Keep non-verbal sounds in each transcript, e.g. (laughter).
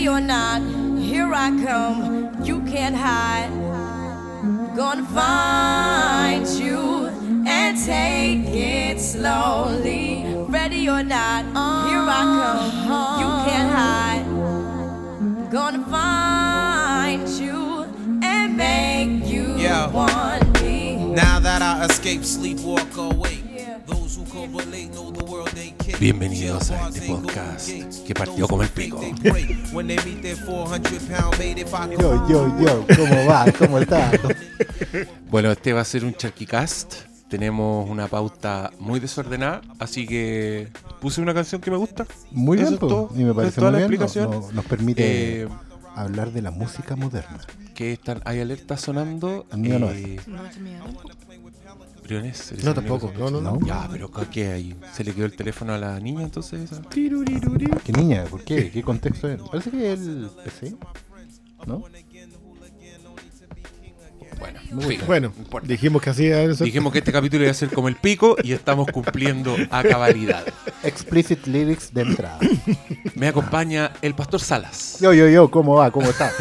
Ready or not, here I come. You can't hide. Gonna find you and take it slowly. Ready or not, here I come. You can't hide. Gonna find you and make you want me. Now that I escape, sleep, walk away. Bienvenidos a este podcast que partió como el pico. When they meet their 400 pound mate, if I Yo, yo, yo, ¿cómo va? ¿Cómo está? (laughs) Bueno, este va a ser un Charquicast. Tenemos una pauta muy desordenada, así que puse una canción que me gusta. Muy Eso bien, es po. todo. y me parece muy bien. no- explicación. no- nos permite Eh, hablar de la música moderna. que están, hay alertas sonando. No eh, No es mío. Briones, ¿eres No, tampoco. No, no, no. Ya, pero ¿qué hay? ¿Se le quedó el teléfono a la niña entonces? esa? ¿Qué niña? ¿Por qué? ¿Qué contexto es? Parece que es el PC. ¿No? Bueno, Me en fin, gusta. Bueno, no dijimos que hacía eso. Dijimos que este capítulo iba a ser como el pico y estamos cumpliendo a cabalidad. Explicit lyrics de entrada. Me acompaña el pastor Salas. Yo, yo, yo, ¿cómo va? ¿Cómo está?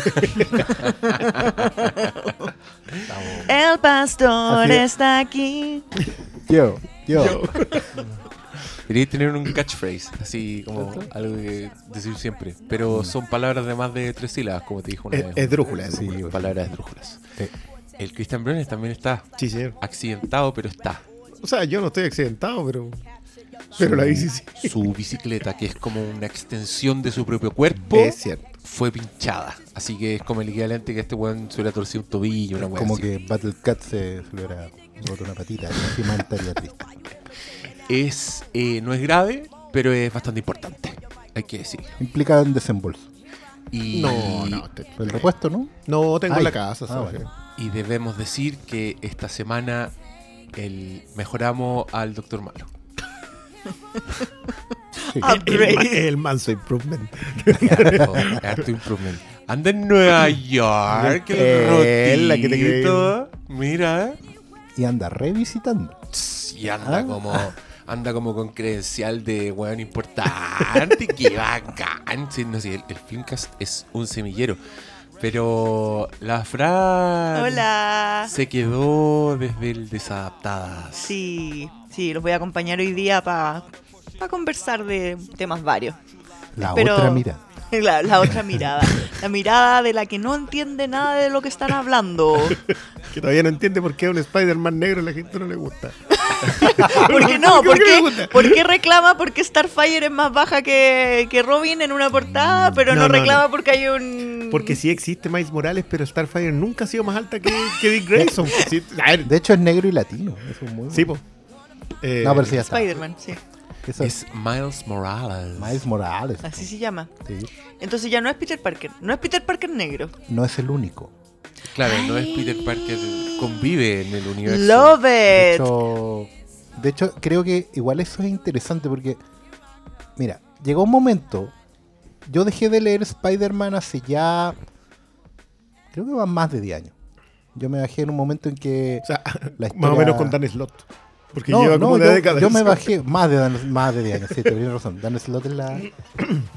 El pastor Así es. está aquí. Yo, yo. Debería tener un catchphrase, así como algo que decir siempre. Pero son palabras de más de tres sílabas, como te dijo una Es, vez. es drújula, Sí, sí. palabras esdrújulas. Sí. El Christian Briones también está Sí, señor. accidentado, pero está. O sea, yo no estoy accidentado, pero. Pero la bici sí. Su (laughs) bicicleta, que es como una extensión de su propio cuerpo, Es cierto. fue pinchada. Así que es como el equivalente que este weón se hubiera torcido un tobillo, una Como así. que Battle Cat se, se le hubiera roto una patita. y encima estaría triste. Es, eh, no es grave, pero es bastante importante. Hay que decirlo. Implica un desembolso. Y, No, no. te- El repuesto, ¿no? No, tengo Ay. la casa. Ah, ¿sabes? Y debemos decir que esta semana el, mejoramos al Doctor Malo. Sí. (laughs) El, el el manso improvement. Harto, harto improvement. Anda en Nueva (laughs) York, el Eh, la que te rotito. Mira. Y anda revisitando. Y anda Ah. como anda como con credencial de weón importante. Qué bacán. Sí, no sé, el, el Filmcast es un semillero. Pero la Fran Hola. se quedó desde el Desadaptadas. Sí, sí, los voy a acompañar hoy día para conversar de temas varios. La Pero- otra mira. (laughs) La, la otra mirada. La mirada de la que no entiende nada de lo que están hablando. (laughs) Que todavía no entiende por qué a un Spider-Man negro a la gente no le gusta. (laughs) ¿Por qué no? ¿Por ¿Por qué por reclama porque Starfire es más baja que, que Robin en una portada, pero no, No, no, reclama no. porque hay un... Porque sí existe Miles Morales, pero Starfire nunca ha sido más alta que, que Dick Grayson. Sí, a ver, De hecho, es negro y latino. Eso es muy sí, bueno. po. Eh, No, pero sí ya está. Spider-Man, sí. Eso es Es Miles Morales. Miles Morales. Así se llama. Sí. Entonces ya no es Peter Parker. No es Peter Parker negro. No es el único. Claro, no es Peter Parker, convive en el universo. Love De it. hecho, de hecho, creo que igual eso es interesante porque, mira, llegó un momento, yo dejé de leer Spider-Man hace ya, creo que van más de 10 años. Yo me bajé en un momento en que... O sea, La (laughs) más o menos con Dan Slott. Porque No, lleva no, como yo, una década. yo me bajé más de, Dan- más de 10 años, sí, te tienes razón. Dan Slott es la,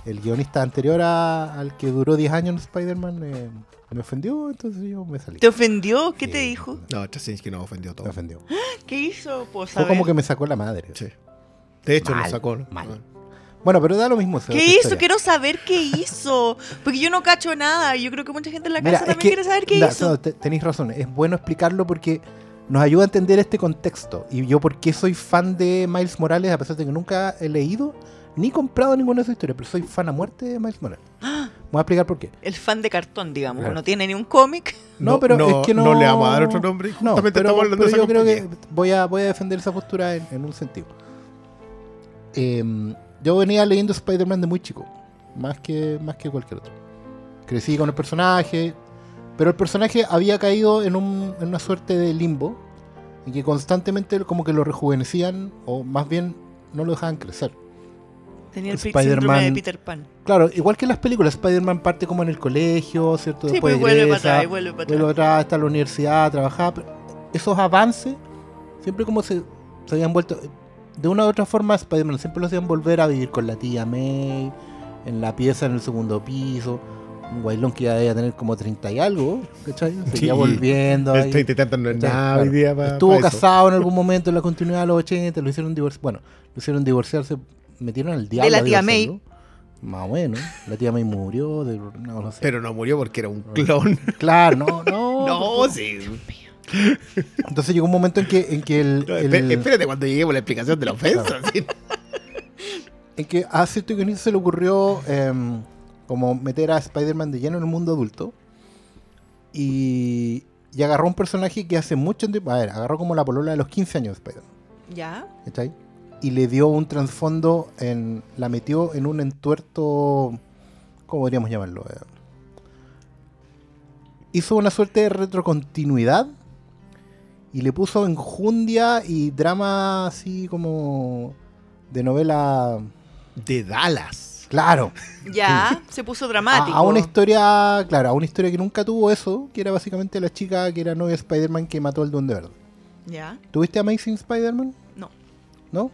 el guionista anterior a- al que duró 10 años en Spider-Man. eh, me ofendió, entonces yo me salí. ¿Te ofendió? ¿Qué Sí. te dijo? No, Straczynski nos ofendió todo. Me ofendió. ¿Qué hizo? Pues, Fue como que me sacó la madre. Sí. De hecho, Mal, lo sacó. ¿no? mal. Bueno, pero da lo mismo. ¿Qué hizo? historia. Quiero saber qué hizo. Porque yo no cacho nada. y Yo creo que mucha gente en la Mira, casa también que- quiere saber qué da- hizo. no, te- tenéis razón, es bueno explicarlo porque nos ayuda a entender este contexto. Y yo, por qué soy fan de Miles Morales, a pesar de que nunca he leído ni comprado ninguna de sus historias, pero soy fan a muerte de Miles Morales. Voy a explicar por qué. El fan de cartón, digamos. Claro. No tiene ni un cómic. No, pero es que no. le vamos a dar otro nombre. No, Justamente pero, estamos hablando pero de yo esa creo que compañía. voy a, voy a defender esa postura en, en un sentido. Em, yo venía leyendo Spider-Man de muy chico, más que, más que cualquier otro. Crecí con el personaje, pero el personaje había caído en, un- en una suerte de limbo, y que constantemente como que lo rejuvenecían, o más bien no lo dejaban crecer. Tenía el Spider-Man- síndrome de Peter Pan. Claro, igual que en las películas, Spider-Man parte como en el colegio, ¿cierto? Sí, Después pues vuelve para atrás y vuelve para atrás. atrás está la universidad, trabajaba. pero esos avances, siempre como se, se habían vuelto. De una u otra forma, Spider-Man siempre lo hacían volver a vivir con la tía May. en la pieza en el segundo piso. Un guailón que ya debía tener como 30 y algo, ¿cachai? (laughs) Seguía Sí. volviendo. ahí. El 30 y tantos no nada hoy día Estuvo eso. casado en algún momento en la continuidad de los 80, lo hicieron divorciar. Bueno, lo hicieron divorciarse, metieron al diablo. la a tía May. Más o menos. La tía May murió. De, no, no sé. Pero no murió porque era un clon. (laughs) Claro, (laughs) no, no. No, sí. Entonces llegó un momento en que, en que el, No, el- espé- Espérate cuando lleguemos a la explicación de la ofensa. sí. (laughs) en que a cierto guionista se le ocurrió em, como meter a Spider-Man de lleno en el mundo adulto y, y agarró un personaje que hace mucho tiempo, a ver, agarró como la polola de los 15 años de Spider-Man, ¿Ya? ¿cachai? Y le dio un trasfondo, en, la metió en un entuerto, ¿cómo podríamos llamarlo? Eh, hizo una suerte de retrocontinuidad y le puso enjundia y drama así como de novela De Dallas. Claro. Ya, se puso dramático. A, a una historia, claro, a una historia que nunca tuvo eso, que era básicamente la chica que era novia de Spider-Man que mató al Duende Verde. Ya, ¿Tuviste Amazing Spider-Man? No.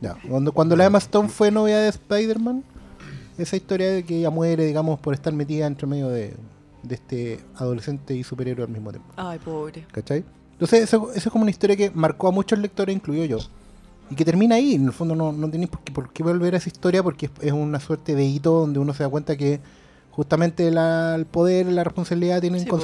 Ya. Cuando, cuando la Emma Stone fue novia de Spider-Man, esa historia de que ella muere, digamos, por estar metida entre medio de, de este adolescente y superhéroe al mismo tiempo. Ay, pobre. ¿Cachai? Entonces, eso, eso es como una historia que marcó a muchos lectores, incluido yo. Y que termina ahí. En el fondo, no, no tenéis por qué, por qué volver a esa historia porque es, es una suerte de hito donde uno se da cuenta que justamente la- el poder, la responsabilidad tienen Sí, po.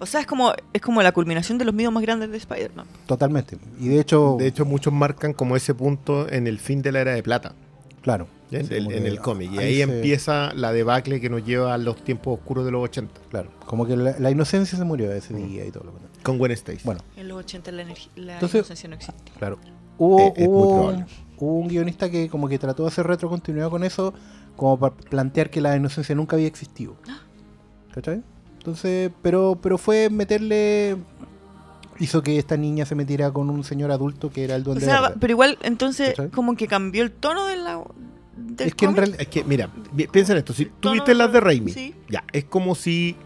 O sea, es como, es como la culminación de los miedos más grandes de Spider-Man. Totalmente. Y de hecho, De hecho, muchos marcan como ese punto en el fin de la era de plata. claro. En, Sí, el- como en que el cómic. Y ahí ahí se- empieza la debacle que nos lleva a los tiempos oscuros de los 80. Claro. Como que la, la inocencia se murió ese día y todo lo demás. Con Gwen Stacy. Bueno, En los 80 la, energía- la Entonces- inocencia no existía. Claro. Hubo, es muy hubo, probable. hubo un guionista que como que trató de hacer retrocontinuidad con eso, como para plantear que la inocencia nunca había existido. ¿Cachai? Entonces, pero, pero fue meterle... Hizo que esta niña se metiera con un señor adulto que era el O duende sea, verde. pero igual, entonces, como que cambió el tono de la, del Es que en realidad... Es que, mira, pi- piensa en esto. Si tú Tono- viste las de Raimi, Sí. ya, es como si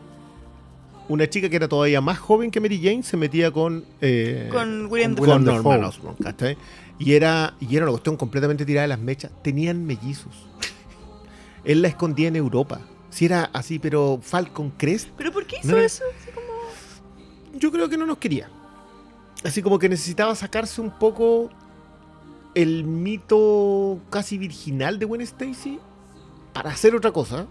una chica que era todavía más joven que Mary Jane se metía con. eh, Con William con William Norman. Osborn, ¿cachai? Y era, y era una cuestión completamente tirada de las mechas. Tenían mellizos. (laughs) Él la escondía en Europa. Si era así, pero Falcon Crest, ¿Pero por qué hizo No era- eso? Así como- yo creo que no nos quería. Así como que necesitaba sacarse un poco el mito casi virginal de Gwen Stacy para hacer otra cosa.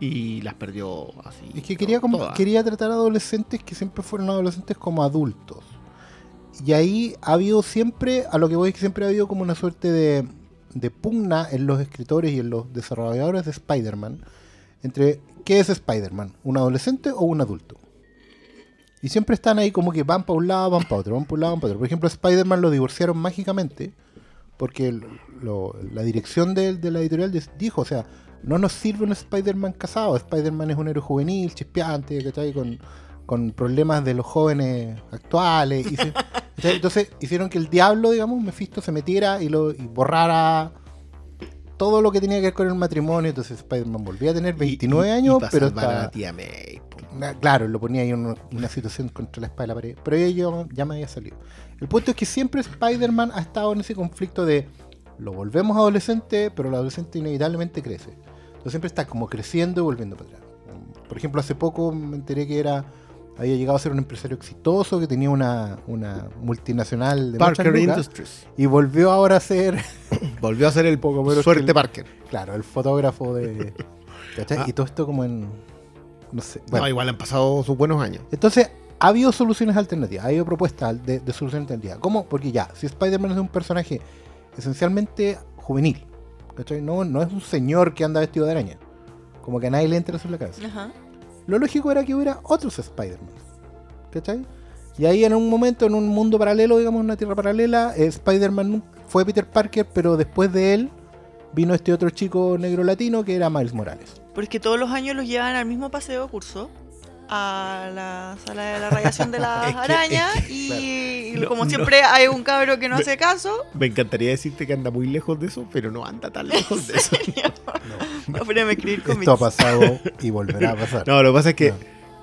Y las perdió así. Es que quería, como, todas. quería tratar a adolescentes que siempre fueron adolescentes como adultos. Y ahí ha habido siempre, a lo que voy es que siempre ha habido como una suerte de, de pugna en los escritores y en los desarrolladores de Spider-Man entre qué es Spider-Man, un adolescente o un adulto. Y siempre están ahí como que van para un lado, van para otro, van para un lado, van para otro. Por ejemplo, Spider-Man lo divorciaron mágicamente porque lo- la dirección de, la editorial dijo, o sea, no nos sirve un Spider-Man casado. Spider-Man es un héroe juvenil, chispeante, ¿cachai? Con, con problemas de los jóvenes actuales. (laughs) Entonces hicieron que el diablo, digamos, Mephisto, se metiera y, lo, y borrara todo lo que tenía que ver con el matrimonio. Entonces Spider-Man volvía a tener 29 Y- y- años, y pero estaba- la tía May. Claro, lo ponía ahí en una, una situación contra la espalda de la pared. Pero ella ya, ya me había salido. El punto es que siempre Spider-Man ha estado en ese conflicto de lo volvemos adolescente, pero el adolescente inevitablemente crece. Entonces siempre está como creciendo y volviendo para atrás. Por ejemplo, hace poco me enteré que era había llegado a ser un empresario exitoso que tenía una, una multinacional de muchas Parker lucas, Industries. y volvió ahora a ser (coughs) Volvió a ser el Poco menos suerte el- Parker. claro el fotógrafo de (laughs) ¿cachai? Ah. y todo esto como en no sé No, bueno, igual han pasado sus buenos años. Entonces, ha habido soluciones alternativas, ha habido propuestas de, de soluciones alternativas. ¿Cómo? Porque ya, si Spider-Man es un personaje esencialmente juvenil, ¿cachai? No, no es un señor que anda vestido de araña. Como que a nadie le entra eso en la cabeza. Ajá. Lo lógico era que hubiera otros Spider-Man, ¿cachai? Y ahí en un momento, en un mundo paralelo, digamos, una tierra paralela, Spider-Man fue Peter Parker, pero después de él vino este otro chico negro latino que era Miles Morales. Porque todos los años los llevan al mismo paseo curso a la sala de la radiación de las (laughs) Es que- arañas es y, No, como no. siempre hay un cabro que no hace caso, Me encantaría decirte que anda muy lejos de eso, pero no anda tan lejos de eso. (laughs) no, pero escribir Esto ha pasado y volverá a pasar. No, lo que pasa es que No.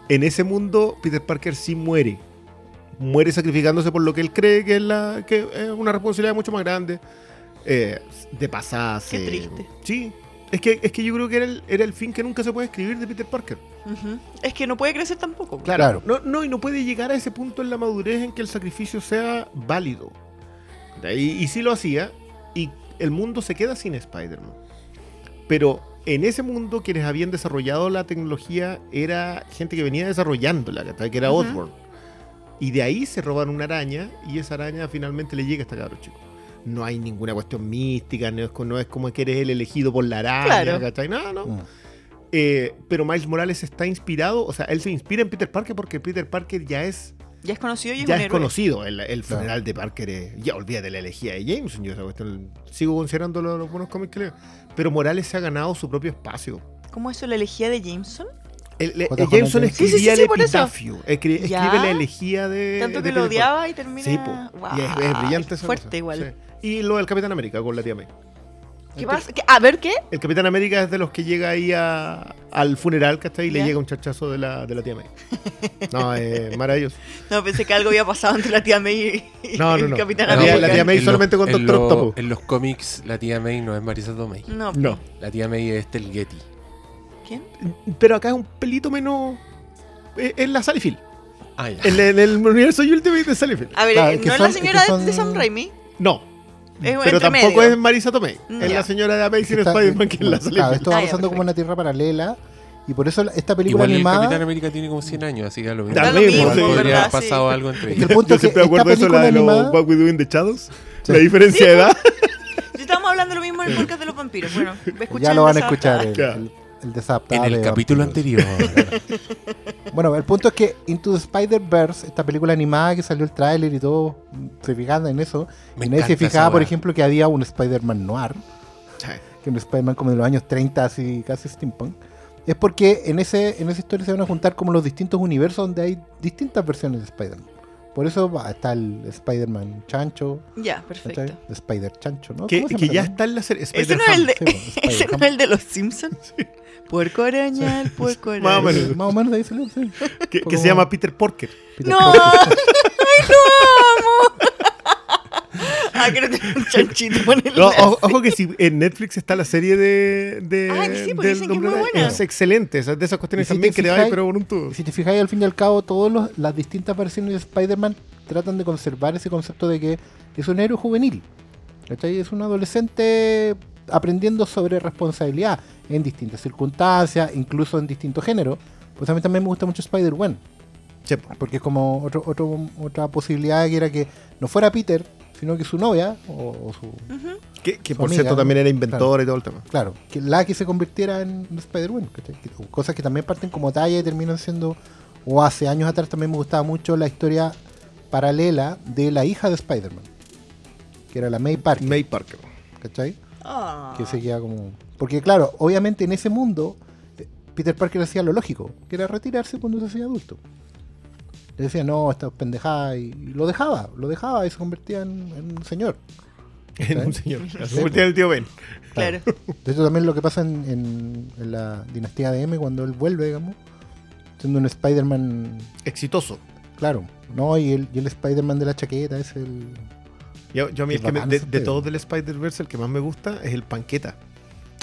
en ese mundo Peter Parker sí muere. Muere sacrificándose por lo que él cree que es, la, que es una responsabilidad mucho más grande. Eh, de pasarse. Qué triste. Sí, Es que, es que yo creo que era el, era el fin que nunca se puede escribir de Peter Parker. Es que no puede crecer tampoco. Claro. No, no, y no puede llegar a ese punto en la madurez en que el sacrificio sea válido. Y, y sí lo hacía, y el mundo se queda sin Spider-Man. Pero en ese mundo, quienes habían desarrollado la tecnología era gente que venía desarrollándola, que era Ujú. Osborn. Y de ahí se roban una araña, y esa araña finalmente le llega a este cabro chico. No hay ninguna cuestión mística, no es, no es como que eres el elegido por la araña, Claro. ¿cachai? No, no. Mm. Eh, pero Miles Morales está inspirado, o sea, él se inspira en Peter Parker porque Peter Parker ya es, Ya es conocido y es ya un es héroe. conocido. El, el Claro. funeral de Parker es, ya olvídate la elegía de Jameson. Yo esa cuestión sigo considerando los, los buenos cómics que leo. Pero Morales se ha ganado su propio espacio. ¿Cómo eso? ¿La elegía de Jameson? El, el- J. el Jameson escribía Sí, sí, sí, el epitafio, escri- escribe Ya. la elegía de. Tanto de que lo odiaba y termina... Sí, po. Y es, es brillante esa Fuerte cosa. igual. Sí. Y lo del Capitán América con la tía May. ¿Qué pasa? ¿Qué? A ver, ¿qué? El Capitán América es de los que llega ahí a- al funeral, ¿cachai? Y le llega un chachazo de la, de la tía May. No, (laughs) es maravilloso. No, pensé que algo había pasado entre la tía May y (laughs) No, no, el. Capitán América. la tía May en solamente en Doctor Octopus. En los cómics, la tía May no es Marisa Tomei. No, No. La tía May es Tel Getty. ¿Quién? Pero acá es un pelito menos. Es es la Sally Field. Ah, ya. En, en el universo Ultimate de Sally Field. A ver, Claro, eh, ¿no es la señora son- de Sam Raimi? No. Es Pero tampoco medio. es Marisa Tomei. Mm, Es ya. la señora de Amazing Spider-Man que es la Sally Claro, Field. esto va Ah, pasando como una tierra paralela. Y por eso esta película Igual el animada. Capitán América tiene como 100 años, así que a lo mismo. Mismo, sí. Podría ¿verdad? haber pasado Sí. algo entre el ellos. punto Yo es que siempre acuerdo de eso, la de los animada. What We Do in the Shadows. Sí. La diferencia de edad. Si estamos hablando lo mismo en el podcast de los vampiros. Bueno, Ya lo van a escuchar, el, En el de capítulo anterior. (laughs) Bueno, el punto es que Into the Spider-Verse, esta película animada que salió el tráiler y todo, se fijaban en eso. Me y nadie se fijaba, por ejemplo, que había un Spider-Man noir, que un Spider-Man como de los años 30, así casi steampunk. Es porque en, ese, en esa historia se van a juntar como los distintos universos donde hay distintas versiones de Spider-Man. Por eso va, está el Spider-Man chancho, Ya, ¿cachai? perfecto. El Spider-Chancho, ¿no? Que, ¿Cómo se que ya está en la serie. Ese no es el de, Sí, (laughs) ese no es el de los Simpsons. (laughs) Puerco araña, el puerco araña. Más o menos. Más o menos de ahí salió, sí. Que, que se llama Peter Porker. (laughs) Peter No, ay, lo amo. Ah, quiero tener un chanchito. ponerle No, así. ojo, ojo que si en Netflix está la serie de. de Ay, sí, del dicen que es muy buena. Es excelente. esas- de esas cuestiones si también que le va pero con un tubo. Si te fijáis, al fin y al cabo, todas las distintas versiones de Spider-Man tratan de conservar ese concepto de que es un héroe juvenil. ¿cachai? Es un adolescente aprendiendo sobre responsabilidad en distintas circunstancias, incluso en distintos géneros. Pues a mí también me gusta mucho Spider-Man, Sí, porque es como otro, otro- otra posibilidad que era que no fuera Peter, sino que su novia o, o su... Que, que Su por amiga, cierto también era inventora y todo el tema. Claro, que la que se convirtiera en Spider-Man. Cosas que también parten como talla y terminan siendo. O hace años atrás también me gustaba mucho la historia paralela de la hija de Spider-Man. Que era la May Parker. May Parker. ¿Cachai? Ah. Que seguía como. Porque claro, obviamente en ese mundo, eh, Peter Parker hacía lo lógico, que era retirarse cuando se hacía adulto. Le decía, no, esta pendejada, y, y lo dejaba, lo dejaba y se convertía en, en un señor. (laughs) En un señor. Sí, Se convertía en el tío Ben. Claro. De hecho, también lo que pasa en, en- en la dinastía de M cuando él vuelve, digamos, siendo un Spider-Man, Exitoso. claro, ¿no? Y el, y el Spider-Man de la chaqueta es el. Yo, yo a mí el que me- de, de todos del Spider-Verse el que más me gusta es el Panqueta.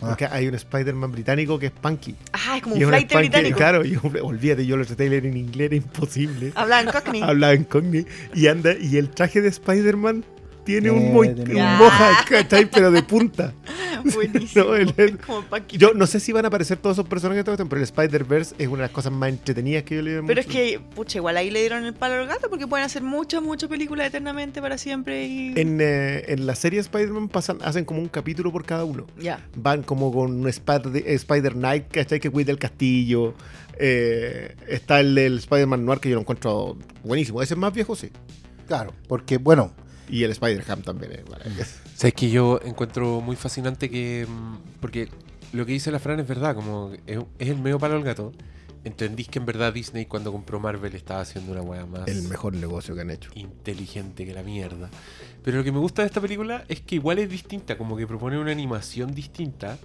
Ah. Porque hay un Spider-Man británico que es Punky. Ah, es como Y un flight británico. Claro, y hombre, olvídate, yo lo Taylor en inglés era imposible. Habla en Cockney. Hablaba en Cockney y anda, y el traje de Spider-Man tiene un, Eh, moi- tiene- un moja, ¿cachai? Pero de punta. (laughs) Buenísimo. (laughs) No, el- Es como Paquito. Yo no sé si van a aparecer todos esos personajes, de esta cuestión, pero el Spider-Verse es una de las cosas más entretenidas que yo le Pero es que, pucha, igual ahí le dieron el palo al gato porque pueden hacer muchas, muchas películas eternamente para siempre y... En, eh, en la serie Spider-Man pasan, hacen como un capítulo por cada uno. Ya. Van como con un Spider- Spider-Knight, ¿cachai? Que cuida el castillo. Eh, está el del Spider-Man Noir, que yo lo encuentro buenísimo. Ese es más viejo, sí. Claro, porque, bueno, Y el Spider-Ham también es maravilloso. Sabes que yo encuentro muy fascinante que. mm, Porque lo que dice la Fran es verdad, como es, es el medio palo al gato. Entendís que en verdad Disney cuando compró Marvel estaba haciendo una weá más El mejor negocio que han hecho. inteligente que la mierda. Pero lo que me gusta de esta película es que igual es distinta, como que propone una animación distinta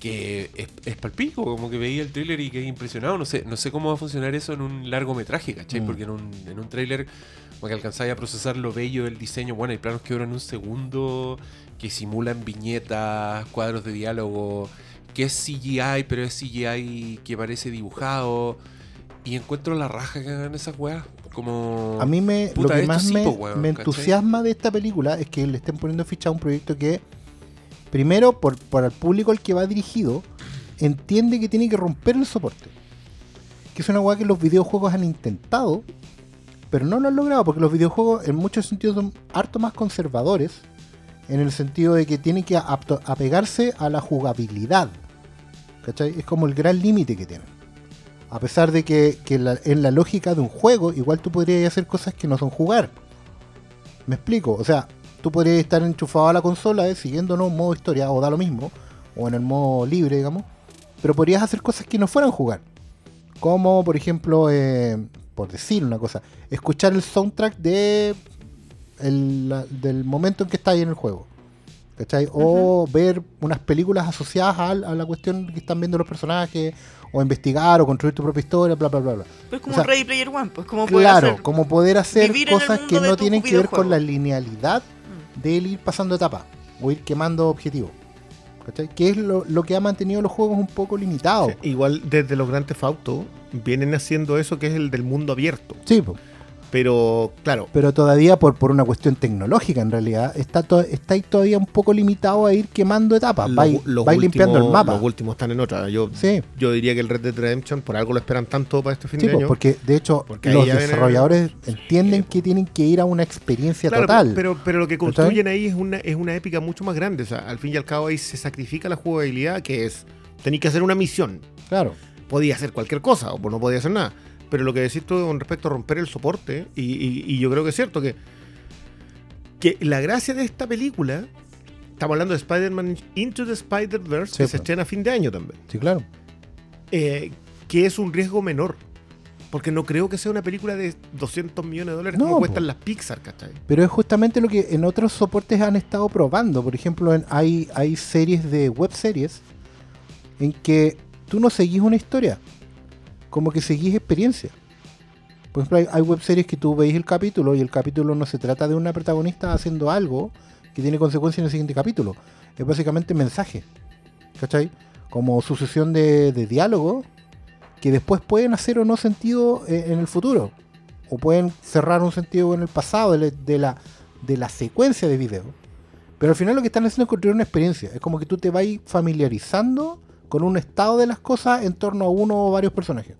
que es, es palpico, como que veía el tráiler y quedé impresionado. No sé, no sé cómo va a funcionar eso en un largometraje, ¿cachai? Mm. Porque en un, en un tráiler como que alcanzáis a procesar lo bello del diseño. Bueno, hay planos que duran un segundo, que simulan viñetas, cuadros de diálogo, que es CGI, pero es CGI que parece dibujado. Y encuentro la raja que hagan esas weas. Como. A mí me, Puta, lo que más sí, me, po, weón, me entusiasma de esta película es que le estén poniendo ficha a un proyecto que, primero, por, por el público al que va dirigido, entiende que tiene que romper el soporte. Que es una weá que los videojuegos han intentado, pero no lo han logrado, porque los videojuegos en muchos sentidos son harto más conservadores, en el sentido de que tienen que apegarse a la jugabilidad. ¿Cachai? Es como el gran límite que tienen. A pesar de que, que en la lógica de un juego, igual tú podrías hacer cosas que no son jugar. Me explico. O sea, tú podrías estar enchufado a la consola, eh, siguiendo un modo historia, o da lo mismo, o en el modo libre, digamos. Pero podrías hacer cosas que no fueran jugar. Como, por ejemplo, eh, por decir una cosa, escuchar el soundtrack de el- la- del momento en que estás ahí en el juego. ¿Cachai? O ver unas películas asociadas al- a, la cuestión que están viendo los personajes, o investigar, o construir tu propia historia, bla, bla, bla, bla. Pues como O sea, Ready Player One, pues como poder Claro, hacer- como poder hacer cosas que no tienen que ver con la linealidad. De él ir pasando etapas o ir quemando objetivos. ¿Cachai? Que es lo, lo que ha mantenido los juegos un poco limitados. Sí, Igual desde los Grand Theft Auto vienen haciendo eso que es el del mundo abierto. Sí, po. Pero claro, pero todavía por, por una cuestión tecnológica en realidad, está, to- está ahí todavía un poco limitado a ir quemando etapas. los, Va, y- los va y limpiando el últimos- mapa. Los últimos están en otra. Yo, Sí, yo diría que el Red Dead Redemption, por algo lo esperan tanto para este fin sí, de año. porque de hecho Porque los viene- desarrolladores entienden que tienen que ir a una experiencia Claro, total. Pero, pero lo que construyen ahí es una, es una épica mucho más grande. O sea, al fin y al cabo ahí se sacrifica la jugabilidad, que es, tenéis que hacer una misión. Claro. Podía hacer cualquier cosa, o no podía hacer nada. Pero lo que decís tú con respecto a romper el soporte, y, y- y yo creo que es cierto que, que la gracia de esta película, estamos hablando de Spider-Man Into the Spider-Verse, Sí, que se estrena a fin de año también, Sí, claro. eh, que es un riesgo menor. Porque no creo que sea una película de 200 millones de dólares No, como po. cuestan las Pixar, ¿cachai? Pero es justamente lo que en otros soportes han estado probando. Por ejemplo, en- hay, hay series de web series en que tú no seguís una historia, como que seguís experiencia. Por ejemplo, hay, hay web series que tú veis el capítulo y el capítulo no se trata de una protagonista haciendo algo que tiene consecuencias en el siguiente capítulo. Es básicamente mensaje. ¿Cachai? Como sucesión de, de diálogo que después pueden hacer o no sentido eh, en el futuro. O pueden cerrar un sentido en el pasado de, la- secuencia de video. Pero al final lo que están haciendo es construir una experiencia. Es como que tú te vas familiarizando con un estado de las cosas en torno a uno o varios personajes.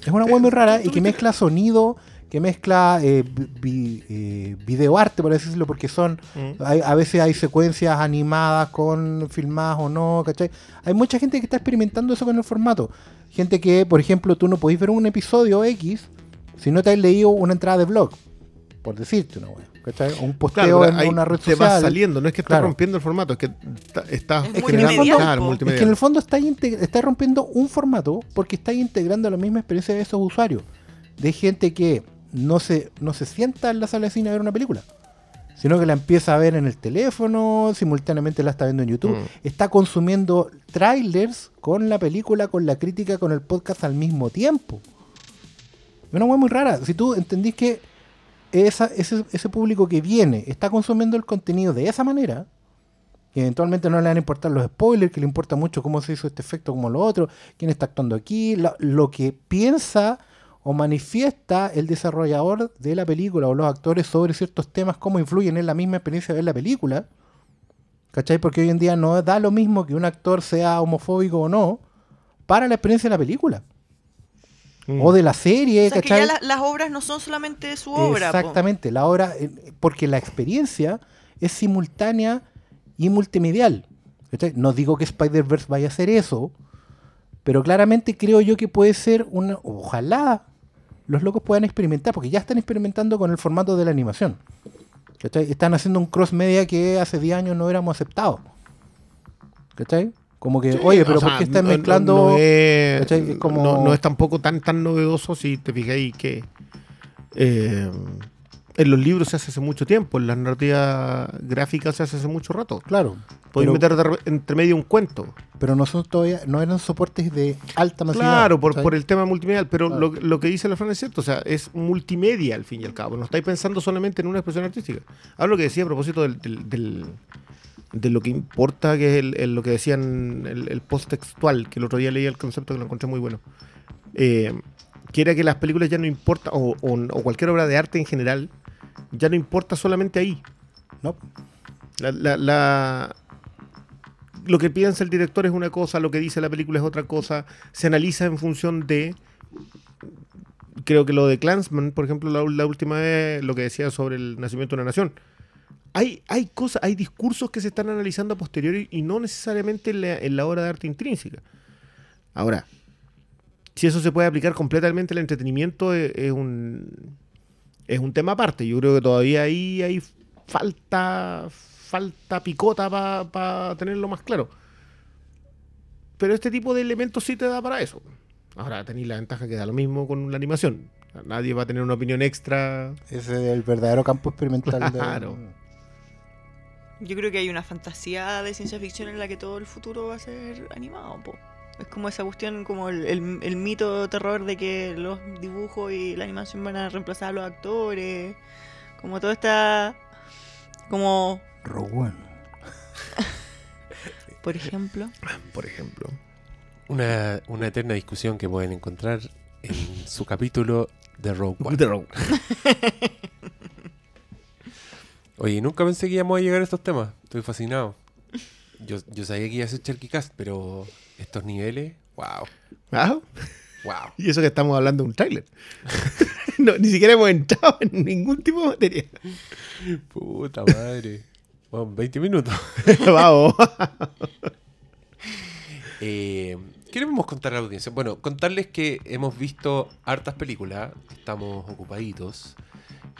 Es una web muy rara y que mezcla sonido, que mezcla eh, vi- eh, videoarte, por decirlo, porque son Mm. hay- a veces hay secuencias animadas con filmadas o no, ¿cachai? Hay mucha gente que está experimentando eso con el formato. Gente que, por ejemplo, tú no podéis ver un episodio X si no te has leído una entrada de blog, por decirte una. O un posteo Claro, en una red te social. vas saliendo, no es que estés Claro. rompiendo el formato, es que estás Es Es que en el multimedial, fondo, claro, po. es que en el fondo está, está rompiendo un formato porque está integrando la misma experiencia de esos usuarios. De gente que no se, no se sienta en la sala de cine a ver una película, sino que la empieza a ver en el teléfono, simultáneamente la está viendo en YouTube. Mm. Está consumiendo trailers con la película, con la crítica, con el podcast al mismo tiempo. Es una hueá muy rara. Si tú entendís que esa, ese, ese público que viene está consumiendo el contenido de esa manera, que eventualmente no le van a importar los spoilers, que le importa mucho cómo se hizo este efecto como lo otro, quién está actuando aquí, lo, lo que piensa o manifiesta el desarrollador de la película o los actores sobre ciertos temas, cómo influyen en la misma experiencia de ver la película. ¿Cachai? Porque hoy en día no da lo mismo que un actor sea homofóbico o no para la experiencia de la película. Mm. O de la serie, O sea, que ya la- las obras no son solamente su obra. po. Exactamente, la obra, eh, porque la experiencia es simultánea y multimedial. ¿cachai? No digo que Spider-Verse vaya a hacer eso, pero claramente creo yo que puede ser una. Ojalá los locos puedan experimentar, porque ya están experimentando con el formato de la animación. ¿cachai? Están haciendo un cross media que hace 10 años no hubiéramos aceptado. ¿Cachai? Como que, oye, pero sea, ¿por qué no- no- mezclando.? No, es, ¿cachai? Es como- no- no es tampoco tan, tan novedoso si te fijáis que eh, en los libros se hace hace mucho tiempo, en las narrativas gráficas se hace hace mucho rato. Claro. Podéis meter entre medio un cuento. pero no son todavía, no eran soportes de alta masividad. Claro, por, por el tema multimedial, pero Claro. lo, lo que dice la Fran es cierto, o sea, es multimedia al fin y al cabo. No estáis pensando solamente en una expresión artística. Ahora lo que decía a propósito del, del, del- de lo que importa, que es el- el- lo que decían el, el post textual, que el otro día leí el concepto que lo encontré muy bueno. Eh, que era que las películas ya no importa, o, o- o cualquier obra de arte en general, ya no importa solamente ahí. No, La, la- la- lo que piensa el director es una cosa, lo que dice la película es otra cosa. Se analiza en función de. Creo que lo de Clansman, por ejemplo, la, la última vez, lo que decía sobre el nacimiento de una nación. Hay, hay cosas, hay discursos que se están analizando a posteriori y no necesariamente en la, en la obra de arte intrínseca. Ahora, si eso se puede aplicar completamente al entretenimiento, es, es un, es un tema aparte. Yo creo que todavía ahí hay falta, falta picota para tenerlo más claro. Pero este tipo de elementos sí te da para eso. Ahora tenéis la ventaja que da lo mismo con la animación. Nadie va a tener una opinión extra. ese es el verdadero campo experimental. de- Claro. Yo creo que hay una fantasía de ciencia ficción en la que todo el futuro va a ser animado, po. Es como esa cuestión, como el, el- el mito terror de que los dibujos y la animación van a reemplazar a los actores. Como todo está. Como, Rogue (laughs) One. por ejemplo. Por ejemplo. Una, una eterna discusión que pueden encontrar en su capítulo de Rogue One. The Rogue. (laughs) Oye, nunca pensé que íbamos a llegar a estos temas. Estoy fascinado. Yo, yo sabía que iba a ser Cast, pero estos niveles, wow, Ah, wow. Y eso que estamos hablando de un tráiler. (laughs) no, ni siquiera hemos entrado en ningún tipo de materia. Puta madre. Bueno, 20 minutos. (laughs) Vamos. (laughs) Eh, ¿Qué le podemos contar a la audiencia? Bueno, contarles que hemos visto hartas películas, estamos ocupaditos.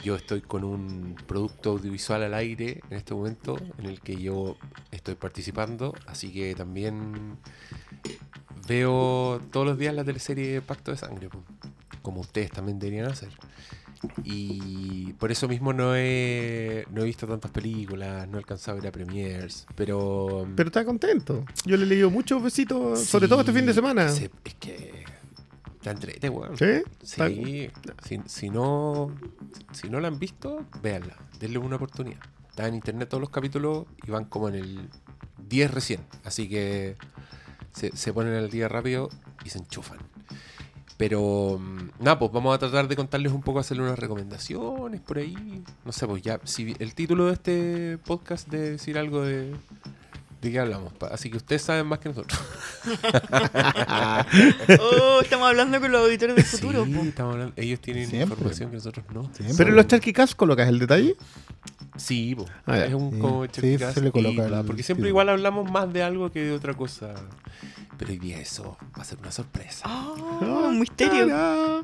Yo estoy con un producto audiovisual al aire en este momento en el que yo estoy participando, así que también veo todos los días la teleserie Pacto de Sangre, como ustedes también deberían hacer. Y por eso mismo no he, no he visto tantas películas, no he alcanzado a ir a premiers, pero... Pero está contento. Yo le he leído muchos besitos, sobre todo este fin de semana. se- es que. Te entrete, weón. ¿Sí? Sí. Si, si no, si no la han visto, véanla. Denle una oportunidad. Está en internet todos los capítulos y van como en el 10 recién. Así que se, se ponen al día rápido y se enchufan. Pero mm, nada, pues vamos a tratar de contarles un poco, hacerle unas recomendaciones por ahí. No sé, pues ya, si el título de este podcast de decir algo de, de qué hablamos. Así que ustedes saben más que nosotros. (laughs) Oh, estamos hablando con los auditores del futuro, Sí, po. estamos hablando- ellos tienen Siempre. información que nosotros no. Siempre. Pero en los charquicas colocas el detalle. Sí, po. Ah, es un Sí. como Sí, se le coloca el Porque siempre igual hablamos más de algo que de otra cosa. Pero hoy día eso va a ser una sorpresa. Ah, un misterio.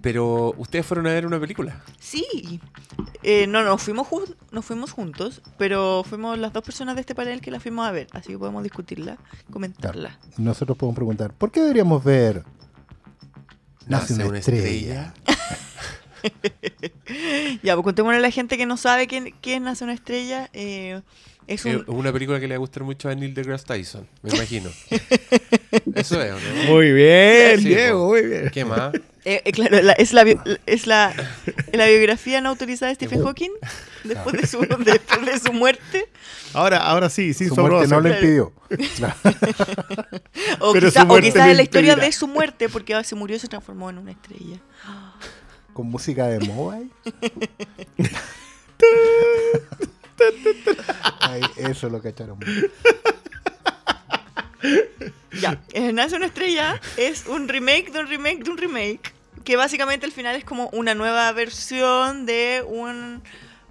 Pero ustedes fueron a ver una película. Sí. Eh, no, nos fuimos, nos fuimos juntos, pero fuimos las dos personas de este panel que la fuimos a ver, así que podemos discutirla, comentarla. Nosotros podemos preguntar, ¿por qué deberíamos ver Nace una, estrella? (laughs) Ya, pues contémosle a la gente que no sabe quién, quién nace una estrella. eh, es un, una película que le va a gustar mucho a Neil deGrasse Tyson, me imagino. (laughs) Eso es, ¿o ¿no? Muy bien, Sí, Diego, muy bien. ¿Qué más? eh, eh, claro, la- es, la, es la, la biografía no autorizada de Stephen Hawking (laughs) después de su, (laughs) después de su muerte. Ahora, ahora sí, sin Su muerte no lo impidió. O, quizá- quizás es la historia de su muerte, porque se murió y se transformó en una estrella. Con música de mobile. Ay, eso lo cacharon. Ya, eh, Nace una estrella es un remake de un remake de un remake. Que básicamente al final es como una nueva versión de un,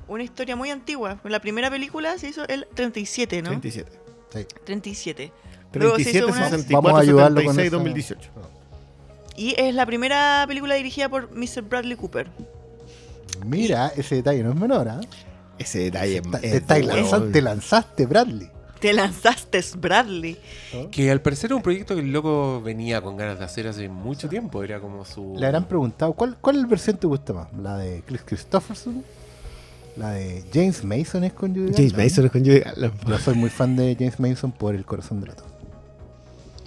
una historia muy antigua. La primera película se hizo el 37, ¿no? 37. Sí. 37. Luego se 37, hizo una- 64, Vamos a ayudarlo con 76, esa- 2018. Y es la primera película dirigida por Mr. Bradley Cooper. Mira, ese detalle no es menor, ¿ah? Ese detalle es- Te, te lanzaste, Bradley. Te lanzaste, Bradley. Que al parecer era un proyecto que el loco venía con ganas de hacer hace mucho tiempo. Era como su. Le habrán preguntado, ¿cuál, ¿cuál versión te gusta más? ¿La de Chris Christopherson? ¿La de James Mason es con Judy James? Mason es con Judy. Yo soy muy fan de James Mason por El Corazón Delator.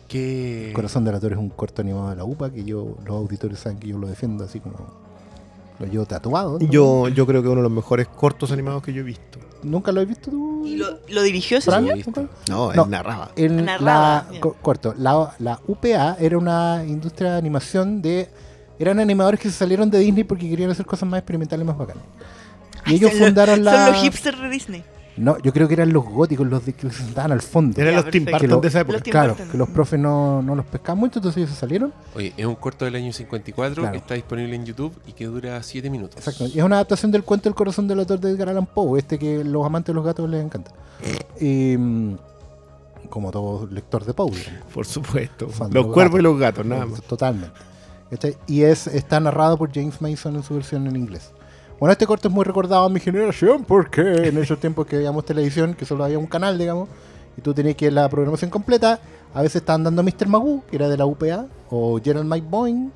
Que. El Corazón Delator es un corto animado de la UPA que yo, los auditores saben que yo lo defiendo así como... Lo llevo tatuado. ¿no? Yo, yo creo que uno de los mejores cortos animados que yo he visto. ¿Nunca lo has visto tú? ¿Y lo, lo dirigió ese señor? No, él No. narraba. La, co- corto, la, la UPA era una industria de animación de... Eran animadores que se salieron de Disney porque querían hacer cosas más experimentales, más bacanas. Y Ay, ellos fundaron la... Son los hipsters de Disney. No, yo creo que eran los góticos, los de que se sentaban al fondo. Eran los Tim. Burton de esa época. Claro, que los profes no, no los pescaban mucho, entonces ellos se salieron. Oye, es un corto del año 54 Claro. que está disponible en YouTube y que dura 7 minutos. Exacto. Y es una adaptación del cuento El corazón del autor de Edgar Allan Poe, este que los amantes de los gatos les encanta. Y, mm, como todo lector de Poe. Por supuesto. Los los cuervos y los gatos, nada más. Totalmente. Y es, está narrado por James Mason en su versión en inglés. Bueno, este corto es muy recordado a mi generación porque en esos tiempos que veíamos televisión, que solo había un canal, digamos, y tú tenías que ir la programación completa, a veces estaban dando Mr. Magoo, que era de la UPA, o Gerald Mike Boeing,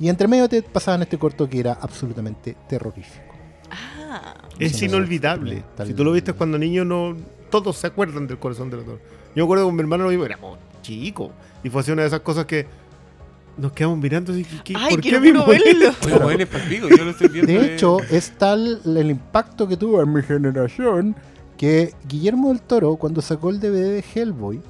y entre medio te pasaban este corto que era absolutamente terrorífico. Ah, Es Eso inolvidable. Si tú lo viste cuando niño, no todos se acuerdan del corazón del autor. Yo me acuerdo que con mi hermano lo vimos, éramos chicos. Y fue así una de esas cosas que nos quedamos mirando así, ¿qué- qué- Ay, ¿por qué quiero vimos puro verlo. Oye, bueno, es palpico, yo lo estoy viendo. De eh. hecho, es tal el impacto que tuvo en mi generación que Guillermo del Toro, cuando sacó el DVD de Hellboy,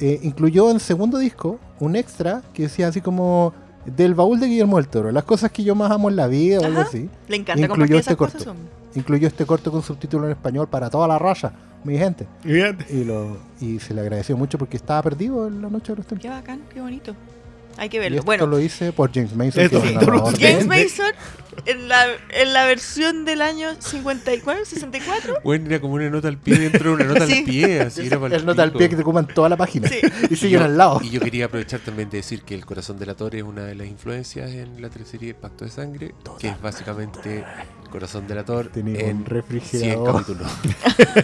eh, incluyó en segundo disco un extra que decía así como del baúl de Guillermo del Toro, las cosas que yo más amo en la vida o algo así. Le encanta Incluyó compartir este esas cosas. corto. son- Incluyó este corto con subtítulo en español para toda la raza, mi gente. Y, lo, y se le agradeció mucho porque estaba perdido en la noche de los tiempos. Qué bacán, qué bonito. Hay que Y verlo. esto Bueno, lo hice por James Mason. Esto que. James Mason en la, en la versión del año 54, 64. Bueno, era como una nota al pie dentro de una nota Sí. al pie, así era El nota al pie que te ocupan toda la página. Sí. Y siguen al lado. Y yo quería aprovechar también de decir que El Corazón del Ator es una de las influencias en la teleserie Pacto de Sangre, que es básicamente Corazón del Ator Tenía en un 100 refrigerador. capítulos.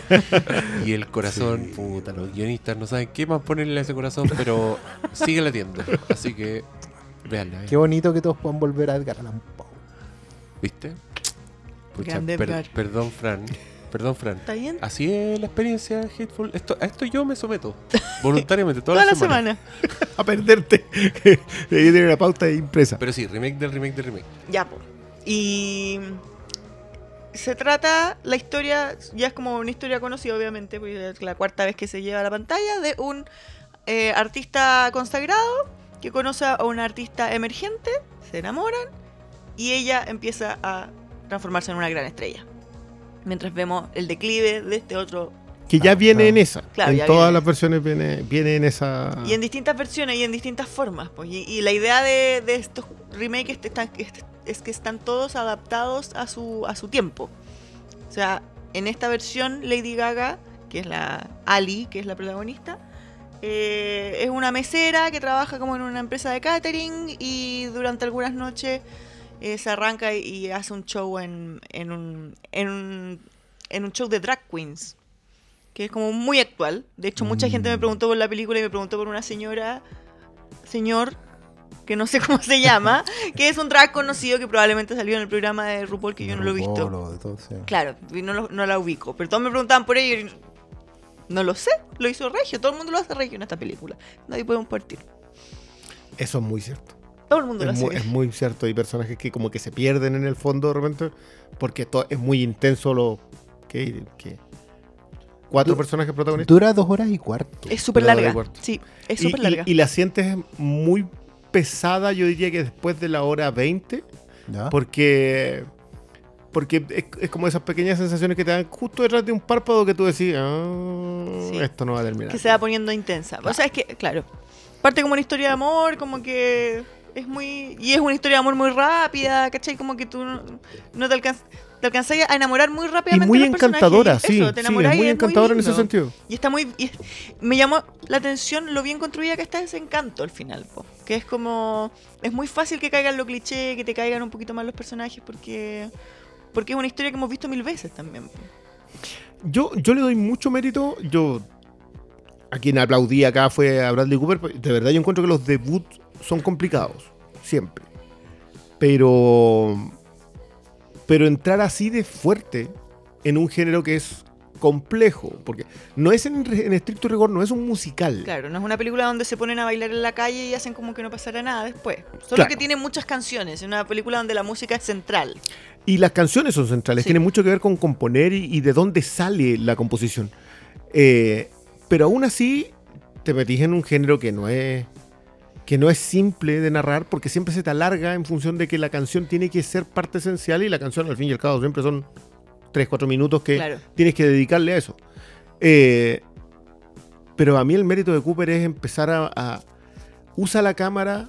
(laughs) y el corazón, puta, los guionistas no saben qué más ponerle a ese corazón, pero sigue latiendo. Así que, veanla, ¿eh? Qué bonito que todos puedan volver a Edgar Allan Poe. ¿viste? Pucha, Grande per- Edgar. perdón, Fran. Perdón, Fran. ¿Está bien? Así es la experiencia Hateful. Esto, a esto yo me someto (laughs) voluntariamente toda, Toda la, la semana. semana. (laughs) A perderte. Ahí tiene una pauta impresa. Pero sí, remake del remake del remake. Ya, po. Y se trata, la historia, ya es como una historia conocida, obviamente, porque es la cuarta vez que se lleva a la pantalla, de un eh, artista consagrado que conoce a una artista emergente, se enamoran y ella empieza a transformarse en una gran estrella. Mientras vemos el declive de este otro Que ya viene claro. en esa. Claro, en todas viene. las versiones viene, viene en esa. Y en distintas versiones y en distintas formas. Pues. Y, y la idea de, de estos remakes están- es, es que están todos adaptados a su, a su tiempo. O sea, en esta versión, Lady Gaga, que es la Ali, que es la protagonista, eh, es una mesera que trabaja como en una empresa de catering y durante algunas noches eh, se arranca y, y hace un show en, en, un, en, un, en un show de drag queens que es como muy actual. De hecho, mucha gente me preguntó por la película y me preguntó por una señora, señor, que no sé (laughs) cómo se llama, que es un drag conocido que probablemente salió en el programa de RuPaul que yo no lo he visto. Polo, de todo, sí. Claro, no, lo- no la ubico. Pero todos me preguntaban por ella y no lo sé. Lo hizo Regio. Todo el mundo lo hace Regio en esta película. Nadie puede compartir. Eso es muy cierto. Todo el mundo lo hace. muy, es muy cierto. Hay personajes que como que se pierden en el fondo de repente. Porque es muy intenso lo. que que Cuatro Du- personajes protagonistas. Dura dos horas y cuarto. Es súper larga. Sí, es súper larga. y la sientes muy pesada, yo diría que después de la hora 20. ¿ya? Porque. Porque es, es como esas pequeñas sensaciones que te dan justo detrás de un párpado que tú decís, ah, Sí. esto no va a terminar. que se va poniendo intensa. O sea, es que, claro, parte como una historia de amor, como que es muy... Y es una historia de amor muy rápida, ¿cachai? Como que tú no, no te, alcanz, te alcanzas a enamorar muy y rápidamente. muy los personajes. encantadora, sí. Eso, te sí, es y muy encantadora en ese sentido. Y está muy... y me llamó la atención lo bien construida que está ese encanto al final, po. Que es como... Es muy fácil que caigan los clichés, que te caigan un poquito más los personajes, porque... Porque es una historia que hemos visto mil veces también. po. Yo, yo le doy mucho mérito. Yo. A quien aplaudí acá fue a Bradley Cooper. pues, De verdad, yo encuentro que los debuts son complicados. Siempre. Pero. Pero entrar así de fuerte en un género que es complejo, porque no es en, en estricto rigor, no es un musical. Claro, no es una película donde se ponen a bailar en la calle y hacen como que no pasará nada después. Solo Claro. que tiene muchas canciones. Es una película donde la música es central. Y las canciones son centrales, Sí. tienen mucho que ver con componer y, y de dónde sale la composición. Eh, pero aún así, te metís en un género que no es que no es simple de narrar porque siempre se te alarga en función de que la canción tiene que ser parte esencial y la canción al fin y al cabo siempre son 3, 4 minutos que Claro. tienes que dedicarle a eso. Eh, pero a mí el mérito de Cooper es empezar a, a- usa la cámara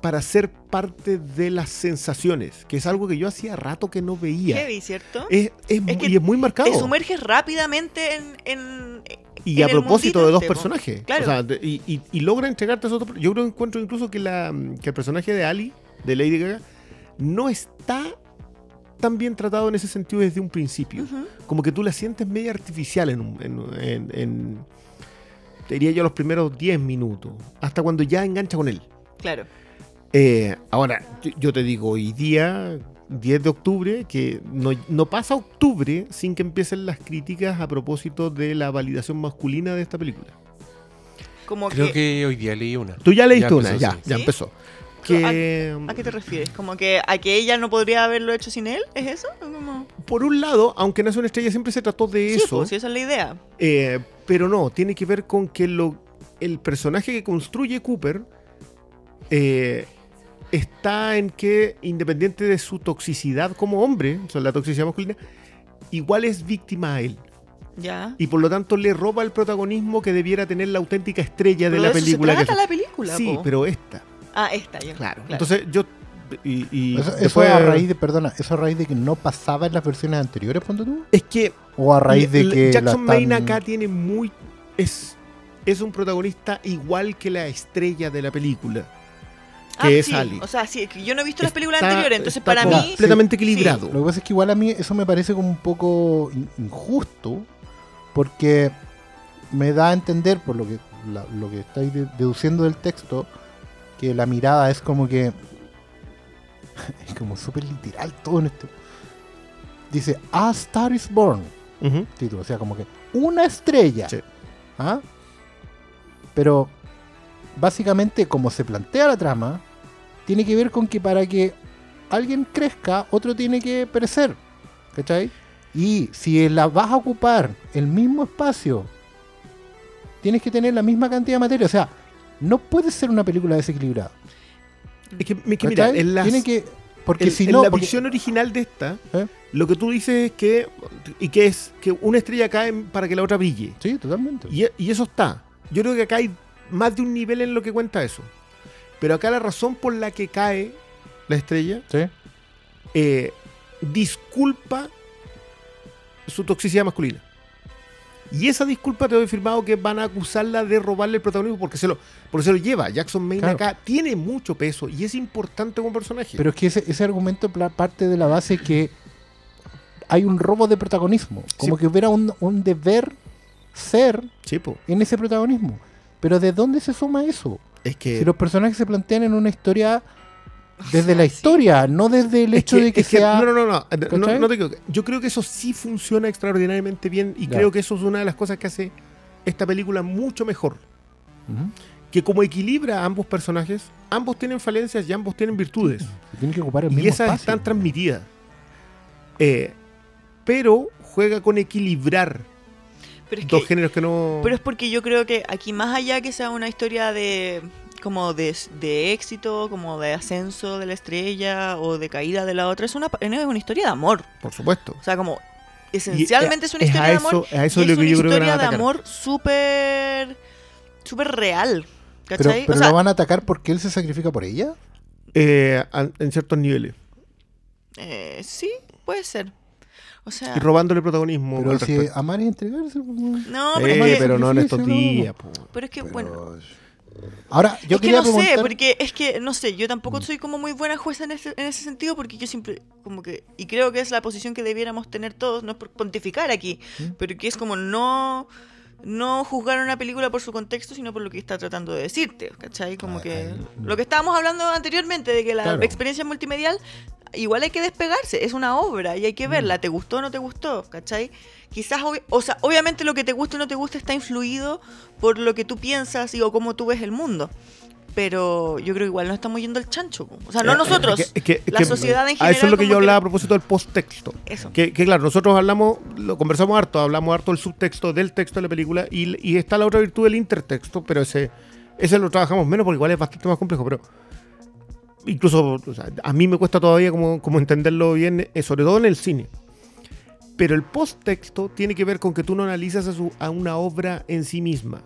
para ser parte de las sensaciones, que es algo que yo hacía rato que no veía. Heavy, ¿cierto? Es, es muy- que y es muy marcado. Te sumerges rápidamente en. en- Y a propósito de dos este, personajes. Claro. O sea, de- y, y- y logra entregarte esos dos. Yo creo que encuentro incluso que, la, que el personaje de Ali, de Lady Gaga, no está tan bien tratado en ese sentido desde un principio. Como que tú la sientes media artificial en, un- en, en- en- te diría yo los primeros 10 minutos, hasta cuando ya engancha con él. Claro. Eh, ahora, yo- yo te digo, hoy día, 10 de octubre, que no, no pasa octubre sin que empiecen las críticas a propósito de la validación masculina de esta película. Como Creo que. que hoy día leí una. Tú ya leíste Ya una, empezó, ya, sí. ya ¿Sí? empezó. ¿A- Que, ¿A qué te refieres? ¿Como que a que ella no podría haberlo hecho sin él? ¿Es eso? ¿O como- por un lado, aunque Nace una estrella siempre se trató de Sí, eso, pues, sí, esa es la idea. eh, pero no, tiene que ver con que lo, el personaje que construye Cooper eh, está en que, independiente de su toxicidad como hombre, o sea, la toxicidad masculina, igual es víctima a él. Ya. Y por lo tanto le roba el protagonismo que debiera tener la auténtica estrella de la eso película. que trata es- la película, sí, po. pero esta. Ah, esta, ya. Claro. Entonces yo... Y, y Eso, eso a raíz de, perdona, eso a raíz de que no pasaba en las versiones anteriores, ponte tú. Es que O a raíz de que. Jackson Maine acá tiene muy... Es, es un protagonista igual que la estrella de la película. Ah, que es sí. Ali. O sea, sí, es que yo no he visto las Está- películas anteriores, entonces está para mí. completamente sí. equilibrado. Lo que pasa es que igual a mí eso me parece como un poco in- injusto, porque me da a entender, por lo que, la- lo que estáis de- deduciendo del texto, que la mirada es como que. (laughs) Es como súper literal todo en esto. Dice, A Star is Born. Título, o sea, como que una estrella. Sí. ¿Ah? Pero básicamente, como se plantea la trama, tiene que ver con que para que alguien crezca, otro tiene que perecer. ¿Cachai? Y si la vas a ocupar el mismo espacio, tienes que tener la misma cantidad de materia. O sea, no puede ser una película desequilibrada. Es que, es que mira, en, las- Tiene que. Porque en- si en no. la porque- visión original de esta, ¿Eh? lo que tú dices es que... Y que es que una estrella cae para que la otra brille. Sí, totalmente. Y, y eso está. Yo creo que acá hay más de un nivel en lo que cuenta eso. Pero acá la razón por la que cae la estrella Sí. eh, disculpa su toxicidad masculina. Y esa disculpa te doy firmado que van a acusarla de robarle el protagonismo porque se lo, porque se lo lleva. Jackson Maine Claro. acá tiene mucho peso y es importante como personaje. Pero es que ese, ese argumento parte de la base que hay un robo de protagonismo. Como Sí. que hubiera un, un deber ser Sí, en ese protagonismo. Pero ¿de dónde se suma eso? Es que, Si los personajes se plantean en una historia desde la Sí. historia, no desde el es hecho de que es sea... no, no, no, no, equivoques. Yo creo que eso sí funciona extraordinariamente bien y Ya. creo que eso es una de las cosas que hace esta película mucho mejor. Que como equilibra a ambos personajes, ambos tienen falencias y ambos tienen virtudes. Tienen que ocupar el y esas espacio. están transmitidas. Eh, pero juega con equilibrar Pero es, dos que, géneros que no. pero es porque yo creo que aquí, más allá que sea una historia de como de, de éxito, como de ascenso de la estrella o de caída de la otra, es una, es una historia de amor. Por supuesto. O sea, como esencialmente es una es historia a de amor. eso- a eso y es lo es que una yo creo que van a historia de amor súper súper real. Pero, ¿Cachai? pero o sea, lo van a atacar porque él se sacrifica por ella. Eh, en ciertos niveles. eh, sí, puede ser. O sea, Y robándole protagonismo. Pero si respecto. amar es entregarse. pues, no. Eh, pero, es que, pero no en estos no. días. po. pero es que, bueno, Ahora, yo es que no sé, porque es que, no sé, yo Mm. tampoco soy como muy buena jueza en ese, en ese sentido, porque yo siempre, como que, y creo que es la posición que debiéramos tener todos, no es por pontificar aquí, ¿Mm? pero que es como no, no juzgar una película por su contexto, sino por lo que está tratando de decirte, ¿cachai? Como Ah, que lo que estábamos hablando anteriormente, de que la Claro. experiencia multimedial, igual hay que despegarse, es una obra y hay que Mm. verla, ¿te gustó o no te gustó? ¿cachai? Quizás, o sea, obviamente lo que te gusta o no te gusta está influido por lo que tú piensas y o cómo tú ves el mundo. Pero yo creo que igual no estamos yendo al chancho. po. O sea, no Eh, nosotros, es que- es que- es la que- sociedad en a general. Eso es lo que yo hablaba a propósito del posttexto. Eso. Que, claro, nosotros hablamos, lo conversamos harto, hablamos harto del subtexto, del texto de la película, y, y está la otra virtud del intertexto, pero ese, ese lo trabajamos menos porque igual es bastante más complejo, pero incluso o sea, a mí me cuesta todavía como, como entenderlo bien, eh, sobre todo en el cine. Pero el posttexto tiene que ver con que tú no analizas a, su- a una obra en sí misma,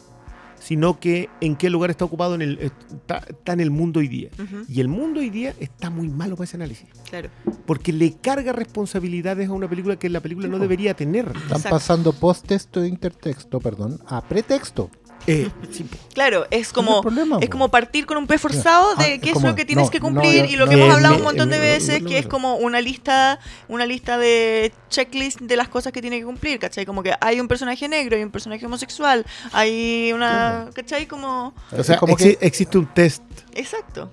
sino que en qué lugar está ocupado en el, está, está en el mundo hoy día. Y el mundo hoy día está muy malo para ese análisis claro. porque le carga responsabilidades a una película que la película no debería tener. Están Exacto. pasando post-texto e intertexto, perdón, a pretexto. Eh. Claro, es como problema, es como partir con un pez forzado Ah, de es qué es como- lo que tienes no, que no, cumplir yo- y lo que no, hemos me- hablado un me- montón de veces me- que es como una lista una lista de checklist de las cosas que tiene que cumplir, ¿cachai? Como que hay un personaje negro, hay un personaje homosexual, hay una, ¿cachai? Como O sea, Es como exi- que- existe un test. exacto.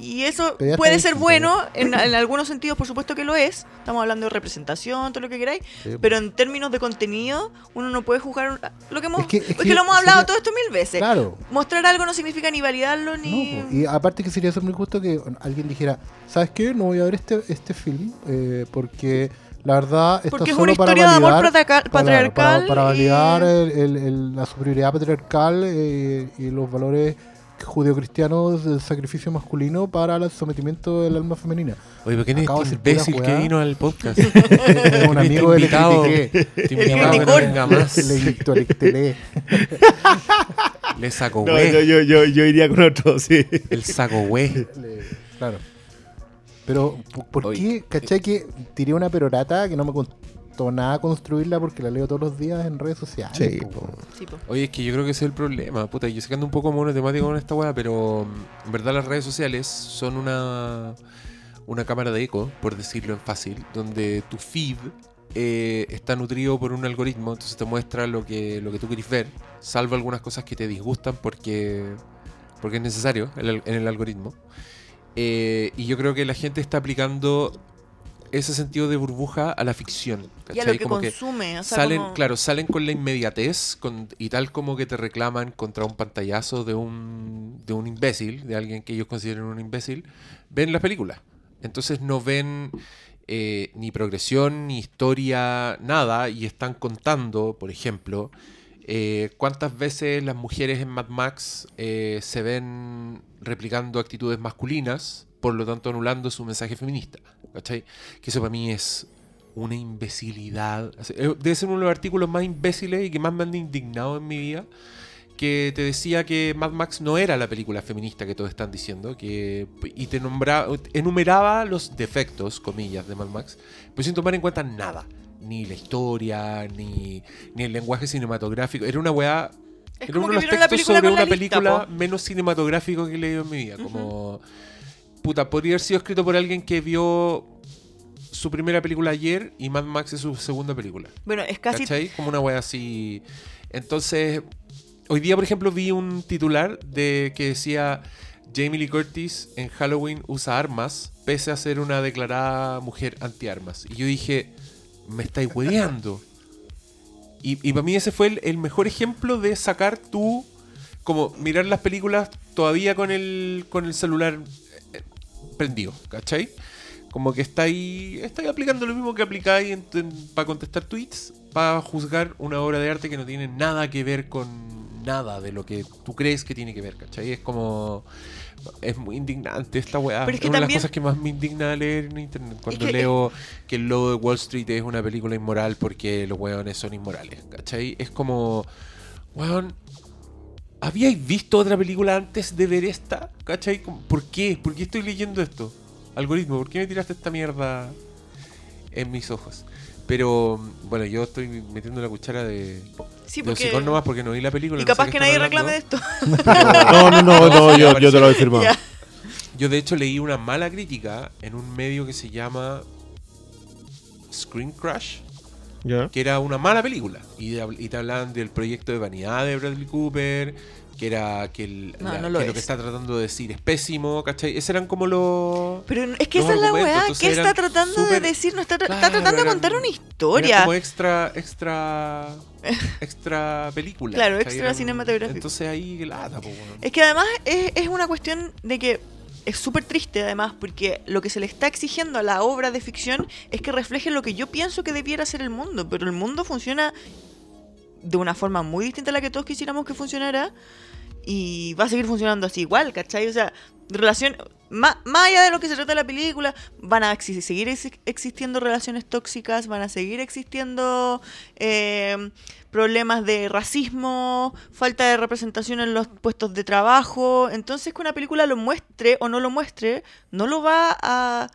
Y eso puede ser bueno, en, en algunos sentidos por supuesto que lo es, estamos hablando de representación, todo lo que queráis, Sí, po. pero en términos de contenido uno no puede juzgar lo que hemos... Es que- Es es que, que lo hemos hablado sería- todo esto mil veces. Claro. Mostrar algo no significa ni validarlo ni... No, po. y aparte que sería ser muy justo que alguien dijera, ¿sabes qué? No voy a ver este, este film eh, porque la verdad está Porque es solo una para historia de amor validar, patriarca- para- patriarcal para, para y- validar el- el- el- la superioridad patriarcal eh, y los valores judeocristianos del sacrificio masculino para el sometimiento del alma femenina. Oye, ¿pero quién es Acabo este pura imbécil que vino al podcast? (laughs) Es un amigo que le invitado. critiqué. Te El invitaba que no más. Le saco No, güey. yo, yo, yo, yo iría con otro, sí. El saco güey. Claro. Pero, ¿por- ¿por Oye, qué? ¿Cachai que tiré una perorata que no me costó nada construirla porque la leo todos los días en redes sociales? Sí, po, po. weón? Sí, po. Oye, es que yo creo que ese es el problema, puta. Yo sé que ando un poco monotemático con esta weá, pero mm, en verdad las redes sociales son una, una cámara de eco, por decirlo en fácil, donde tu feed eh, está nutrido por un algoritmo, entonces te muestra lo que, lo que tú querés ver, salvo algunas cosas que te disgustan porque, porque es necesario en el, en el algoritmo. Eh, y yo creo que la gente está aplicando ese sentido de burbuja a la ficción. Y a ¿cachai? lo que Como que consume. O sea, salen, como- claro, salen con la inmediatez con- y tal como que te reclaman contra un pantallazo de un, de un imbécil, de alguien que ellos consideren un imbécil, ven las películas. Entonces no ven eh, ni progresión, ni historia, nada, y están contando, por ejemplo, eh, cuántas veces las mujeres en Mad Max eh, se ven replicando actitudes masculinas, por lo tanto anulando su mensaje feminista. ¿Cachai? Que eso para mí es una imbecilidad. Eh, Debe ser uno de los artículos más imbéciles y que más me han indignado en mi vida. Que te decía que Mad Max no era la película feminista que todos están diciendo. Que, y te nombraba, enumeraba los defectos, comillas, de Mad Max, pero sin tomar en cuenta nada. Ni la historia, ni, ni el lenguaje cinematográfico. Era una weá. Es Era uno de los textos sobre una lista, película po. menos cinematográfico que he leído en mi vida. Como. Puta, podría haber sido escrito por alguien que vio su primera película ayer y Mad Max es su segunda película. Bueno, es casi. ¿Cachai? Como una wea así. Entonces, hoy día, por ejemplo, vi un titular de que decía Jamie Lee Curtis en Halloween usa armas, pese a ser una declarada mujer antiarmas. Y yo dije, me estáis hueveando. Y, y para mí ese fue el, el mejor ejemplo de sacar tú, como mirar las películas todavía con el, con el celular prendido, ¿cachai? Como que estáis, estáis aplicando lo mismo que aplicáis para contestar tweets, para juzgar una obra de arte que no tiene nada que ver con nada de lo que tú crees que tiene que ver, ¿cachai? Es como... Es muy indignante esta weá. Pero es es que una de las cosas que más me indigna leer en internet. Cuando que- leo que el logo de Wall Street es una película inmoral porque los weones son inmorales, ¿cachai? Es como... Weón, ¿Habíais visto otra película antes de ver esta? ¿Cachai? ¿Por qué? ¿Por qué estoy leyendo esto? Algoritmo, ¿por qué me tiraste esta mierda en mis ojos? Pero bueno, yo estoy metiendo la cuchara de, Sí, de porque. hocicón nomás porque no vi la película. Y no sé capaz que nadie reclame de esto. (laughs) No, no, no, no, yo, yo te lo he (laughs) firmado. Yo de hecho leí una mala crítica en un medio que se llama Screen Crush. Que era una mala película. Y, de- y te hablaban del proyecto de vanidad de Bradley Cooper, que era que, el- No, la- no lo que lo que está tratando de decir es pésimo, ¿cachai? Esos eran como los... Pero es que esa es la weá. ¿Qué está tratando de decir? No está, tra- está tratando de contar una Era historia. como extra, extra, (laughs) extra película. Claro, ¿cachai? extra Eran- cinematográfico. Entonces ahí, lata, po, weón. Es que además es, es una cuestión de que es súper triste además porque lo que se le está exigiendo a la obra de ficción es que refleje lo que yo pienso que debiera ser el mundo, pero el mundo funciona de una forma muy distinta a la que todos quisiéramos que funcionara y va a seguir funcionando así igual, ¿cachai? O sea, relación, más, más allá de lo que se trata de la película, van a seguir ex- existiendo relaciones tóxicas, van a seguir existiendo eh, problemas de racismo, falta de representación en los puestos de trabajo. Entonces, que una película lo muestre o no lo muestre, no lo va a.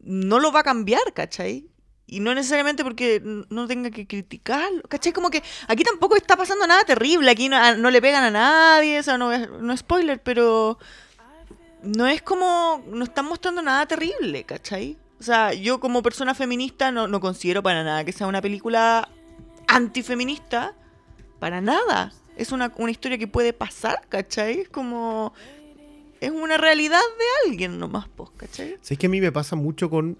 no lo va a cambiar, ¿cachai? Y no necesariamente porque no tenga que criticarlo, ¿cachai? Como que aquí tampoco está pasando nada terrible, aquí no, le pegan a nadie, o sea, no no spoiler, pero no es como, no están mostrando nada terrible, ¿cachai? O sea, yo como persona feminista no, no considero para nada que sea una película antifeminista, para nada. Es una, una historia que puede pasar, ¿cachai? Es como... Es una realidad de alguien nomás, pues, ¿cachai? ¿Sabes que a mí me pasa mucho con,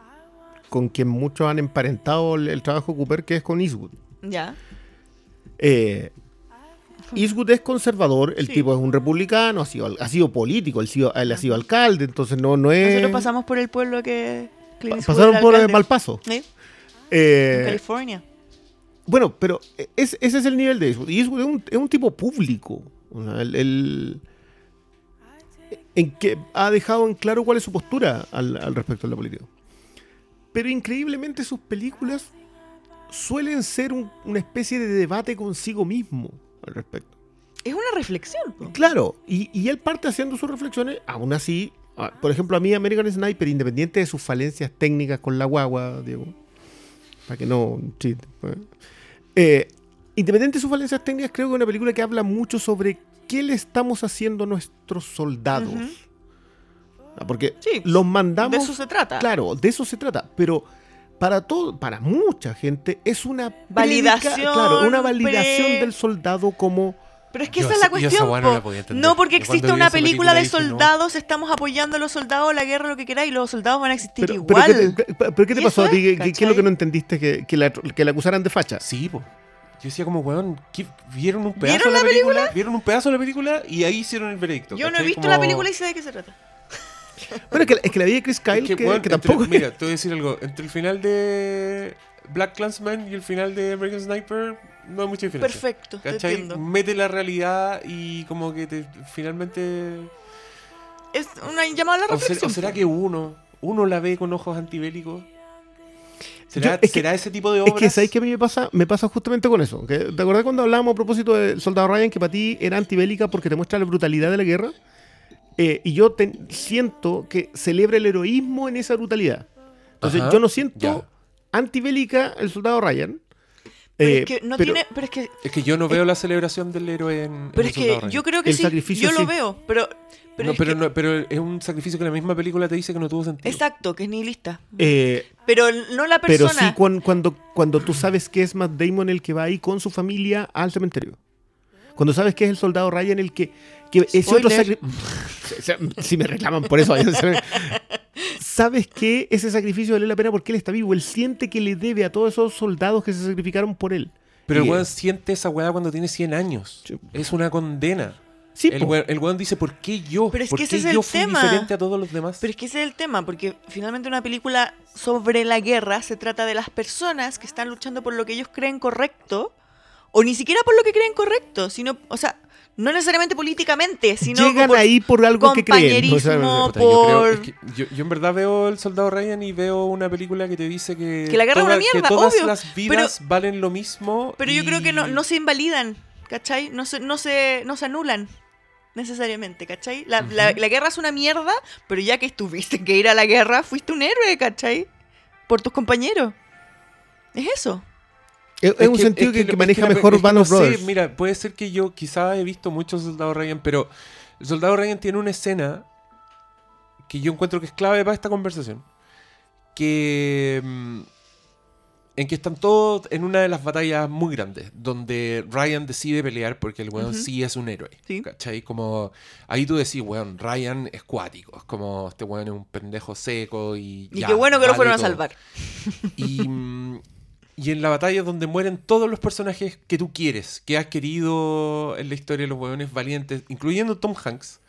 con quien muchos han emparentado el, el trabajo de Cooper, que es con Eastwood? Ya. Eh, Eastwood es conservador, el Sí. tipo es un republicano, ha sido, ha sido político, él, sido- él ha sido alcalde, entonces no, no es... Nosotros pasamos por el pueblo que... Clint pasaron por alcalde. Malpaso. Sí, Eh, en California. Bueno, pero es- ese es el nivel de Eastwood. Eastwood es un, es un tipo público. El- el- en que ha dejado en claro cuál es su postura al, al respecto de la política. Pero increíblemente sus películas suelen ser un- una especie de debate consigo mismo al respecto. Es una reflexión. po. Claro, y, y él parte haciendo sus reflexiones, aún así, ah, por ejemplo, a mí American Sniper, independiente de sus falencias técnicas con la guagua, Diego, para que no chiste, pues, eh, independiente de sus falencias técnicas, creo que es una película que habla mucho sobre qué le estamos haciendo a nuestros soldados. Ah, Porque Sí, los mandamos... De eso se trata. Claro, de eso se trata, pero para todo, para mucha gente es una Validación, claro, una validación pre- del soldado como Pero es que Yo esa es la esa- yo esa cuestión. no la. No porque vi una esa película de película dije, no. soldados, estamos apoyando a los soldados, la guerra, lo que queráis, y los soldados van a existir Pero, pero igual. ¿qué te, pero ¿qué te pasó a ti? ¿Qué, qué- es lo que no entendiste? Que, que, la, que la acusaran de facha. Sí, po. Yo decía como, weón, ¿qué- ¿vieron un pedazo ¿Vieron de la la película? ¿Vieron un pedazo de la película? Y ahí hicieron el veredicto. Yo no he visto Como- la película y sé de qué se trata. Bueno, es que, es que la vi de Chris Kyle, Es que, que, weón, que entre- tampoco... Mira, te voy a decir algo. Entre el final de Black Clansman y el final de American Sniper no hay mucha diferencia. Perfecto, te ¿Cachai? entiendo. Mete la realidad y como que te, finalmente... Es una llamada a la ¿O, ser- reflexión. o será que uno, uno la ve con ojos antibélicos? Yo- ¿Será, es que- será ese tipo de Es obras? que, ¿sabes qué a mí me pasa? Me pasa justamente con eso. ¿Te acordás cuando hablábamos a propósito del Soldado Ryan que para ti era antibélica porque te muestra la brutalidad de la guerra? Eh, y yo te- siento que celebra el heroísmo en esa brutalidad. Entonces Ajá, yo no siento antibélica el Soldado Ryan. Pero eh, es que no pero- tiene. Pero es que, Es que yo no veo la celebración del héroe en... en pero El es que Ryan. yo creo que El sí. sacrificio Yo sí. lo veo, pero. Pero, no, es pero, que- no- pero es un sacrificio que la misma película te dice que no tuvo sentido. Exacto, que es nihilista. eh, Pero no la Pero persona. sí cuan- cuando, cuando tú sabes que es Matt Damon el que va ahí con su familia al cementerio. Cuando sabes que es el soldado Ryan el que... que ese (laughs) otro Si me reclaman por eso. sabes que ese sacrificio vale la pena porque él está vivo. Él siente que le debe a todos esos soldados que se sacrificaron por él. Pero el weón siente esa weá cuando tiene 100 años. Sí. Es una condena. Sí, el, weón, el weón dice, ¿por qué yo? Pero es ¿Por que ese qué es el fui tema. diferente a todos los demás? Pero es que ese es el tema, porque finalmente una película sobre la guerra se trata de las personas que están luchando por lo que ellos creen correcto, o ni siquiera por lo que creen correcto, sino, o sea, no necesariamente políticamente, sino Llegan por ahí por algo que creen. o sea, yo, creo- por- es que yo, yo en verdad veo El Soldado Ryan y veo una película que te dice que, Que la guerra es una toda- mierda, que todas obvio, las vidas valen lo mismo. Pero yo creo que no, no se invalidan, ¿cachai? No se, no se, no se anulan necesariamente, ¿cachai? La, la- la guerra es una mierda, pero ya que tuviste que ir a la guerra, fuiste un héroe, ¿cachai? Por tus compañeros. Es eso. Es, es un que- sentido es que, maneja mejor Band no of sé, Brothers. mira, puede ser que yo quizás he visto mucho Soldado Ryan, pero El Soldado Ryan tiene una escena que yo encuentro que es clave para esta conversación. Que mm, en que están todos en una de las batallas muy grandes, donde Ryan decide pelear porque el weón sí es un héroe. Sí. ¿Cachai? Como ahí tú decís, weón, Ryan es cuático. Es como este weón es un pendejo seco y. Y ya, qué bueno que lo fueron a salvar. Y, mm, y en la batalla donde mueren todos los personajes que tú quieres, que has querido en la historia de los hueones valientes, incluyendo Tom Hanks,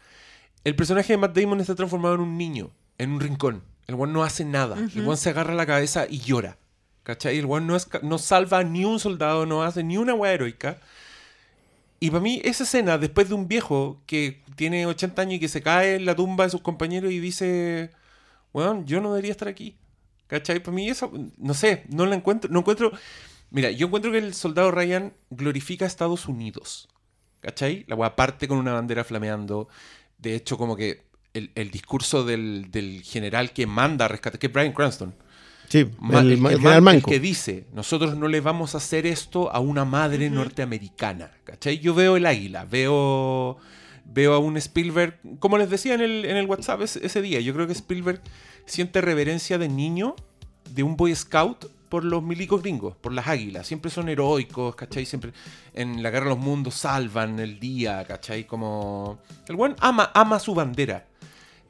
el personaje de Matt Damon está transformado en un niño, en un rincón. El weón no hace nada. El weón se agarra la cabeza y llora. ¿Cachai? El weón no, es no salva ni un soldado, no hace ni una hueá heroica. Y para mí, esa escena, después de un viejo que tiene 80 años y que se cae en la tumba de sus compañeros y dice, weón, yo no debería estar aquí. ¿Cachai? Para mí eso, no sé, no la encuentro, no encuentro... Mira, yo encuentro que el soldado Ryan glorifica a Estados Unidos. ¿Cachai? La weá parte con una bandera flameando. De hecho, como que el, el discurso del, del general que manda a rescatar, que es Brian Cranston. Sí, Ma- el, el, el que general man- el Manco. que dice, nosotros no le vamos a hacer esto a una madre norteamericana. ¿Cachai? Yo veo el águila, veo, veo a un Spielberg, como les decía en el, en el WhatsApp ese, ese día, yo creo que Spielberg siente reverencia de niño, de un Boy Scout, por los milicos gringos, por las águilas. Siempre son heroicos, ¿cachai? Siempre en la Guerra de los Mundos salvan el día, ¿cachai? Como... El buen ama, ama su bandera.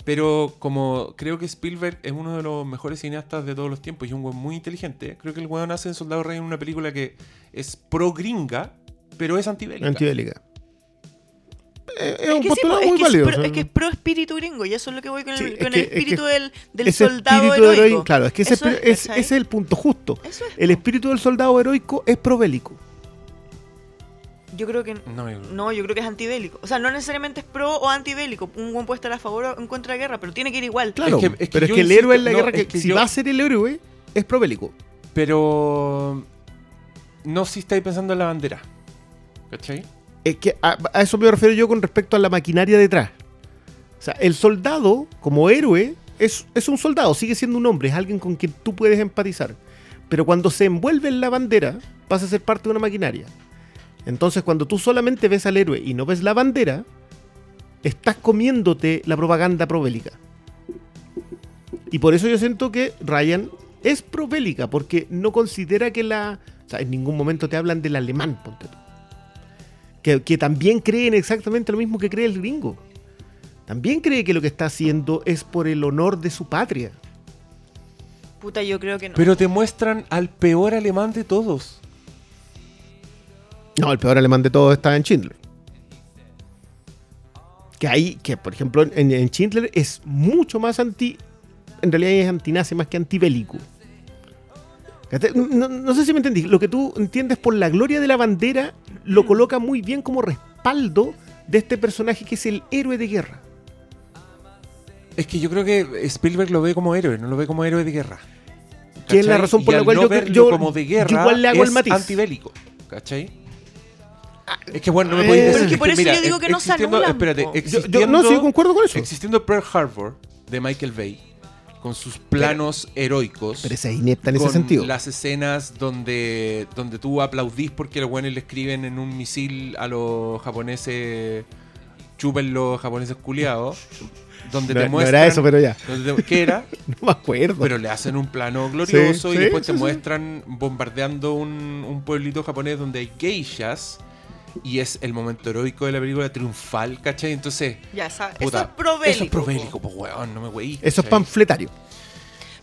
Pero como creo que Spielberg es uno de los mejores cineastas de todos los tiempos y un weón muy inteligente, creo que el weón hace en Soldado Ryan una película que es pro gringa, pero es antibélica. Antibélica. Eh, es Es un que, sí, es, muy que es válido. pro, o sea, es que es pro espíritu gringo, y eso es lo que voy con, Sí, el, es con que- el es que espíritu del, del ese soldado espíritu heroico. heroico, claro, es que ese, Eso es, espíritu- es- ¿cachai? ese es el punto justo. Eso es. El espíritu del soldado heroico es probélico. Yo creo que No, yo- no, yo creo que es antibélico. O sea, no necesariamente es pro o antibélico. Un buen puede estar a favor o en contra de la guerra, pero tiene que ir igual. Claro, Es que- es que pero es que el insisto- héroe en la no, guerra, es que, que si yo- va a ser el héroe, es probélico. Pero no si estáis pensando en la bandera. ¿Cachai? A, eso me refiero yo con respecto a la maquinaria detrás. O sea, el soldado, como héroe, es, es un soldado, sigue siendo un hombre, es alguien con quien tú puedes empatizar. Pero cuando se envuelve en la bandera, pasa a ser parte de una maquinaria. Entonces, cuando tú solamente ves al héroe y no ves la bandera, estás comiéndote la propaganda probélica. Y por eso yo siento que Ryan es probélica, porque no considera que la. O sea, en ningún momento te hablan del alemán, ponte tú que, que también creen exactamente lo mismo que cree el gringo. También cree que lo que está haciendo es por el honor de su patria. Puta, yo creo que no. Pero te muestran al peor alemán de todos. No, el peor alemán de todos está en Schindler. Que ahí, que por ejemplo en, en Schindler es mucho más anti. En realidad es antinazi más que antibélico. No, no sé si me entendí. Lo que tú entiendes por la gloria de la bandera lo coloca muy bien como respaldo de este personaje que es el héroe de guerra. Es que yo creo que Spielberg lo ve como héroe, no lo ve como héroe de guerra. Que es la razón por Y la al cual no yo- yo- como de yo guerra igual le hago el matiz. antibélico. ¿Cachai? Es que bueno, no me Eh, podéis decir. es que es por eso mira, yo digo que no se Espérate. Yo, yo- no, sí, yo concuerdo con eso. existiendo Pearl Harbor de Michael Bay, con sus planos heroicos. Pero esa es inepta en ese sentido. Las escenas donde, donde tú aplaudís porque los buenos le escriben en un misil a los japoneses, chupen los japoneses culiados, (laughs) donde No, te no muestran. era eso, pero ya. te- ¿Qué era? (laughs) No me acuerdo. Pero le hacen un plano glorioso Sí, y sí, después sí, te muestran bombardeando un, un pueblito japonés donde hay geishas y es el momento heroico de la película triunfal, ¿cachai? Entonces, Ya, sa- puta, eso es probélico. Eso es probélico, pues weón, no me weí. Eso es panfletario.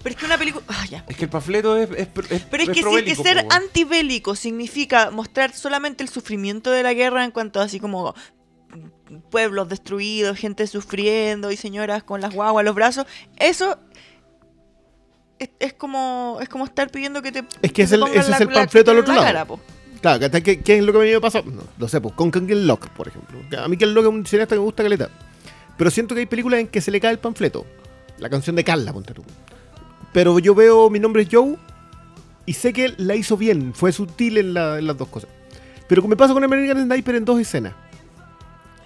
Pero es que una película. Ah, ya. Es que el panfleto es, es, es- Pero es que si es que probélico, ser po, antibélico significa mostrar solamente el sufrimiento de la guerra en cuanto a así como pueblos destruidos, gente sufriendo y señoras con las guaguas los brazos, eso es, es como es como estar pidiendo que te Es que es te el- ese la- es el la panfleto al otro la lado. cara. ¿Qué, es lo que me ha pasado? No, lo sé, pues, con Ken Lock, por ejemplo. A mí Ken Lock es un cineasta que me gusta caleta. Pero siento que hay películas en que se le cae el panfleto. La canción de Carla, ponte tú. Pero yo veo Mi nombre es Joe y sé que la hizo bien, fue sutil en, la- en las dos cosas. Pero me pasa con American Sniper en dos escenas.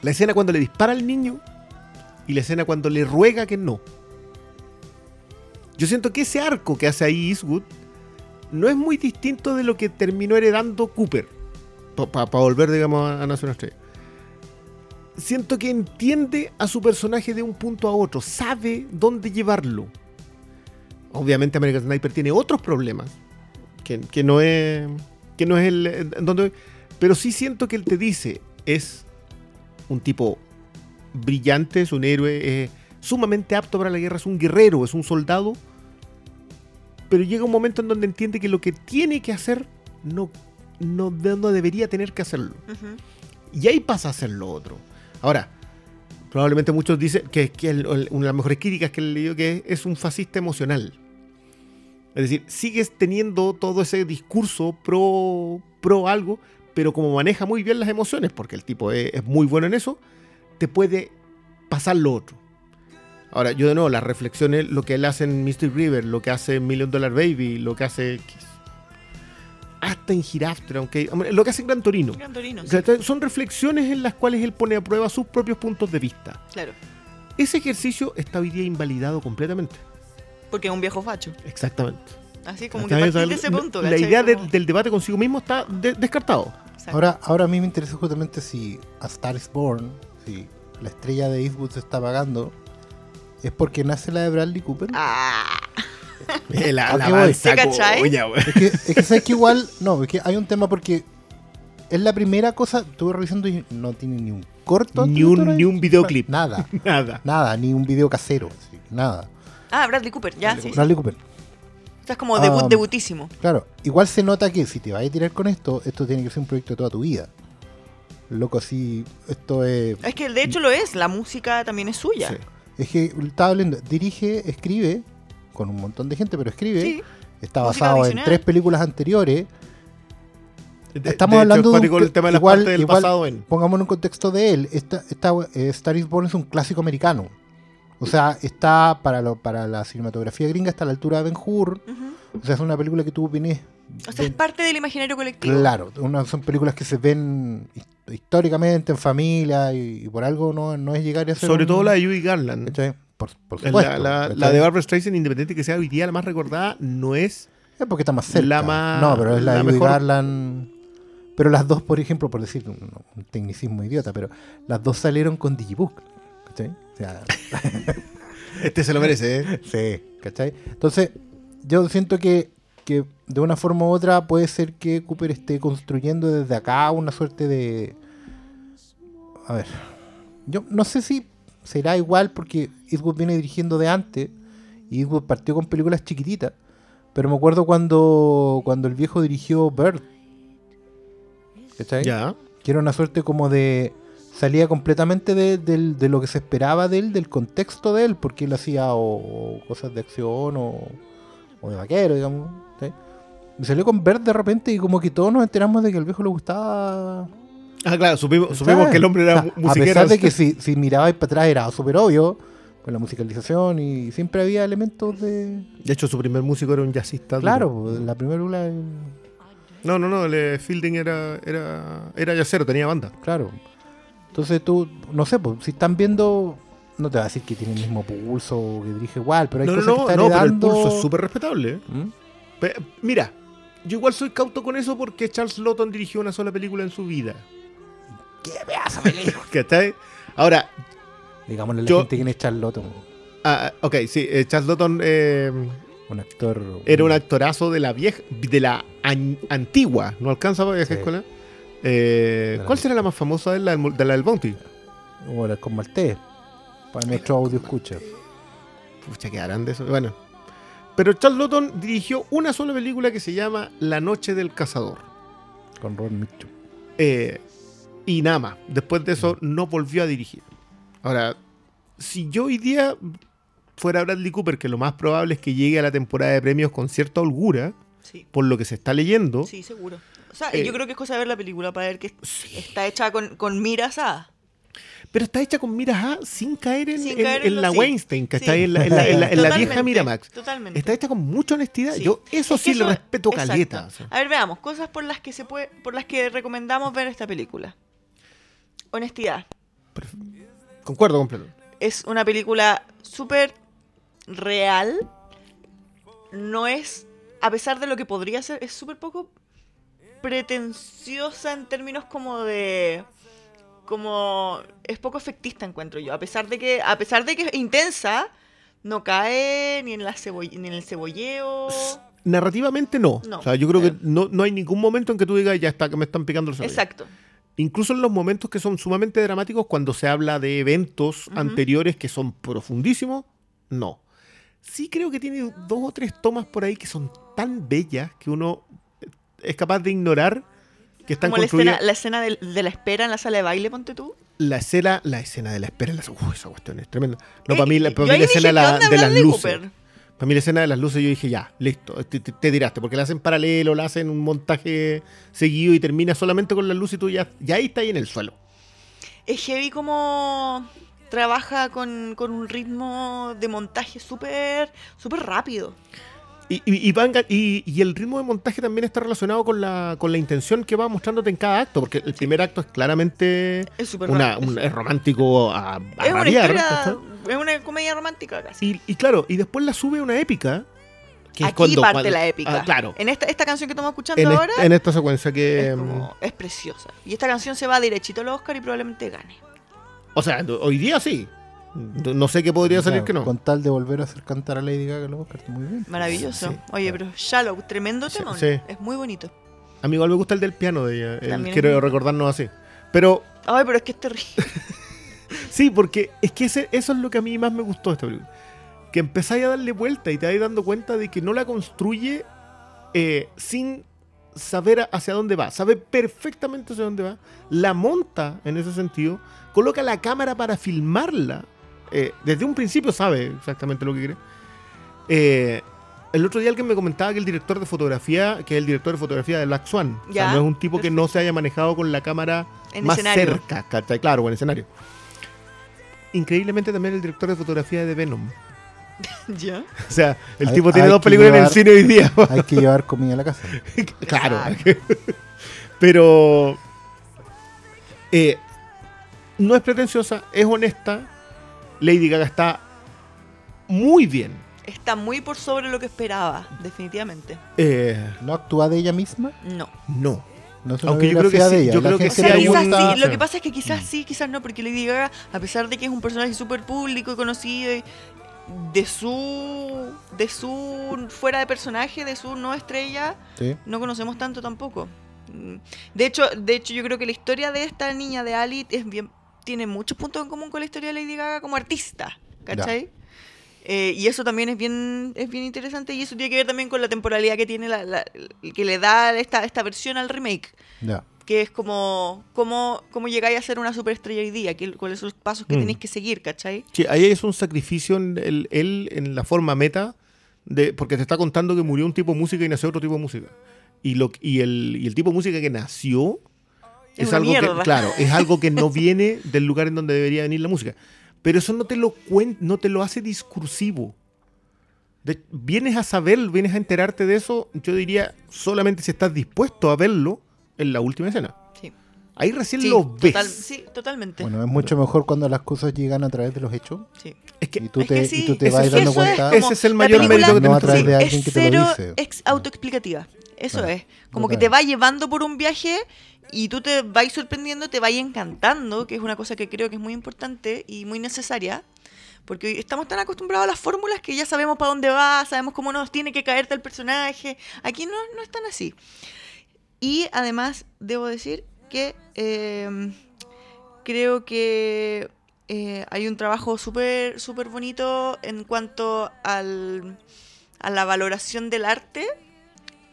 La escena cuando le dispara al niño y la escena cuando le ruega que no. Yo siento que ese arco que hace ahí Eastwood no es muy distinto de lo que terminó heredando Cooper. Para volver, digamos, a, Nación Estrella. Siento que entiende a su personaje de un punto a otro, sabe dónde llevarlo. Obviamente American Sniper tiene otros problemas, que, que no es que no es el eh, donde pero sí siento que él te dice es un tipo brillante, es un héroe, es sumamente apto para la guerra, es un guerrero, es un soldado, pero llega un momento en donde entiende que lo que tiene que hacer no, no, no debería tener que hacerlo. Y ahí pasa a hacer lo otro. Ahora, probablemente muchos dicen que, que el- el- una de las mejores críticas que he leído que es, es un fascista emocional. Es decir, sigues teniendo todo ese discurso pro, pro algo, pero como maneja muy bien las emociones, porque el tipo es, es muy bueno en eso, te puede pasar lo otro. Ahora, yo de nuevo, las reflexiones, lo que él hace en Mystic River, lo que hace en Million Dollar Baby, lo que hace... Hasta en Hereafter, aunque... hombre, Lo que hace en Gran Torino. Gran Torino, sí, son reflexiones en las cuales él pone a prueba sus propios puntos de vista. claro. Ese ejercicio está hoy día invalidado completamente. Porque es un viejo facho. Exactamente. Así como que partir de ese punto, la idea de- del debate consigo mismo está de- descartado. Exacto. Ahora, ahora a mí me interesa justamente si A Star is Born, si la estrella de Eastwood se está apagando, es porque nace la de Bradley Cooper. Ah, Eh, La, ¿A la. Es que, es que sabes que igual, no, es que hay un tema porque es la primera cosa, estuve revisando y no tiene ni un corto. Ni un- ni un videoclip. Nada, (laughs) Nada. nada, ni un video casero, sí, nada. ah, Bradley Cooper, ya, sí. sí. Bradley Cooper. O sea, es como debut, Ah, debutísimo. Claro, igual se nota que si te vas a tirar con esto, esto tiene que ser un proyecto de toda tu vida. Loco, así, esto es... Es que de hecho lo es, la música también es suya. Sí. Es que estaba hablando, dirige, escribe, con un montón de gente, pero escribe. Sí. Está basado en tres películas anteriores. De- Estamos de hecho, hablando de un el tema de igual- del igual- pasado en. Pongámonos en un contexto de él. Esta, esta, eh, Star is Born es un clásico americano. O sea, está para, lo, para la cinematografía gringa, está a la altura de Ben Hur. O sea, es una película que tú vienes. O sea, es parte del imaginario colectivo. Claro, una- son películas que se ven his- históricamente en familia y, y por algo no, no es llegar a ser. Sobre un- todo la de Judy Garland. ¿cachai? Por, supuesto. la- de Barbara Streisand, independiente que sea hoy día la más recordada, no es. Es porque está más cerca. La más- no, pero es la, la de Judy mejor- Garland. Pero las dos, por ejemplo, por decir un, un tecnicismo idiota, pero las dos salieron con Digibook. ¿Cachai? O sea, (laughs) Este se lo merece, ¿eh? sí, ¿cachai? Entonces, yo siento que, que de una forma u otra puede ser que Cooper esté construyendo desde acá una suerte de. A ver. Yo no sé si será igual porque Eastwood viene dirigiendo de antes y Eastwood partió con películas chiquititas. Pero me acuerdo cuando, cuando el viejo dirigió Bird. ¿Cachai? Ya. Que era una suerte como de. Salía completamente de, de lo que se esperaba de él, del contexto de él, porque él hacía o, o cosas de acción o, o de vaquero, digamos. ¿sí? Y salió con Bird de repente y como que todos nos enteramos de que al viejo le gustaba. Ah, claro, supimos, supimos que el hombre era O sea, mu- A musiquero. pesar de que si, si mirabais para atrás era súper obvio, con la musicalización y siempre había elementos de. De hecho, su primer músico era un jazzista. Claro, pues, la primera película, No, no, no, el eh, Fielding era, era, era jazzero, tenía banda. claro. Entonces tú, no sé, pues, si están viendo, no te va a decir que tiene el mismo pulso o que dirige igual, pero hay No, no, cosas que no, está no, pero el heredando- pulso es súper respetable. ¿Mm? Mira, yo igual soy cauto con eso porque Charles Lawton dirigió una sola película en su vida. ¿Qué pedazo película? (laughs) ¿Cachai? Ahora, Digámosle a la Yo- gente quién es Charlotte, ah, ok, sí, eh, Charles Lawton eh, un actor. era un actorazo de la vieja, de la an- antigua, no alcanza para vieja Sí. escuela. Eh, la- ¿Cuál será la más famosa de la, de la del Bounty? Bueno, con Maltés. Para nuestro audio escucha. Pucha, quedarán de eso. Bueno. Pero Charles Lawton dirigió una sola película que se llama La Noche del Cazador. Con Ron Mitchum. Eh, y nada más. Después de eso no volvió a dirigir. Ahora, si yo hoy día fuera Bradley Cooper, que lo más probable es que llegue a la temporada de premios con cierta holgura, Sí, por lo que se está leyendo, sí, seguro. O sea, Eh, yo creo que es cosa de ver la película para ver que está hecha con, con miras a. pero está hecha con miras a sin caer en, Sin en- caer en en lo- la sí. Weinstein, ¿cachai? Sí. En la, en la- vieja Miramax. Totalmente. Está hecha con mucha honestidad. Yo eso Es sí le eso- respeto exacto. caleta. o sea. A ver, veamos, cosas por las que se puede, por las que recomendamos ver esta película. Honestidad. Concuerdo completo. Es una película súper real. No es, a pesar de lo que podría ser, es súper poco pretenciosa en términos como de como es poco efectista encuentro yo a pesar de que a pesar de que es intensa no cae ni en la ceboll- ni en el cebolleo narrativamente no. No. O sea, yo creo Eh. que no, no hay ningún momento en que tú digas, ya está, que me están picando el cebolla. Exacto. Incluso en los momentos que son sumamente dramáticos, cuando se habla de eventos anteriores que son profundísimos, no. Sí creo que tiene dos o tres tomas por ahí que son tan bellas que uno es capaz de ignorar que están Como la escena, la escena de, de la espera en la sala de baile, ponte tú. La escena, la escena de la espera, la, Uy, esa cuestión es tremenda. No, Eh, para mí, la, yo para mí ahí la escena de, ¿qué la- onda de las luces. Cooper? Para mí la escena de las luces yo dije, ya, listo, te, te- te tiraste, porque la hacen paralelo, la hacen un montaje seguido y termina solamente con la luz y tú ya, ya ahí está ahí en el suelo. Es heavy como trabaja con, con un ritmo de montaje súper súper rápido. Y, y, y van y- y el ritmo de montaje también está relacionado con la, con la intención que va mostrándote en cada acto, porque el primer acto es claramente Es una, un- es romántico a, a es una historia, es una comedia romántica casi. Y, y claro, y después la sube una épica. Que es Aquí cuando- parte cuando- la épica. Ah, claro. En esta, esta canción que estamos escuchando En, ahora en esta secuencia que. es, como- es preciosa. Y esta canción se va derechito al Oscar y probablemente gane. O sea, hoy día sí. No sé qué podría salir Claro, que no. Con tal de volver a hacer cantar a Lady Gaga los Oscars, muy bien. Maravilloso. Sí, Oye, pero Shallow, tremendo Sí, temón. sí. Es muy bonito. A mí igual me gusta el del piano de ella. el- quiero recordarnos así. Pero Ay, pero es que es terrible. (laughs) sí, porque es que ese- eso es lo que a mí más me gustó de esta película. Que empezáis a darle vuelta y te vais dando cuenta de que no la construye eh, sin saber hacia dónde va. Sabe perfectamente hacia dónde va. La monta en ese sentido. Coloca la cámara para filmarla. Eh, desde un principio sabe exactamente lo que quiere. Eh, el otro día alguien me comentaba que el director de fotografía, que es el director de fotografía de Black Swan, o sea, Ya, no es un tipo que no se haya manejado con la cámara En más escenario. cerca, ¿cachai? Claro, en escenario. Increíblemente también el director de fotografía de Venom. (laughs) ¿Ya? O sea, el Hay- tipo tiene dos películas en el cine hoy día. (laughs) Hay que llevar comida a la casa. (laughs) claro. Pero eh, no es pretenciosa, es honesta. Lady Gaga está muy bien. Está muy por sobre lo que esperaba, definitivamente. Eh, ¿No actúa de ella misma? No. no. Aunque yo creo que sí, de ella. yo creo que sí lo que pasa es que quizás sí, quizás no, porque Lady Gaga, a pesar de que es un personaje súper público y conocido, y de su de su fuera de personaje, de su no estrella, Sí. no conocemos tanto tampoco. De hecho, de hecho yo creo que la historia de esta niña de Ali es bien tiene muchos puntos en común con la historia de Lady Gaga como artista, ¿cachai? Eh, y eso también es bien es bien interesante y eso tiene que ver también con la temporalidad que tiene la, la- que le da esta, esta versión al remake Ya. que es como cómo, cómo llegáis a ser una superestrella hoy día, que- cuáles son los pasos que Mm. tenéis que seguir, ¿cachai? Sí, ahí es un sacrificio en él en la forma meta, de, porque te está contando que murió un tipo de música y nació otro tipo de música. Y, lo, y, el, y el tipo de música que nació Es es, una algo mierda. que, claro, es (laughs) algo que no viene del lugar en donde debería venir la música. Pero eso no te lo cuen- no te lo hace discursivo. De- vienes a saber, vienes a enterarte de eso, yo diría, solamente si estás dispuesto a verlo en la última escena. Sí. Ahí recién Sí, lo ves. total- sí, totalmente. Bueno, es mucho mejor cuando las cosas llegan a través de los hechos sí. Es que y tú Es te, que y tú te vas es- dando es cuenta. ese es el mayor mérito que No a través de alguien es que te lo cero dice. ex- autoexplicativa. Eso Ah, es. Como que te va llevando por un viaje y tú te vas sorprendiendo, te vas encantando, que es una cosa que creo que es muy importante y muy necesaria. Porque estamos tan acostumbrados a las fórmulas que ya sabemos para dónde va, sabemos cómo nos tiene que caer tal personaje. Aquí no, no es tan así. Y además, debo decir que eh, creo que eh, hay un trabajo súper súper bonito en cuanto al, a la valoración del arte,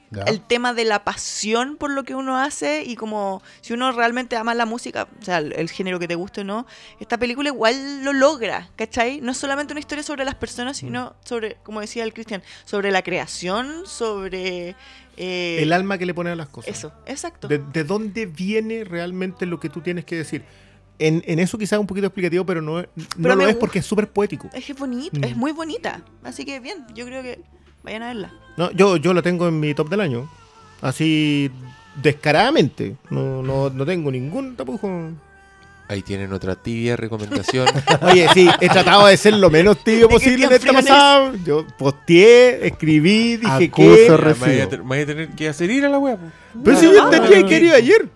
Ya. el tema de la pasión por lo que uno hace y como si uno realmente ama la música, o sea, el, el género que te guste o no, esta película igual lo logra, ¿cachai? No es solamente una historia sobre las personas, sino sobre, como decía el Cristian, sobre la creación, sobre... eh, el alma que le pone a las cosas. Eso, exacto. De, de dónde viene realmente lo que tú tienes que decir? En, en eso quizás un poquito explicativo, pero no, no Pero lo es porque es súper poético. Es que es bonita, Mm. es muy bonita. Así que bien, yo creo que vayan a verla. No, yo, yo la tengo en mi top del año. Así descaradamente. No, no, no tengo ningún tapujo. Ahí tienen otra tibia recomendación. (laughs) Oye, sí, he tratado de ser lo menos tibio ¿De qué posible en esta pasada. Yo posteé, escribí, dije que. Me vaya a me vaya a tener que hacer ir a la wea. po. Pero si No, yo no, tenía no. que ir ayer.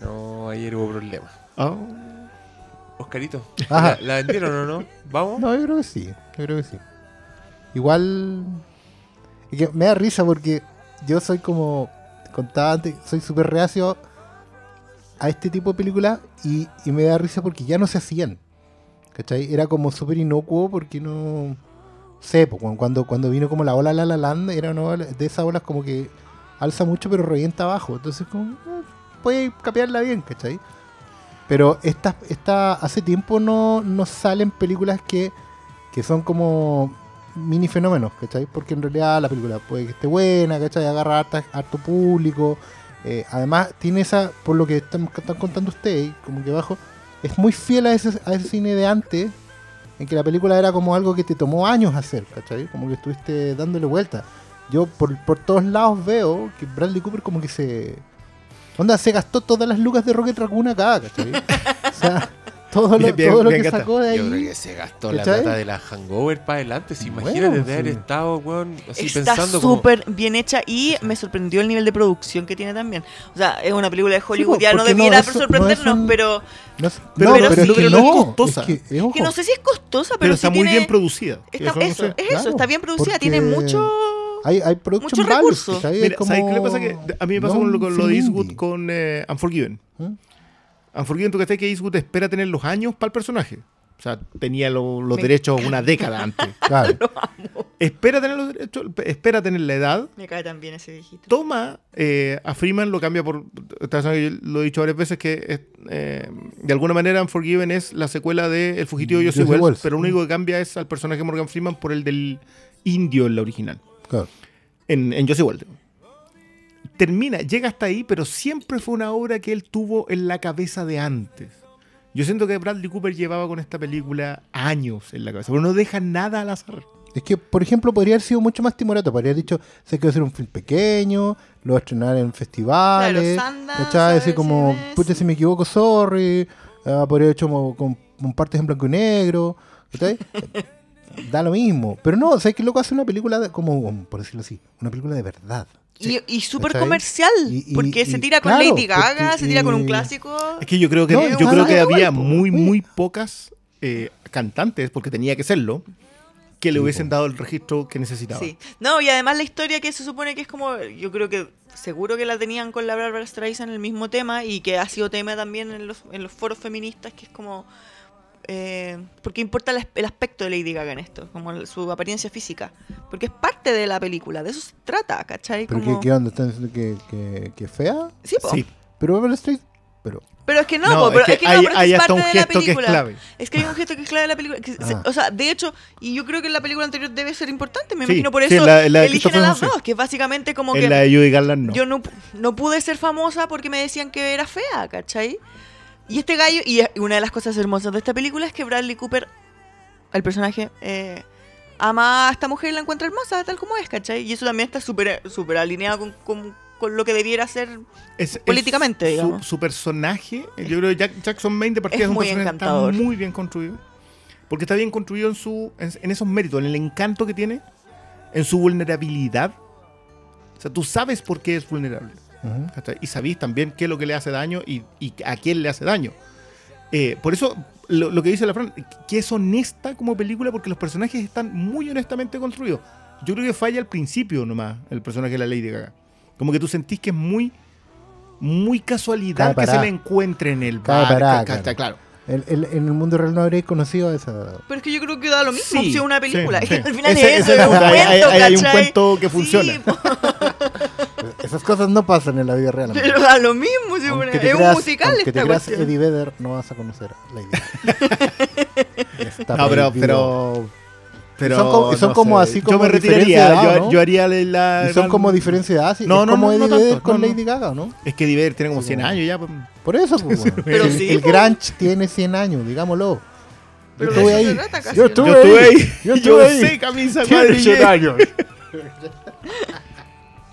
No, ayer hubo problemas. Ah. Oscarito, Ajá. ¿la, la vendieron o no? ¿Vamos? No, yo creo que sí. Yo creo que sí. Igual. Y que me da risa porque yo soy como contaba antes, soy súper reacio a este tipo de películas y, me da risa porque ya no se hacían. ¿Cachai? Era como súper inocuo porque no sé, po, cuando- cuando, vino como la ola La La Land, era una ola- de esas olas como que alza mucho pero revienta abajo. Entonces como, eh, puede capearla bien, ¿cachai? Pero esta, esta, hace tiempo no, no salen películas que, que son como mini fenómenos, ¿cachai? Porque en realidad la película puede que esté buena, ¿cachai? Agarra harta- harto público. Eh, además, tiene esa, por lo que están, contando ustedes, como que abajo, es muy fiel a ese, a ese cine de antes, en que la película era como algo que te tomó años hacer, ¿cachai? Como que estuviste dándole vuelta. Yo por, por todos lados veo que Bradley Cooper como que se... Onda, se gastó todas las lucas de Rocket Raccoon acá, ¿cachai? (laughs) o sea, todo lo, Bien, todo lo que gastado. sacó de ahí... Yo creo que se gastó la plata de la hangover para adelante. ¿Se Bueno, imagina desde haber sí. estado, weón, así Está pensando como... súper bien hecha y me sorprendió el nivel de producción que tiene también. O sea, es una película de Hollywood, ya no no debiera no sorprendernos, un- pero No, Pero- no, pero pero, sí, es que pero no, no es costosa. es que, es que no sé si es costosa, pero, Pero sí está muy tiene- bien producida. Está, Eso no eso, es Claro, eso, está bien producida, tiene mucho... hay, hay mucho values, recurso. ¿cachai? Es Mira, como- ¿sabes qué le pasa? Que a mí me pasó no con lo, un con lo de Eastwood con eh, Unforgiven. ¿Mm? Unforgiven, tú que que Eastwood espera tener los años para el personaje. O sea, tenía lo- los Me derechos una década antes. (laughs) Claro. espera tener los derechos, espera tener la edad. Me cae tan bien ese viejito. Toma eh, a Freeman, lo cambia por. lo he dicho varias veces que es, eh, de alguna manera Unforgiven es la secuela de El fugitivo de Joseph Joseph Wells, Wells. pero lo único que cambia es al personaje de Morgan Freeman por el del indio en la original. claro. en, en Joseph Wells. Termina, llega hasta ahí, pero siempre fue una obra que él tuvo en la cabeza de antes. Yo siento que Bradley Cooper llevaba con esta película años en la cabeza, pero no deja nada al azar. Es que, por ejemplo, podría haber sido mucho más timorato. Podría haber dicho, sé que va a ser un film pequeño, lo va a estrenar en festivales. Claro, Decir como, puta, si me equivoco, sorry. Ah, podría haber hecho como con, con partes en blanco y negro. ¿cachai? (laughs) da lo mismo. Pero no, o sea, que loco hace una película de- como, como, por decirlo así, una película de verdad. Y, y súper comercial, Y- y- porque y- se tira con claro, Lady Gaga, porque- se tira con un y- clásico. Es que yo creo que, No, yo es creo que había muy, muy pocas eh, cantantes, porque tenía que serlo, que le hubiesen dado el registro que necesitaba. Sí. No, y además la historia que se supone que es como, yo creo que seguro que la tenían con la Barbara Streisand el mismo tema y que ha sido tema también en los, en los foros feministas, que es como... Eh, porque importa el, el aspecto de Lady Gaga en esto, como el- su apariencia física. Porque es parte de la película, de eso se trata, ¿cachai? ¿Pero Como- qué, qué onda? ¿Están diciendo que, que, que fea? Sí, po. Sí. Pero Streisand... Pero... Pero es que no, No, po, pero es que es que, no, hay- pero es que hay es hasta parte un de la gesto que es película. clave. Es que hay un gesto que es clave de la película. que se- Ah. O sea, de hecho, y yo creo que en la película anterior debe ser importante, me Sí, imagino por sí, eso la- la eligen a las sí. dos, que es básicamente como En que la de Judy Garland no. yo no, no pude ser famosa porque me decían que era fea, ¿cachai? Y este gallo, y una de las cosas hermosas de esta película es que Bradley Cooper, el personaje, eh, ama a esta mujer y la encuentra hermosa, tal como es, ¿cachai? Y eso también está súper súper alineado con, con- con lo que debiera ser Es- políticamente, su, digamos. su personaje, yo creo que Jack- Jackson Maine de partida Es es un muy personaje que encantador. está muy bien construido. Porque está bien construido en, su, en, en esos méritos, en el encanto que tiene, en su vulnerabilidad. O sea, tú sabes por qué es vulnerable. Y sabéis también qué es lo que le hace daño y, y a quién le hace daño. Eh, por eso, lo, lo que dice la Fran, que es honesta como película porque los personajes están muy honestamente construidos. Yo creo que falla al principio nomás el personaje de la Lady Gaga. Como que tú sentís que es muy muy casualidad que se le encuentre en el bar. ca- claro. El- el- en el mundo real no habréis conocido a esa... Pero es que yo creo que da lo mismo Sí, si es una película. sí, sí. (laughs) Al final Ese- es eso, es un hay- cuento, hay- hay un cuento que Sí, funciona. (laughs) Esas cosas no pasan en la vida real. pero da lo mismo, si Aunque una- te es un creas- musical aunque te esta creas cuestión. Eddie Vedder, no vas a conocer a Lady Gaga. Está No, pero, pero, pero son como- son no como así como yo me diferencia retiraría. de edad, yo, ¿no? yo haría la, la Y son como diferencia de edad, sí. No, es no, como no, Eddie no Vedder tanto, con. Lady Gaga, ¿no? Es que Diver tiene como 100 Como- años ya. pues. Por eso, pues, bueno. (laughs) Pero el, sí, el pues. Grunge tiene 100 años, digámoslo. Pero yo estuve ahí. trata casi, Yo estuve Yo estuve ahí. ahí. Yo Yo, estuve ahí. sé camisa Tiene madre. 100 años. (laughs)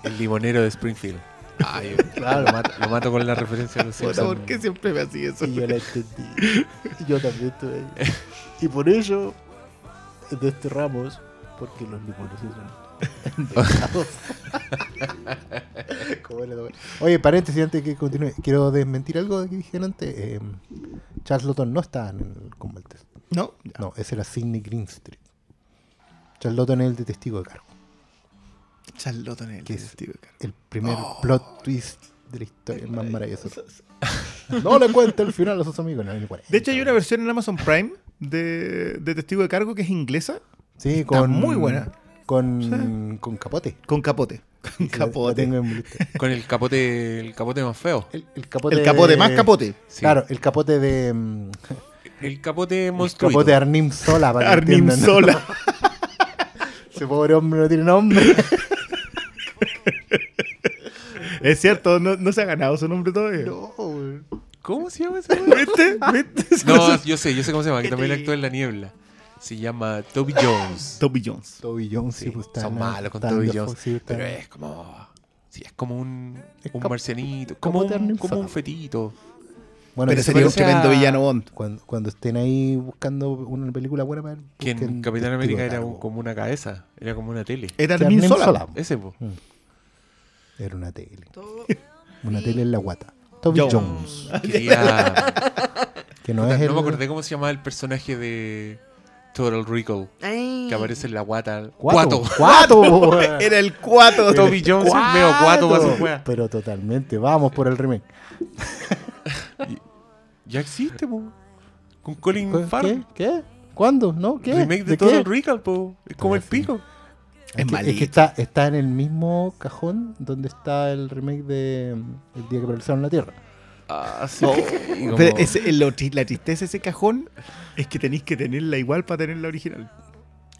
El limonero de Springfield. Ay, (laughs) claro, lo mato, lo mato con la referencia a los Simpsons. ¿Por qué siempre me hacía eso? Y yo la entendí. (laughs) Y yo también estuve ahí. Y por ello desterramos, porque los limones son. (laughs) Oye, paréntesis antes que continúe. Quiero desmentir algo que dijeron antes. Eh, Charles Lawton no estaba en el Combat Test. No, No, ese era Sidney Greenstreet. Charles Lawton es el de testigo de cargo. Charlotte en el ¿Qué es? detective de Cargo. El primer Oh. plot twist de la historia, el más maravilloso. No le cuente el final a sus amigos. No, ahí. De hecho, hay una versión en Amazon Prime de, de Testigo de Cargo que es inglesa Sí, está con. muy buena. Con, con capote. con capote. Con Sí, capote. Con el capote, el capote más feo. El, el capote. El capote más capote. Sí. Claro, el capote de. mm, El capote El monstruo. capote de Arnim Sola. Para que Arnim ¿no? Sola. (laughs) Ese pobre hombre no tiene nombre. (laughs) Es cierto, no, no se ha ganado su nombre todavía. No, güey. ¿Cómo se llama ese (laughs) güey? ¿Viste? ¿Viste? (laughs) No, yo sé, yo sé cómo se llama, que ¿Qué también actúa en la niebla. Se llama Toby Jones. Toby Jones. Toby Jones, sí, Sí, pues, son malos con Toby Jones. Sí, pero es como. Sí, es como un, Es un marcianito. Como un, como un fetito. Bueno, Pero sería un a- tremendo villano Bond. cuando, cuando estén ahí buscando una película buena para ver, Que en Capitán América de era un- como una cabeza. Era como una tele. Era Arnim Sola. Ese, po. Era una tele. (laughs) Una tele en la guata. Toby Jones. Jones. (laughs) Quería. Que no es el. no me acordé cómo se llamaba el personaje de Total Recall. Ay. Que aparece en la guata. Cuato. Cuato. Cuato. (laughs) Era el 4. Toby Jones es medio cuato para su Cuato. wea. Pero totalmente. Vamos por el remake. Ya existe, po. Con Colin. Farrell. ¿Qué? ¿Cuándo? ¿No? ¿Qué? Remake de, ¿De Total qué? Recall, po. Es como el sí. pico. Es Es que, es malito. que está, está en el mismo cajón donde está el remake de El día que paralizaron la Tierra. Ah, (laughs) sí. Oh, como- pero lo la tristeza de ese cajón es que tenéis que tenerla igual para tener la original.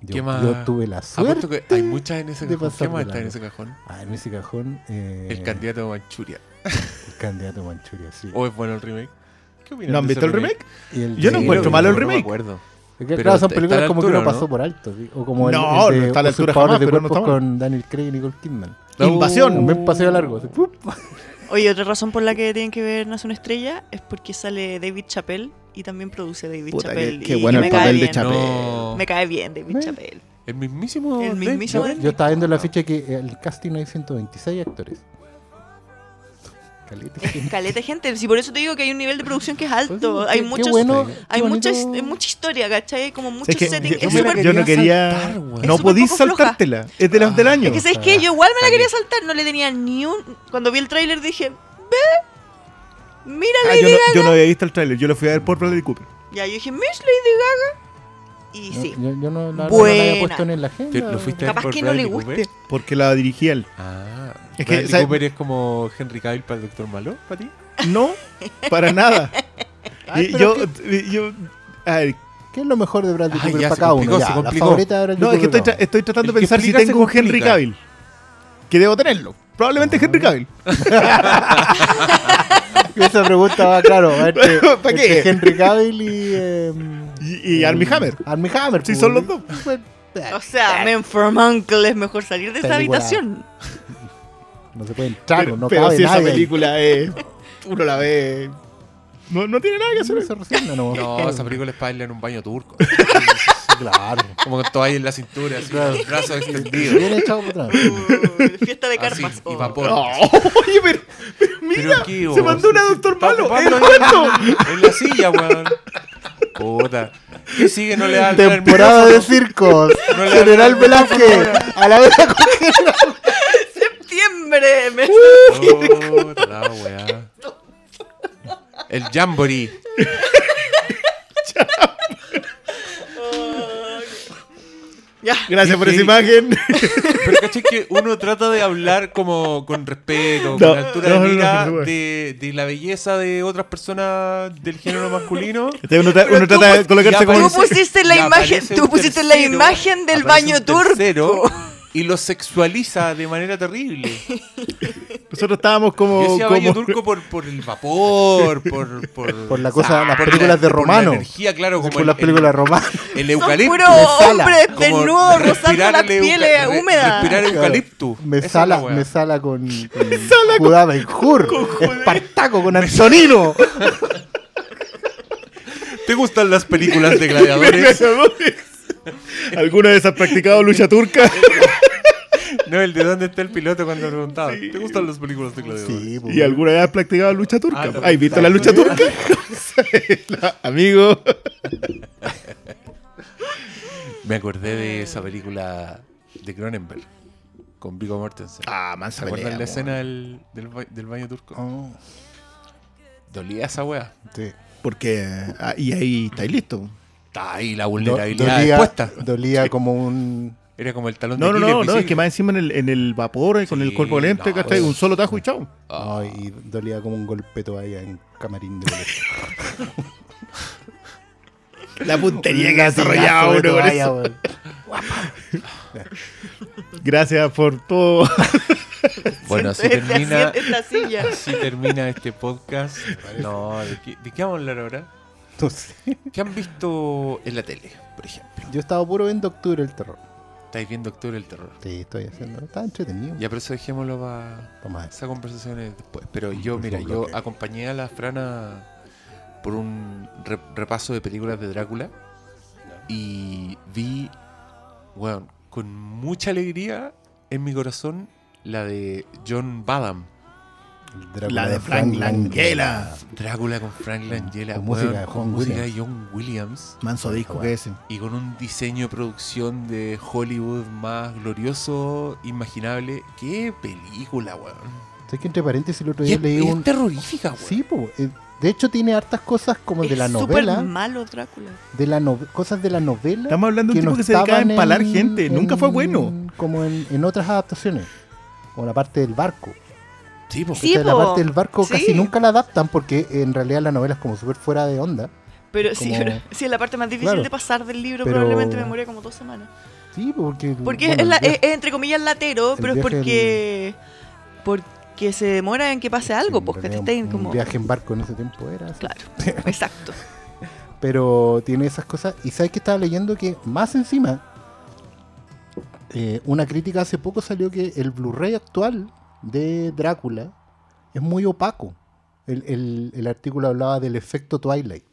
Yo, ¿Qué más? yo tuve la Apuesto suerte. que hay muchas en ese de cajón. ¿Qué más de está en ese cajón? Ah, en ese cajón. eh, El candidato de Manchuria. El candidato Manchuria, sí. ¿O es bueno el remake? ¿Qué ¿No han de visto el remake? El yo no de- encuentro lo- malo el no me remake. acuerdo. Es que, Pero claro, son la películas como que altura, uno ¿o pasó no? por alto. ¿sí? O como el, No, el no de está a la altura jamás, de pero no está mal. con Daniel Craig y Nicole Kidman. Invasión. También paseo largo. así. Oye, otra razón por la que tienen que ver Nace una estrella es porque sale David Chappelle y también produce David Puta, Chappelle. qué- qué y bueno me el cae papel de bien. Chappelle. No. Me cae bien David ¿Eh? Chappelle. El mismísimo. El mismísimo Chappelle. Yo estaba viendo en la ficha que el casting hay 126 actores. (laughs) Caleta. De gente. Si por eso te digo que hay un nivel de producción que es Pues alto. sí, hay qué- qué muchos. bueno, hay qué mucha, historia, ¿cachai? Como muchos Es que settings. yo, Es súper yo no quería saltar, no podís saltártela. Es de las del año. Es que sabes que yo igual me la quería saltar, no le tenía ni un. Cuando vi el tráiler dije, ve, mira Ah, Lady yo, no, Gaga. yo no había visto el tráiler. Yo lo fui a ver por Bradley Cooper. Ya, yo dije, Miss Lady Gaga. Y No, sí. Yo, yo no, la, verdad no la había Buena. puesto en la agenda. ¿Te- ¿Lo fuiste a ver Capaz por que no le guste. Cooper? Porque la dirigía él. Ah. Es que, ¿sabes? Cooper es como Henry Cavill para el Doctor Malo, para ti. No, para nada. (laughs) Ay, Y pero yo, y yo, a ver, ¿Qué es lo mejor de Bradley Cooper para cada uno? Ya, la favorita de Bradley no, es que estoy, tra- estoy tratando de pensar si tengo un Henry. Cavill. Que debo tenerlo. Probablemente Henry Cavill. uno. (laughs) Esa pregunta va, claro. (laughs) entre- ¿Para qué? entre Henry Cavill y. eh, Y, y Armie Hammer. Armie Hammer. Sí, pues, son los dos. pues, O sea, Men from Uncle es mejor salir de esa habitación. No se puede entrar, pero no pero cabe si esa película es. Uno la ve. No, no tiene nada que hacer. Se resienta, no. No, esa película es para irle en un baño turco. (laughs) Claro. Como con toalla en la cintura, así, Claro. brazos extendidos. Bien echado para atrás. Uh, fiesta de Así, carpas. y Oh. vapor. No, oye, pero, pero mira, se mandó una Doctor Malo. ocupando ¿eh? En la silla, weón. Puta. ¿Qué sigue? No le da le da el Temporada de circos. No General Velázquez. A la vez con Septiembre. me- Puta la weá. El Jamboree. (laughs) Ya. Gracias por esa imagen. Pero caché que uno trata de hablar como con respeto, No, con altura no, de mira, no, no. de, de la belleza de otras personas del género masculino. Entonces uno, tra- Pero uno tú trata de colocarse como. Tú pusiste la imagen, tú pusiste la tercero, imagen del baño turco. Y lo sexualiza de manera terrible. (laughs) Nosotros estábamos como. Yo decía como baño turco por, por el vapor, por, por, (laughs) Por la cosa, las por películas de por Romano. La energía, claro, como Por el, las películas romanas. el, eucalipto. puros sala. hombres Como desnudos rozando respirar la el euca- piel re- húmeda. Respirar eucalipto. Me Esa es sala, la weá. me sala con, con (laughs) Judá Ben-Hur, Espartaco con Antonino. ¿Te gustan las películas de gladiadores? ¿Alguna vez has practicado lucha turca? No, el de dónde está el piloto cuando preguntaba. ¿Te gustan las películas de gladiadores? Sí, pues. ¿Y alguna vez has practicado lucha turca? Ah, también. ¿Has visto la lucha turca? (laughs) Amigo. (laughs) Me acordé de esa película de Cronenberg. con Viggo Mortensen. Ah, mansa ¿Se acuerdan pelea, la po. escena del, del, ba- del baño turco? Oh, Dolía esa wea. sí. Porque. ah, y ahí estáis listos. Está ahí la vulnerabilidad dolía, expuesta. dolía como un. Era como el talón No, de no, no, no, es que más encima en el, en el vapor, con el cuerpo lente, no, ¿cachai? pues. Un solo tajo y chao. Ay, y dolía como un golpeto allá en camarín de. (laughs) La puntería que ha desarrollado uno con eso. (laughs) Gracias por todo. (laughs) Bueno, así termina, así termina este podcast. No, ¿de qué, ¿de qué vamos a hablar ahora? No sé. ¿Qué han visto en la tele, por ejemplo? Yo estaba puro viendo Octubre el terror. ¿Estáis viendo Octubre el Terror? Sí, estoy haciendo. Está entretenido. Ya, pero eso dejémoslo para Vamos a ver. esa conversación es después. Pero yo, mira, yo acompañé a la Frana por un re- repaso de películas de Drácula y vi, bueno, con mucha alegría en mi corazón la de John Badham. Drácula La de Frank Langella. Drácula con Frank Langella, Con música de John música Williams. John Williams Manso disco que ese. y con un diseño de producción de Hollywood más glorioso, imaginable. ¡Qué película, weón! ¿Sabes que entre paréntesis el otro día es, leí es un. terrorífica, weón. Sí, po, eh, de hecho tiene hartas cosas como de la Es novela. malo Drácula. De la no- cosas de la novela. Estamos hablando de un no tipo que se dedicaba a empalar en- gente. Nunca fue en- bueno. Como en, en otras adaptaciones. Como la parte del barco. Sí, po. Sí, la parte del barco casi Sí. nunca la adaptan porque en realidad la novela es como súper fuera de onda. Pero sí, Como- pero sí, es la parte más difícil Claro. de pasar del libro. Pero- Probablemente me moría como dos semanas. Sí, porque. Porque bueno, es, la- viaje- es- entre comillas latero, pero es porque. Porque se demora en que pase algo, en pues que te un como. viaje en barco en ese tiempo era así. Claro, (laughs) exacto. Pero tiene esas cosas. Y sabes que estaba leyendo que más encima, eh, una crítica hace poco salió que el Blu-ray actual de Drácula es muy opaco. El, el- el artículo hablaba del efecto Twilight.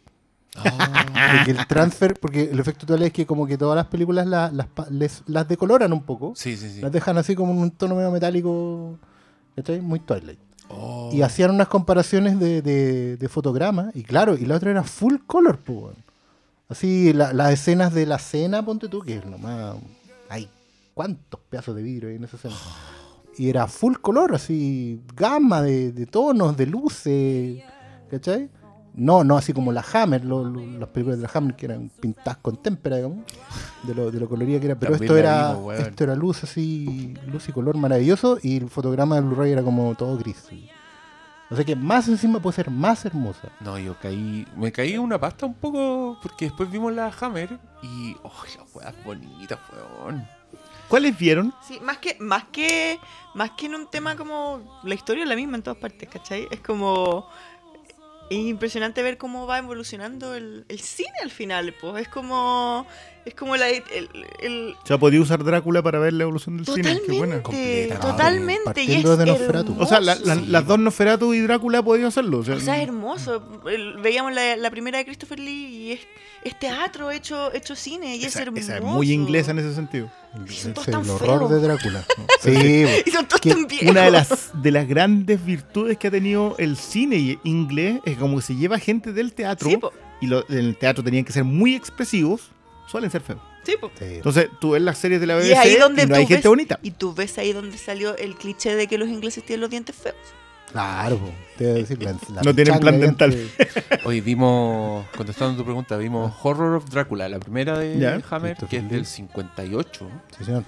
Ah, De que el transfer, porque el efecto Twilight es que como que todas las películas la- las, les- las decoloran un poco. sí, sí, sí. Las dejan así como en un tono medio metálico. ¿cachai? Muy Twilight. Oh. Y hacían unas comparaciones de, de, de fotogramas. Y claro, y la otra era full color, pues. Así, la- las escenas de la cena, ponte tú, que es nomás. Hay cuántos pedazos de vidrio hay en esa escena. (sighs) Y era full color, así, gama de, de tonos, de luces. ¿Cachai? No, no así como la Hammer, lo- lo- las películas de la Hammer que eran pintadas con témpera, digamos, de lo, de lo colorida que era. Pero También esto era, vimos, esto era luz así, luz y color maravilloso, y el fotograma del Blu-ray era como todo gris. O sea que más encima puede ser más hermosa. No, yo caí. Me caí en una pasta un poco. Porque después vimos la Hammer. Y. ¡Oh, las weas bonitas, weón! ¿Cuáles vieron? Sí, más que, más que, más que en un tema como la historia es la misma en todas partes, ¿cachai? Es como es impresionante ver cómo va evolucionando el, el cine al final, pues es como es como la el, el- O sea, podía usar Drácula para ver la evolución del cine. Qué buena. totalmente, Completamente. totalmente y es Partiendo de Nosferatu. O sea, la- la- hermoso. las dos Nosferatu y Drácula podían hacerlo. O sea, O sea, es hermoso. El- veíamos la, la primera de Christopher Lee y es, es teatro hecho, hecho cine y es hermoso. esa es muy inglesa en ese sentido. Y son todos Ese es tan el horror feos. de Drácula. (laughs) sí, Y son todos Que tan viejos. Una de las, de las grandes virtudes que ha tenido el cine inglés es como que se lleva gente del teatro Sí, y lo- en el teatro tenían que ser muy expresivos, suelen ser feos. Sí, sí. Entonces tú ves las series de la BBC Y es ahí donde y no tú hay gente ves- bonita. Y tú ves ahí donde salió el cliché de que los ingleses tienen los dientes feos. Claro, te voy a decir, la- la No tienen plan dental. Hoy vimos. Contestando tu pregunta, vimos Horror of Drácula, la primera de Ya. Hammer, que es del 58. Sí, señor.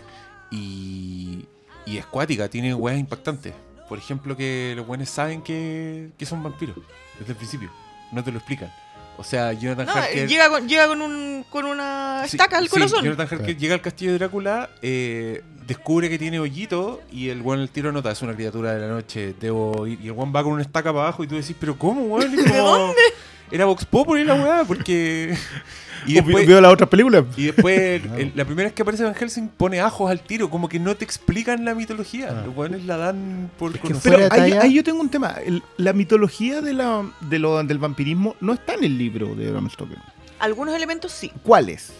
Y. Y es cuática, tiene weas impactantes. Por ejemplo, que los buenos saben que, que son vampiros desde el principio. No te lo explican. O sea, Jonathan No, Harker. llega con, llega con, un, con una Sí, estaca al sí, corazón. Jonathan Harker Claro. llega al castillo de Drácula, eh, descubre que tiene hoyito y el weón el tiro nota, es una criatura de la noche, debo ir. Y el weón va con una estaca para abajo y tú decís, pero ¿cómo, weón? (laughs) ¿De dónde? Era Vox Populi la weá, porque. (laughs) Y ¿O vi- después, ¿Vio las otras películas? y después Claro. (laughs) el- la primera vez que aparece Van Helsing pone ajos al tiro, como que no te explican la mitología. Ah. Los weones la dan por que conocer. Pero ahí, ahí yo tengo un tema. El- la mitología de la, de lo, del vampirismo no está en el libro de Bram Stoker. Algunos elementos sí. ¿Cuáles?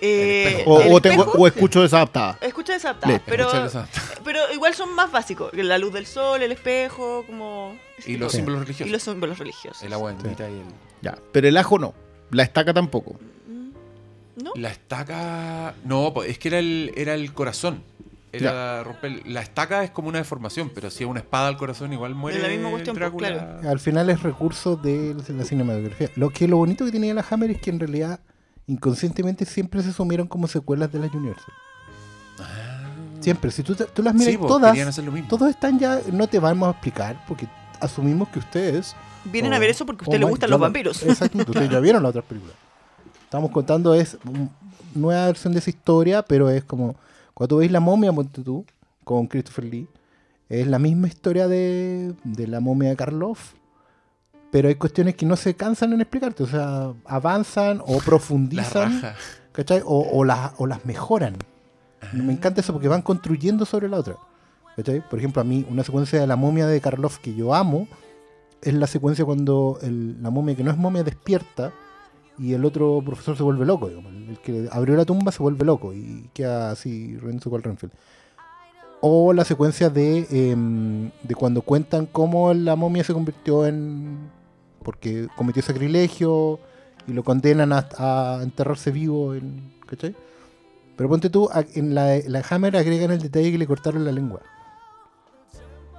Eh, O, el o tengo- espejo, o escucho desadaptada. Escucha desadaptada, pero, (laughs) pero igual son más básicos. La luz del sol, el espejo, como... Y los símbolos y religiosos. los símbolos religiosos. El agua bendita y el. Ya. Pero el ajo no. La estaca tampoco. Mm, ¿No? La estaca. No, es que era el, era el corazón. Era romper. La estaca es como una deformación, pero si es una espada al corazón, igual muere. Es la misma cuestión, pues. Al final es recurso de la cinematografía. Lo que lo bonito que tenía la Hammer es que en realidad inconscientemente siempre se sumieron como secuelas de las Universal. Siempre, si tú, te- tú las miras Ah. Sí, po, todas, querían hacer lo mismo. todos están ya, no te vamos a explicar porque asumimos que ustedes Vienen Oh, a ver eso porque a oh usted le my gustan los vampiros. Exactamente, ustedes ya (laughs) vieron las otras películas. Estamos contando es una nueva versión de esa historia, pero es como cuando tú veis La momia, ponte tú, con Christopher Lee, es la misma historia de, de la momia de Karloff, pero hay cuestiones que no se cansan en explicarte, o sea, avanzan o La profundizan, raja. ¿cachai? O, o las, o las mejoran. Me encanta eso porque van construyendo sobre la otra. ¿cachai? Por ejemplo, a mí una secuencia de la momia de Karloff que yo amo es la secuencia cuando el- la momia que no es momia despierta y el otro profesor se vuelve loco. digamos. El, que abrió la tumba se vuelve loco y queda así Renzo con Renfield. O la secuencia de, em, de cuando cuentan cómo la momia se convirtió en... porque cometió sacrilegio y lo condenan a, a enterrarse vivo, en, ¿cachai? Pero ponte tú, en la, la Hammer agregan el detalle que le cortaron la lengua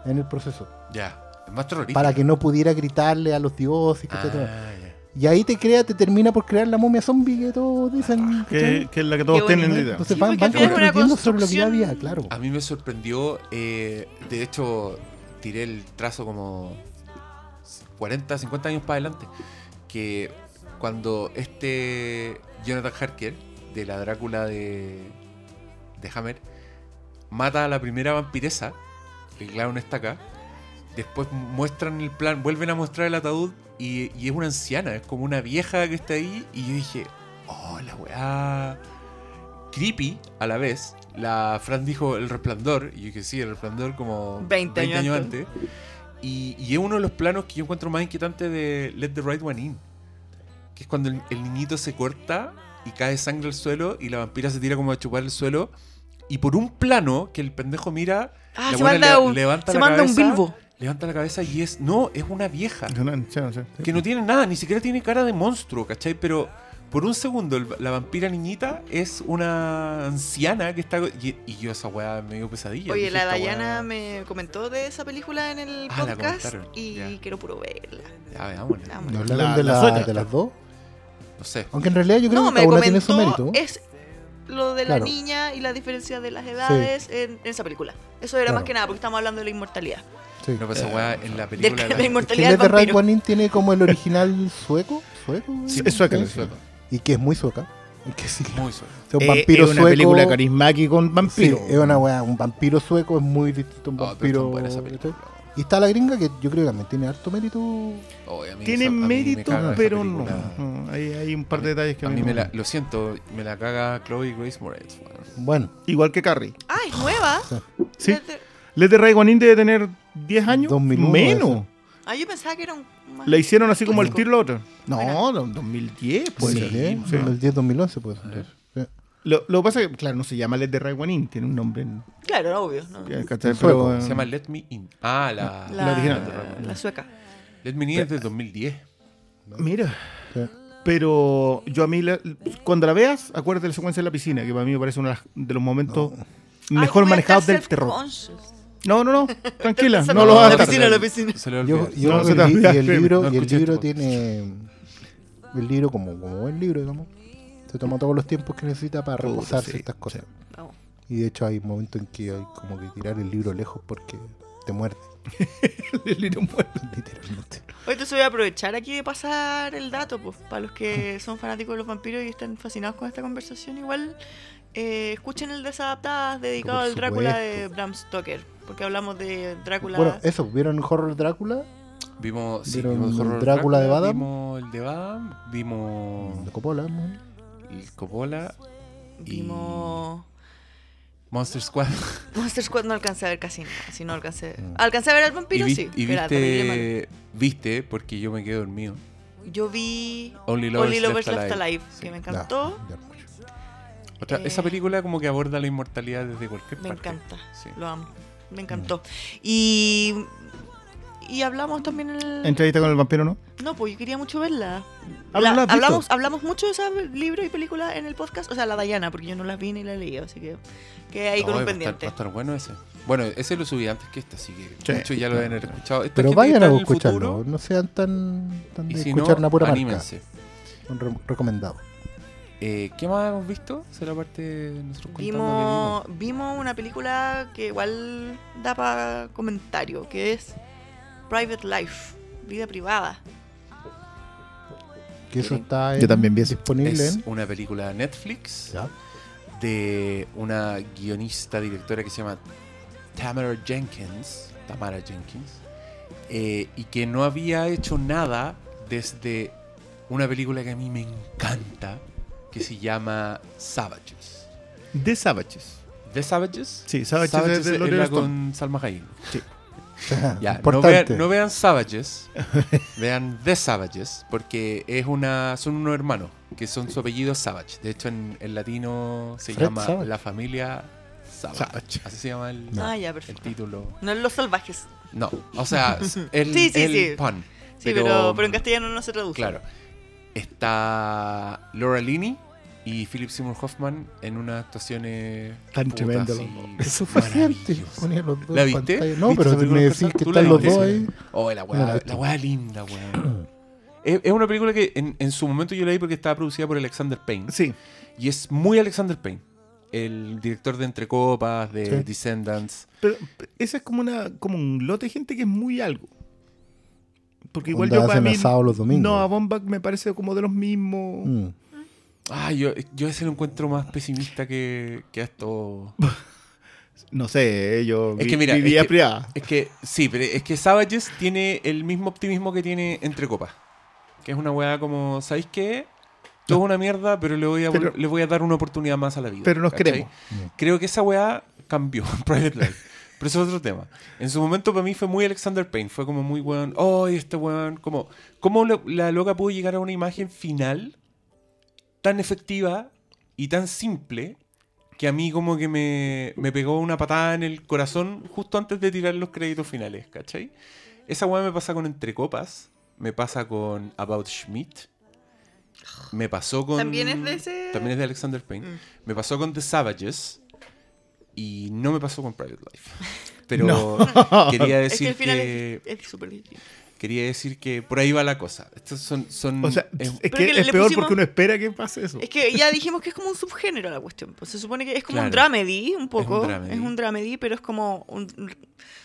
en el proceso. Ya. Es más terrorista. Para que no pudiera gritarle a los dioses. Ah, ya. Y ahí te crea, te termina por crear la momia zombie que todos dicen. Que, ¿cachai? que es la que todos Qué tienen idea. Entonces Sí, van, van construyendo sobre lo que ya había, claro. A mí me sorprendió, eh, de hecho, tiré el trazo como 40, 50 años para adelante, que cuando este Jonathan Harker, de la Drácula de, de Hammer, mata a la primera vampiresa, le clava una estaca, después muestran el plan, vuelven a mostrar el ataúd y, y es una anciana, es como una vieja que está ahí, y yo dije, oh, la weá creepy a la vez. La Fran dijo El Resplandor, y yo dije sí, El Resplandor como 20 años antes. Y, y es uno de los planos que yo encuentro más inquietante de Let the Right One In. Que es cuando el, el niñito se corta y cae sangre al suelo y la vampira se tira como a chupar el suelo. Y por un plano que el pendejo mira, Ah, la se buena manda, le- un, levanta se la manda un cabeza, bilbo. Levanta la cabeza y es. No, es una vieja No, no, sí, no sé. que no tiene nada, ni siquiera tiene cara de monstruo, ¿cachai? Pero por un segundo el- la vampira niñita es una anciana que está... Y, y yo esa weá me dio pesadilla. Oye, dije, la Dayana weá- me comentó de esa película en el Ah, la podcast y ya. quiero puro verla. Ya, veámosla. Vamos. ¿No hablaron La- de, la la- de las dos? No sé. Aunque en realidad yo creo No, que una tiene su mérito. es lo de Claro. la niña y la diferencia de las edades en, en esa película. Eso era Claro. más que nada porque estamos hablando de la inmortalidad. Sí. No, pues esa weá en la De película... la, la- Que inmortalidad In tiene como el original sueco. ¿Sueco? Sí, es es sueca. Y que es muy sueca. Que decirlo. Muy suave. O sea, un Eh, vampiro es una sueco. película carismática con Sí, vampiros. es una weá. Un vampiro sueco es muy distinto a un Oh, vampiro. y está la gringa que yo creo que también tiene harto mérito. Mí Tiene esa- me mérito, pero no. No, Hay, hay un par de detalles que A mí me la... Lo siento, me la caga Chloe Grace Moretz. Bueno, Igual que Carrie. Ah, es nueva. Sí. Desde- Let the Right One In debe tener 10 años. 2001 Menos. Ah, yo pensaba que era un... más- La hicieron así como el tiro la otra. No, Buena. no, 2010, pues. puede sí, ser, sí. 2010-2011 puede ser. Sí. Lo, lo que pasa es que, claro, no se llama Let the Right One In, tiene un nombre. en- Claro, obvio. no. ¿cachai? Pero, eh, Se llama Let Me In. Ah, la... La, la original. la sueca. Let Me In es de 2010. Mira. Sí. Pero yo a mí, la- cuando la veas, acuérdate de la secuencia de la piscina, que para mí me parece uno de las- de los momentos mejor manejados del terror. self-conscious. No, no, no, tranquila, (laughs) no lo vas a La piscina, la piscina. Se le Yo, olvidó. yo No, se el, te li- olvida, y el créeme, libro, no y el escuché libro esto. tiene. El libro, como, como buen libro, digamos, se toma todos los tiempos que necesita para Puta, reposar sí, ciertas cosas. Vamos. Y de hecho, hay momentos en que hay como que tirar el libro lejos porque te muerde, (laughs) El libro muerto. literalmente. Hoy entonces voy a aprovechar aquí de pasar el dato, pues, para los que son fanáticos de los vampiros y están fascinados con esta conversación, igual eh, escuchen el Desadaptadas dedicado al Drácula de. Bram Stoker, porque hablamos de Drácula. Bueno, eso, ¿vieron Horror Drácula? Vimos, sí, ¿Vieron vimos el Horror Drácula de Badam? Vimos el de Badam, vimos De Coppola, ¿no? el Coppola, Vimos Monster Squad. (laughs) Monster Squad, no alcancé a ver casi nada, si no alcancé. Mm. Alcancé a ver al y vampiro, vi- sí. y viste, viste, porque yo me quedé dormido. Yo vi Only Lovers, Only Lovers Left, Left Alive. Alive, Sí. que me encantó. Otra- Eh, esa película como que aborda la inmortalidad desde cualquier Me parte. encanta, Sí. lo amo. Me encantó. Y, y hablamos también en el... Entrevista con el vampiro, ¿no? No, pues yo quería mucho verla. Ah, hablamos, hablamos mucho de esos libros y películas en el podcast. O sea, la Dayana, porque yo no las vi ni la leí, así que quedé ahí No, con un va a estar- pendiente. Va a estar bueno ese. Bueno, ese lo subí antes que este, así que Sí. muchos ya lo deben haber escuchado. Esta Pero vayan a escucharlo. futuro, No sean tan, tan de si escuchar no, una pura marca. anímense. Un re- recomendado. Eh, ¿Qué más hemos visto? Será parte de nosotros contando Vimos, vimos una película que igual da para comentario, que es Private Life, vida privada. Que eso está Yo también vi disponible Es en. una película de Netflix Ya. de una guionista, directora que se llama Tamara Jenkins. Tamara Jenkins. eh, y que no había hecho nada desde una película que a mí me encanta, que se llama Savages. De Savages. ¿The Savages? Sí, Savages es de es la Stone. con Salma Hayek. (laughs) Ya, no Importante. vean, no vean Savages, (laughs) vean The Savages, porque es una, son unos hermanos que son su apellido Savage. De hecho, en, en latino se Fred llama Savage. La Familia Savage. Savage. Así se llama el, Ah, ya, el perfecto. título. No en Los Salvajes. No, o sea, es (laughs) el, Sí, sí, el sí. pun. Sí, pero, pero en castellano no se traduce. Claro. Está Laura Linney y Philip Seymour Hoffman en unas actuaciones Tan fue antes. maravillosas. Ponía los dos ¿La viste? pantalla. No, ¿Viste pero me decís que ¿Tú la están los dos ahí. Oh, la weá, la weá linda, weón. es, es una película que en, en su momento yo la vi porque estaba producida por Alexander Payne. Sí. Y es muy Alexander Payne. El director de Entre Copas, de Sí. Descendants. Pero esa es como una como un lote de gente que es muy algo. Porque igual yo para hacen mí asado los domingos. No, a Bombach me parece como de los mismos. Mm. Ah, yo, yo ese lo encuentro más pesimista que, que a esto. (laughs) No sé, eh, yo Es vi, que mira, vi es vida que- privada. Es que, sí, pero es que Savages tiene el mismo optimismo que tiene Entre Copas. Que es una weá como, ¿sabéis qué? Todo es una mierda, pero le voy a, Pero- le voy a dar una oportunidad más a la vida. Pero nos ¿cachai? queremos. Creo que esa weá cambió en Private Life. Pero eso es otro tema. En su momento para mí fue muy Alexander Payne. Fue como muy weón. Oh, este weón. Como, ¿Cómo lo- la loca pudo llegar a una imagen final tan efectiva y tan simple que a mí como que me, me pegó una patada en el corazón justo antes de tirar los créditos finales, ¿cachai? Esa weá me pasa con Entre Copas, me pasa con About Schmidt, me pasó con... También es de ese- También es de Alexander Payne. Mm. Me pasó con The Savages y no me pasó con Private Life. (laughs) Pero (laughs) quería Es que decir el final que, es es súper distinto. quería decir que por ahí va la cosa. Estos son, son O sea, es- es que que es peor pusimos- porque uno espera que pase eso. Es que ya dijimos que es como un subgénero la cuestión. Pues se supone que es como un Claro. dramedy, un poco. dramedy. Es un dramedy, pero es como un.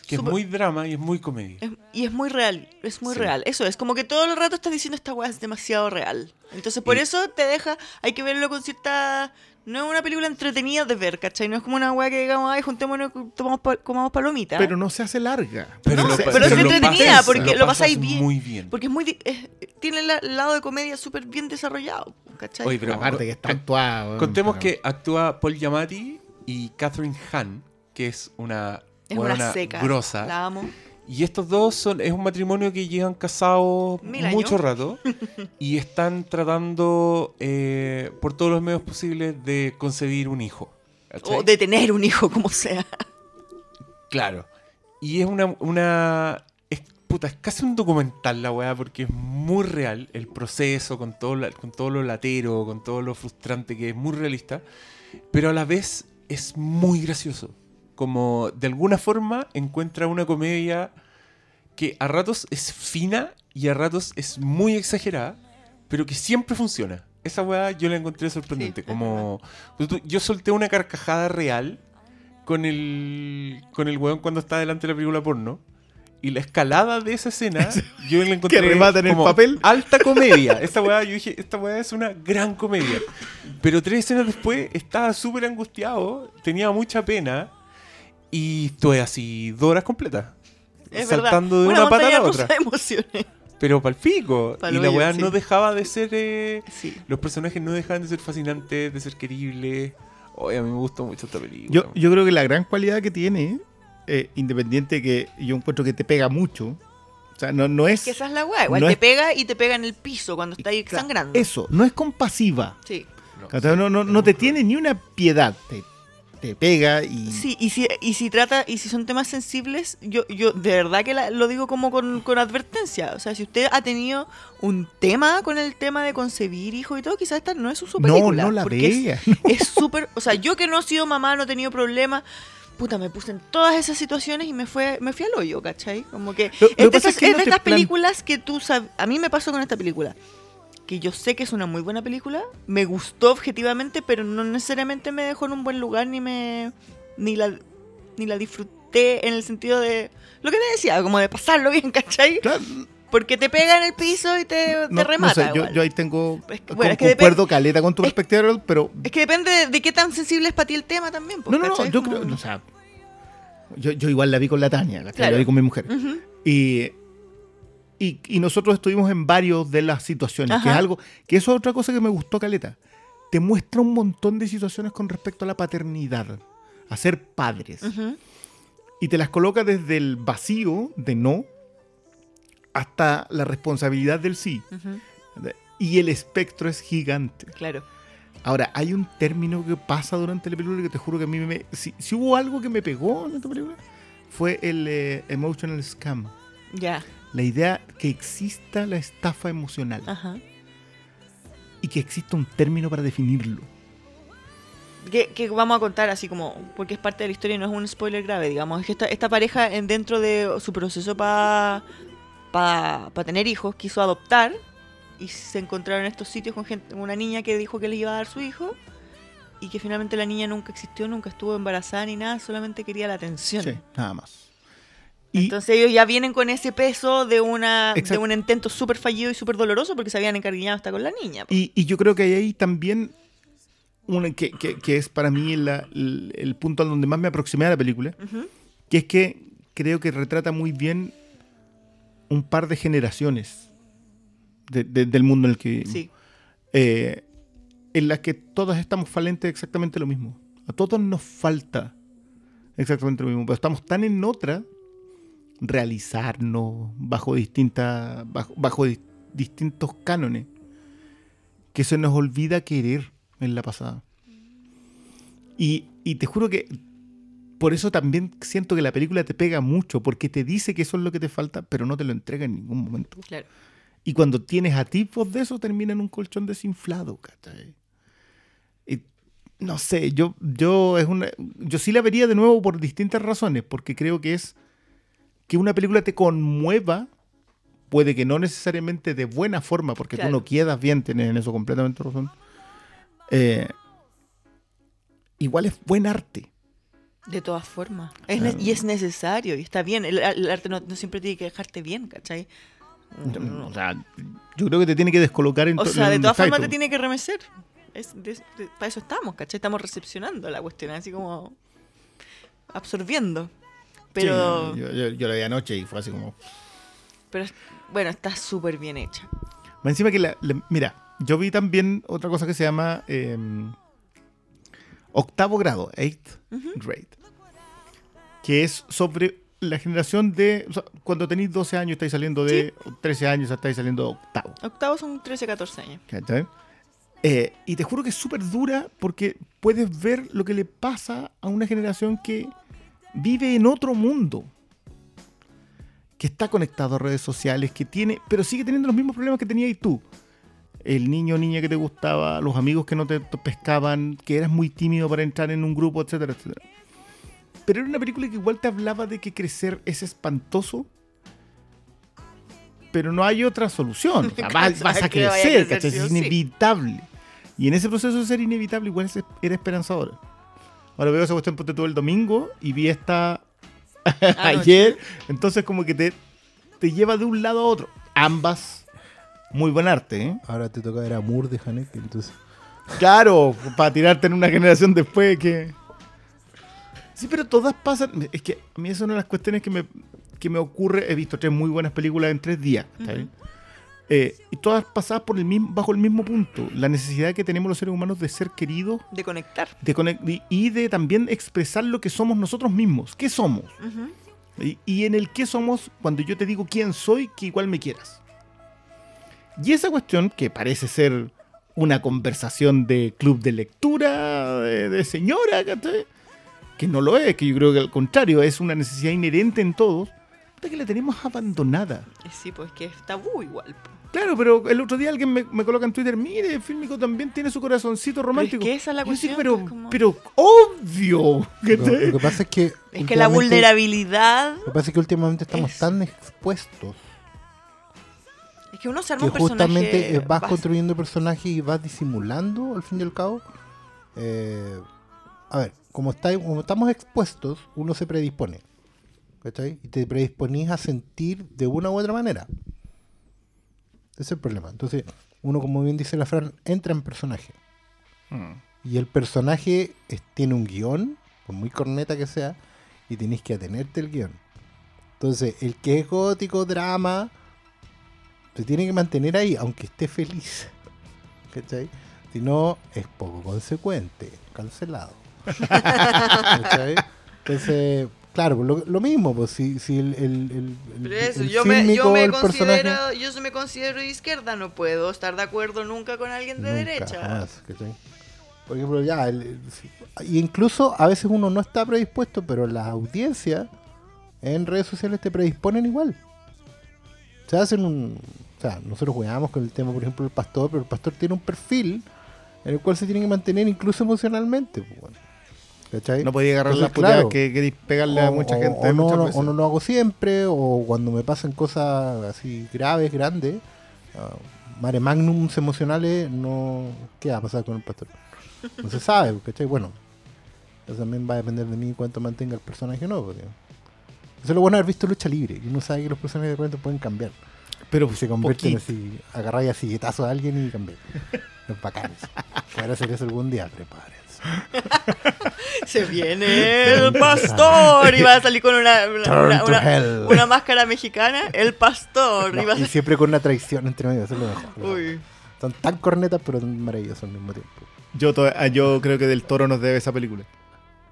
que es muy drama y es muy comedia. es- y es muy real, es muy Sí. real. Eso es, como que todo el rato estás diciendo esta weá es demasiado real. Entonces por Y- eso te deja, hay que verlo con cierta... No es una película entretenida de ver, ¿cachai? No es como una weá que digamos, ay, juntémonos, tomamos pa- comamos palomitas. Pero no se hace larga. No, lo pero es lo entretenida, pasas- porque lo pasáis bien. muy bien. Porque es muy... es- tiene la- el lado de comedia súper bien desarrollado, ¿cachai? Oye, pero Aparte que está actuado. Contemos pero- que actúa Paul Giamatti y Catherine Hahn, que es una, es una huevona seca. grosa. La amo. Y estos dos son es un matrimonio que llevan casados mucho rato (laughs) y están tratando eh, por todos los medios posibles de concebir un hijo. ¿cachai? O de tener un hijo, como sea. Claro. Y es una, una es, puta, es casi un documental la weá porque es muy real el proceso con todo, la- con todo lo latero, con todo lo frustrante que es muy realista, pero a la vez es muy gracioso. Como de alguna forma encuentra una comedia que a ratos es fina y a ratos es muy exagerada, pero que siempre funciona. Esa weá yo la encontré sorprendente. como yo solté una carcajada real con el con el weón cuando está delante de la película porno. Y la escalada de esa escena, (laughs) yo la encontré remata en el papel. alta comedia. (laughs) Esta weá, yo dije, esta weá es una gran comedia. Pero tres escenas después estaba súper angustiado, tenía mucha pena y estuve así dos horas completas. Es saltando verdad. de una, pata a la otra. de emociones. Pero para el pico. Pa'l y la weá sí. no dejaba de ser. eh, Sí. los personajes no dejaban de ser fascinantes, de ser queribles. Oye, a mí me gustó mucho esta película. Yo, yo creo que la gran cualidad que tiene, eh, independiente que yo encuentro que te pega mucho, o sea, no, no es... Que esa es la weá. Igual No te es- pega y te pega en el piso cuando está ahí sangrando. Eso, no es compasiva. Sí. No. No, no, te tiene ni una piedad. Te, te pega y... Sí, y si, y si trata, y si son temas sensibles, yo, yo de verdad que la- lo digo como con, con advertencia. O sea, si usted ha tenido un tema con el tema de concebir hijos y todo, quizás esta no es su No, película. no la vea. Es súper, o sea, yo que no he sido mamá, no he tenido problemas, puta, me puse en todas esas situaciones y me fue, me fui al hoyo, ¿cachai? Como que Lo- lo es de esas, es que es no de estas películas que tú sabes, a mí me pasó con esta película, que yo sé que es una muy buena película, me gustó objetivamente, pero no necesariamente me dejó en un buen lugar ni me, ni la, ni la disfruté en el sentido de, lo que te decía, como de pasarlo bien, (laughs) ¿cachai? Claro, Porque te pega en el piso y te, te no, no remata. sé, yo, igual. yo ahí tengo... Es que, con- bueno, es que concuerdo caleta con tu es- perspectiva, pero... Es que depende de, de qué tan sensible es para ti el tema también. pues, No, no, no, yo Como- creo... O sea, yo, yo igual la vi con la Tania, la vi con mi mujer. Y, y, y nosotros estuvimos en varios de las situaciones, que es algo, que eso es otra cosa que me gustó, Caleta. Te muestra un montón de situaciones con respecto a la paternidad, a ser padres. Y te las coloca desde el vacío de no hasta la responsabilidad del sí. Ujú. Y el espectro es gigante. Claro. Ahora, hay un término que pasa durante la película que te juro que a mí me... Si, si hubo algo que me pegó en esta película, fue el eh, emotional scam. Ya. La idea que exista la estafa emocional Ajá. y que exista un término para definirlo. Que, que vamos a contar así como, porque es parte de la historia y no es un spoiler grave, digamos. Es que esta, esta pareja en, dentro de su proceso para pa, pa tener hijos quiso adoptar y se encontraron en estos sitios con gente, una niña que dijo que le iba a dar su hijo y que finalmente la niña nunca existió, nunca estuvo embarazada ni nada, solamente quería la atención. Sí, nada más. Y Entonces ellos ya vienen con ese peso de una de un intento súper fallido y súper doloroso porque se habían encariñado hasta con la niña. Y, y yo creo que hay ahí también una que, que- que es para mí la- el, el punto al donde más me aproximé a la película, que es que creo que retrata muy bien un par de generaciones de- de- del mundo en el que vivimos. Sí. eh, en las que todas estamos falentes de exactamente lo mismo. A todos nos falta exactamente lo mismo, pero estamos tan en otra realizarnos bajo distintas bajo, bajo di- distintos cánones que se nos olvida querer en la pasada. Y, y te juro que por eso también siento que la película te pega mucho, porque te dice que eso es lo que te falta, pero no te lo entrega en ningún momento. Claro. Y cuando tienes a tipos de eso, termina en un colchón desinflado, ¿cachai? Y no sé, yo, yo, es una, yo sí la vería de nuevo por distintas razones, porque creo que es que una película te conmueva, puede que no necesariamente de buena forma, porque Claro. tú no quedas bien, tienes en eso completamente razón. Eh, igual es buen arte. De todas formas. Es y es necesario y está bien. El, el arte no, no siempre tiene que dejarte bien, ¿cachai? O sea, yo creo que te tiene que descolocar en O sea, de todas formas te tiene que remecer. Es de- de- para eso estamos, ¿cachai? Estamos recepcionando la cuestión, así como absorbiendo. Pero, Sí, yo, yo- yo la vi anoche y fue así como... pero bueno, está súper bien hecha. Más encima que la, la- Mira, yo vi también otra cosa que se llama eh, octavo grado, eighth grade, que es sobre la generación de... o sea, cuando tenéis 12 años estáis saliendo de... o 13 años estáis saliendo de octavo. Octavos son 13, 14 años. ¿cachai? Eh, y te juro que es súper dura porque puedes ver lo que le pasa a una generación que vive en otro mundo. Que está conectado a redes sociales, que tiene, pero sigue teniendo los mismos problemas que tenías tú. El niño o niña que te gustaba, los amigos que no te pescaban, que eras muy tímido para entrar en un grupo, etcétera, etcétera. Pero era una película que igual te hablaba de que crecer es espantoso, pero no hay otra solución. (laughs) O sea, vas, vas a crecer, es sí. inevitable. Y en ese proceso de ser inevitable, igual era esperanzador. Ahora veo esa cuestión ponte todo el domingo y vi esta (laughs) ayer. Entonces, como que te, te lleva de un lado a otro. Ambas, muy buen arte, ¿eh? Ahora te toca ver a Moore de Haneke, entonces. Claro, para tirarte en una generación después que. Sí, pero todas pasan. Es que a mí es una de las cuestiones que me, que me ocurre. He visto tres muy buenas películas en tres días. ¿está bien? Eh, y todas pasadas por el mismo, bajo el mismo punto. La necesidad que tenemos los seres humanos de ser queridos De conectar. de conec- y- de también expresar lo que somos nosotros mismos. ¿Qué somos? Y, y en el qué somos, cuando yo te digo quién soy, que igual me quieras. Y esa cuestión, que parece ser una conversación de club de lectura, de, de señora, que no lo es, que yo creo que al contrario, es una necesidad inherente en todos, que la tenemos abandonada. Eh, Sí, pues que es tabú igual. Claro, pero el otro día alguien me, me coloca en Twitter, mire, Fílmico también tiene su corazoncito romántico. que esa es la sí, cuestión, pero, pues, como- pero obvio. Lo, que pasa es que. Es que la vulnerabilidad. Lo que pasa es que últimamente estamos es- tan expuestos Es que uno se arma que un personaje. justamente eh, vas bas- construyendo personajes y vas disimulando al fin y al cabo. Eh, a ver, como, está, como estamos expuestos, uno se predispone. ¿Cachai? Y te predisponís a sentir de una u otra manera. Ese es el problema. Entonces, uno, como bien dice la Fran, entra en personaje. Y el personaje es- tiene un guion, por muy corneta que sea, y tenés que atenerte el guion. Entonces, el que es gótico, drama, se tiene que mantener ahí, aunque esté feliz. (laughs) ¿Cachai? Si no, es poco consecuente, cancelado. (laughs) ¿Cachai? Entonces, claro, lo, lo mismo, pues si, si el, el, el- el- Pero eso, el yo me, yo me el personaje- considero, yo me considero de izquierda, no puedo estar de acuerdo nunca con alguien de Nunca, derecha. jamás. Por ejemplo, ya, incluso a veces uno no está predispuesto, pero las audiencias en redes sociales te predisponen igual. Se hacen un. O sea, nosotros jugamos con el tema, por ejemplo, del pastor, pero el pastor tiene un perfil en el cual se tiene que mantener incluso emocionalmente. pues, bueno. ¿Cachai? No podía agarrar Entonces, la puteada claro, que queréis pegarle a mucha gente o no, no- o no lo hago siempre, o cuando me pasan cosas así graves, grandes, ah, mare magnums emocionales, no. ¿Qué va a pasar con el pastor? No se sabe, ¿cachai? Bueno, eso también va a depender de mí cuánto mantenga el personaje o no. Porque... Eso es lo bueno de haber visto lucha libre, y uno sabe que los personajes de repente pueden cambiar. Pero Y se convierten así, agarráis a siguetazo a alguien y cambiar. Es bacán eso. Poder hacer eso algún día, prepárense. (laughs) Se viene el pastor y va a salir con una, una, máscara mexicana, el pastor. y No, va a y ser- siempre con una traición entre medio, eso es lo mejor. Uy. Son tan cornetas, pero tan maravillosas al mismo tiempo. Yo, ah, yo creo que Del Toro nos debe esa película.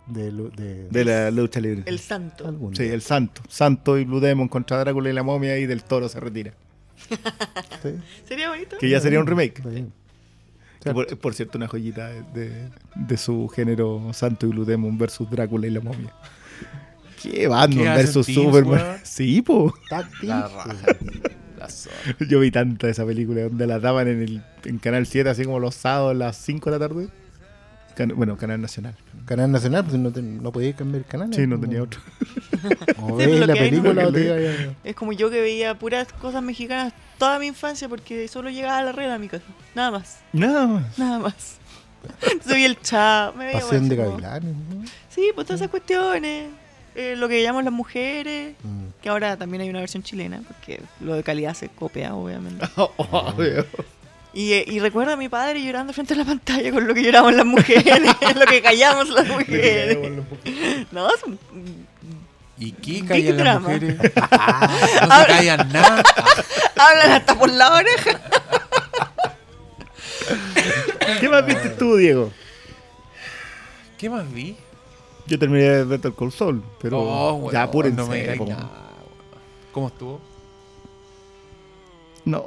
De, lu- de, De la lucha libre. El santo. algún Sí, el santo. Santo y Blue Demon contra Drácula y la momia y Del Toro se retira. (laughs) Sí, ¿Sería bonito? Que ya sería un remake. bien. Que por, por cierto, una joyita de, de su género Santo y Blue Demon versus Drácula y la momia. ¿Qué Batman ¿Qué versus teams, Superman? weón? Sí, po. La raja. La. Yo vi tanta esa película donde la daban en el en Canal 7, así como los sábados a las 5 de la tarde. Can- bueno, Canal Nacional. Canal Nacional, pues no, te, no podías cambiar el canal. Sí, no tenía (laughs) otro. O lo la ¿no? película o te a- Es como yo que veía puras cosas mexicanas toda mi infancia porque solo llegaba a la red a mi casa. Nada más. Nada más. Nada más. (laughs) Entonces vi el chat. Me veía Pasión de. Sí, pues todas esas cuestiones. eh, lo que llamamos las mujeres. Mm. Que ahora también hay una versión chilena. Porque lo de calidad se copia, obviamente. (laughs) Y, eh, y recuerdo a mi padre llorando frente a la pantalla con lo que lloramos las mujeres. (laughs) lo que callamos las mujeres. (laughs) No, es un- ¿Y qué callan las mujeres? (laughs) no se callan nada. hablan hasta por la oreja. ¿Qué más viste tú, Diego? ¿Qué más vi? Yo terminé de Better Call Saul, pero Oh, weón, ya apúrense. no me. ¿Cómo estuvo? No.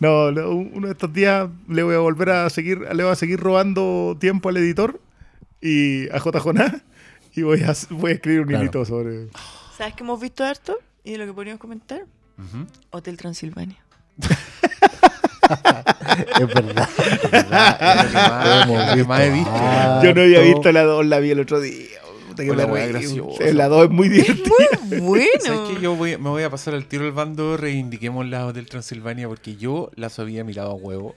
No, no, uno de estos días le voy a volver a seguir, le voy a seguir robando tiempo al editor y a J. Jonás y voy a, voy a escribir un Claro. hilito sobre. ¿Sabes que hemos visto harto? Y de lo que podríamos comentar. Hotel Transilvania. (laughs) Es verdad. Es lo que más, Hemos (laughs) es lo que más he visto. Yo no había visto la 2, la vi el otro día. Puta que Hola, me reí. gracioso. La 2 es muy divertida. Muy bueno. (laughs) ¿Sabes qué? Yo voy- me voy a pasar al tiro del bando, reivindiquemos la Hotel Transilvania porque yo las había mirado a huevo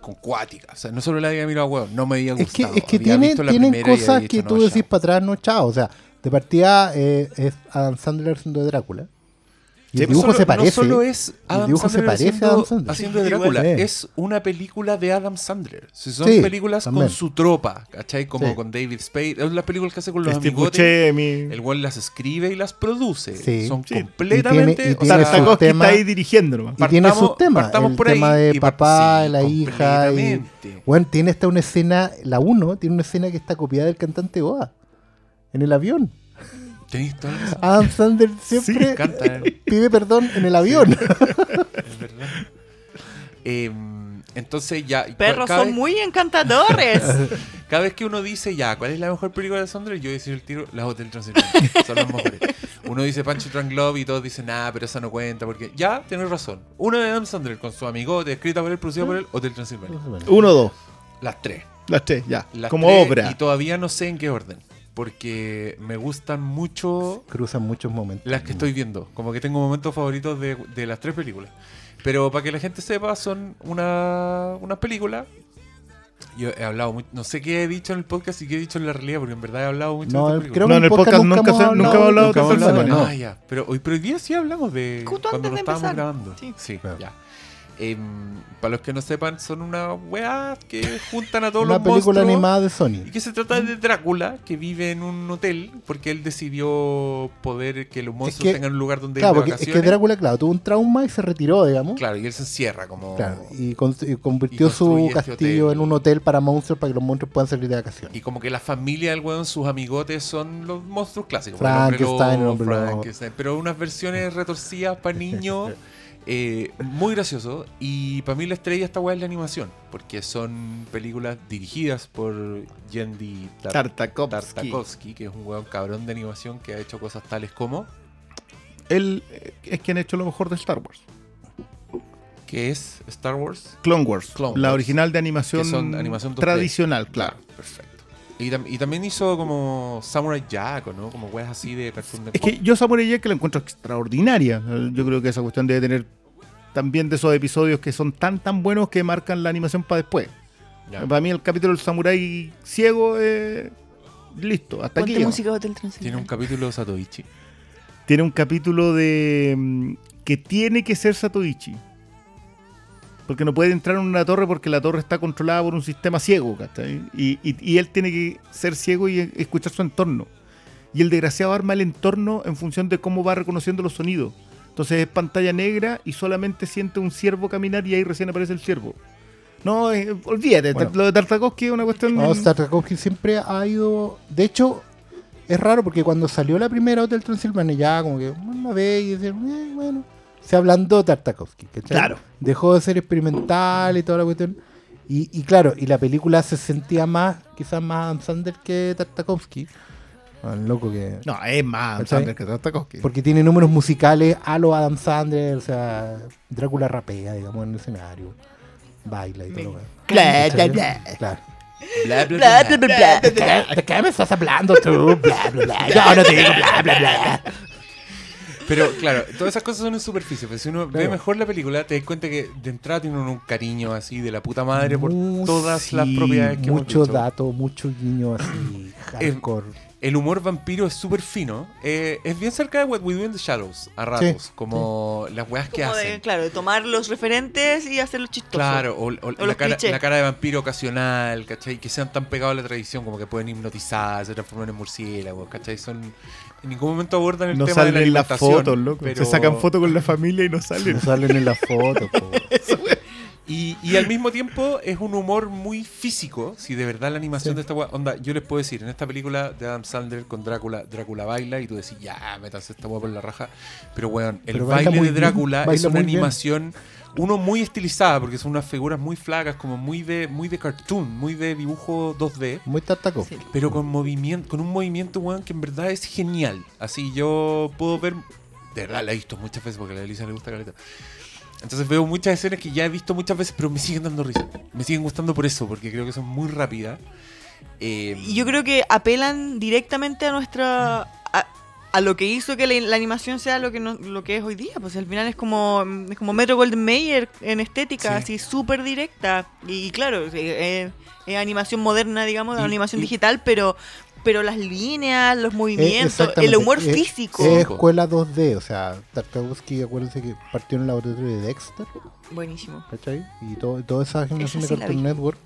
con cuática. O sea, no solo la había mirado a huevo, no me había Es que, gustado. es que Había tiene, visto la tienen primera y había cosas que "No, tú chao". decís para atrás, no chao. O sea, de partida eh, es Adam Sandler siendo Drácula. Y el dibujo no solo- se parece. No solo es Adam dibujo se Sandler parece a haciendo, Adam Sandler. haciendo de Drácula. Sí. Es una película de Adam Sandler. Si son Sí, películas también. con su tropa, ¿cachai? Como Sí. con David Spade. Es las películas que hace con los Steve amigotes. Buscemi. El cual las escribe y las produce. Sí. Son Sí. completamente. Y tiene- y o O sea, tiene está ahí dirigiendo nomás. Y tiene Partamos- sus temas. El por ahí tema de y par- papá, sí, la hija. Y, bueno, tiene hasta una escena, la 1, tiene una escena que está copiada del cantante Boa. En el avión. Tenéis la razón. Adam Sandler Me siempre eh. pide perdón en el avión. (laughs) Es verdad. Eh, entonces ya. Perros son vez- muy encantadores. (laughs) Cada vez que uno dice, ya, ¿cuál es la mejor película de Sandler? Yo voy a decir el tiro, las Hotel Transilvania. (laughs) Son las mejores. Uno dice Pancho Drunk Love y todos dicen, nah, pero esa no cuenta, porque ya, tienes razón. Una de Adam Sandler con su amigote, escrita por él, producida por él, Hotel Transilvania. Uno o dos. Las tres. Las tres, ya. Las Como tres, obra. Y todavía no sé en qué orden. Porque me gustan mucho Cruzan muchos momentos. las que estoy viendo. Como que tengo momentos favoritos de, de las tres películas. Pero para que la gente sepa, son una, unas películas. Yo he hablado mucho, no sé qué he dicho en el podcast y qué he dicho en la realidad, porque en verdad he hablado mucho No, de creo películas. No, en el podcast nunca nunca hablado Nunca de hemos hablado de- Ah, ya. Pero hoy, pero hoy día sí hablamos de Justo cuando antes lo de estábamos empezar. grabando. Sí. Sí, Claro. ya. Em, para los que no sepan, son una weá que juntan a todos (laughs) Una los película monstruos. animada de Y Sony. que se trata de Drácula, que vive en un hotel, porque él decidió poder que los monstruos que- tengan un lugar donde Claro, ir de porque es vacaciones. que Drácula, claro, tuvo un trauma y se retiró, digamos. Claro, y él se encierra como... Claro, y, con- y convirtió Y su este castillo en un hotel para monstruos para que los monstruos puedan salir de vacaciones. Y como que la familia del weón, sus amigotes son los monstruos clásicos. hombre Frankenstein. Frankenstein, Pero unas versiones retorcidas para (laughs) niños. Eh, muy gracioso. Y para mí la estrella esta weá es la animación. Porque son películas dirigidas por Yendi Tar- Tartakovsky. Tartakovsky, que es un weón cabrón de animación que ha hecho cosas tales como... Él eh, es quien ha hecho lo mejor de Star Wars. que es Star Wars? Clone Wars. Clone la original de animación, Que son animación 2D. tradicional, claro. Y, tam- y también hizo como Samurai Jack, ¿o ¿no? Como weas así de Cartoon Es que yo Samurai Jack la encuentro extraordinaria. Yo creo que esa cuestión debe tener también de esos episodios que son tan tan buenos que marcan la animación para después. Ya. Para mí el capítulo del Samurai ciego eh, listo, hasta aquí. Ponte llega. música Hotel Tiene un capítulo de Satoichi. Tiene un capítulo de mm, que tiene que ser Satoichi. Porque no puede entrar en una torre porque la torre está controlada por un sistema ciego, ¿cachai? Y, y- y él tiene que ser ciego y escuchar su entorno. Y el desgraciado arma el entorno en función de cómo va reconociendo los sonidos. Entonces es pantalla negra y solamente siente un ciervo caminar y ahí recién aparece el ciervo. No, eh, olvídate, Bueno. lo de Tartakovsky es una cuestión... No, Tartakovsky siempre ha ido. De hecho, es raro porque cuando salió la primera Hotel Transilvania, ya como que una vez y decían, "Eh, bueno, se ablandó Tartakovsky. ¿cachai? Claro. Dejó de ser experimental y toda la cuestión. Y, y claro, y la película se sentía más, quizás más Adam Sandler que Tartakovsky. Al loco que. No, es más ¿Cachai? Sandler que Tartakovsky. Porque tiene números musicales a lo Adam Sandler, o sea, Drácula rapea, digamos, en el escenario. Baila y todo lo que. Bla, bla, bla. Claro. Bla, bla, Bla, bla. bla, bla, bla. ¿De qué, de qué me estás hablando tú? Bla, bla, bla. Yo no te digo bla, bla, bla. Pero claro, todas esas cosas son en superficie. Pero si uno ve mejor la película, te das cuenta que de entrada tiene un cariño así de la puta madre por todas las propiedades que Mucho visto. dato, mucho guiño así, (clears throat) hardcore. El humor vampiro es súper fino. eh, es bien cerca de What We Do in the Shadows, a ratos. Sí, como las weas que Como hacen. de, claro, de tomar los referentes y hacerlos chistosos. Claro, o, o cara, la cara de vampiro ocasional, ¿cachai? Que sean tan pegados a la tradición como que pueden hipnotizar, se transforman en murciélagos, ¿cachai? Son, en ningún momento abordan el No tema de salen la en las fotos, loco. pero- Se sacan fotos con la familia y no salen. No salen en las fotos. (laughs) Y, y al mismo tiempo es un humor muy físico, si de verdad la animación Sí. de esta wea- onda, yo les puedo decir, en esta película de Adam Sandler con Drácula, Drácula baila y tú decís, ya, métanse esta wea por la raja. Pero weón, el Pero baile de bien, Drácula es una bien. Uno muy estilizada, porque son unas figuras muy flacas, como muy de, muy de cartoon, muy de dibujo 2D. Muy tartaco. Sí. Pero con movimiento, con un movimiento, weón, que en verdad es genial. Así yo puedo ver. De verdad la he visto muchas veces porque a la Elisa le gusta caleta. Entonces veo muchas escenas que ya he visto muchas veces, pero me siguen dando risa. Me siguen gustando por eso, porque creo que son muy rápidas. Eh, Y yo creo que apelan directamente a nuestra. a, a lo que hizo que la, la animación sea lo que no- lo que es hoy día. Pues al final es como, es como Metro Golden Mayer en estética, Sí. así súper directa. Y claro, sí, es, es animación moderna, digamos, Y- animación y- digital, pero pero las líneas, los Eh, movimientos, el humor Es- físico. Es escuela 2D, o sea, Tartakovsky, acuérdense que partió en el laboratorio de Dexter, Buenísimo. ¿cachai? Y todo, toda esa generación de sí la Cartoon. Network.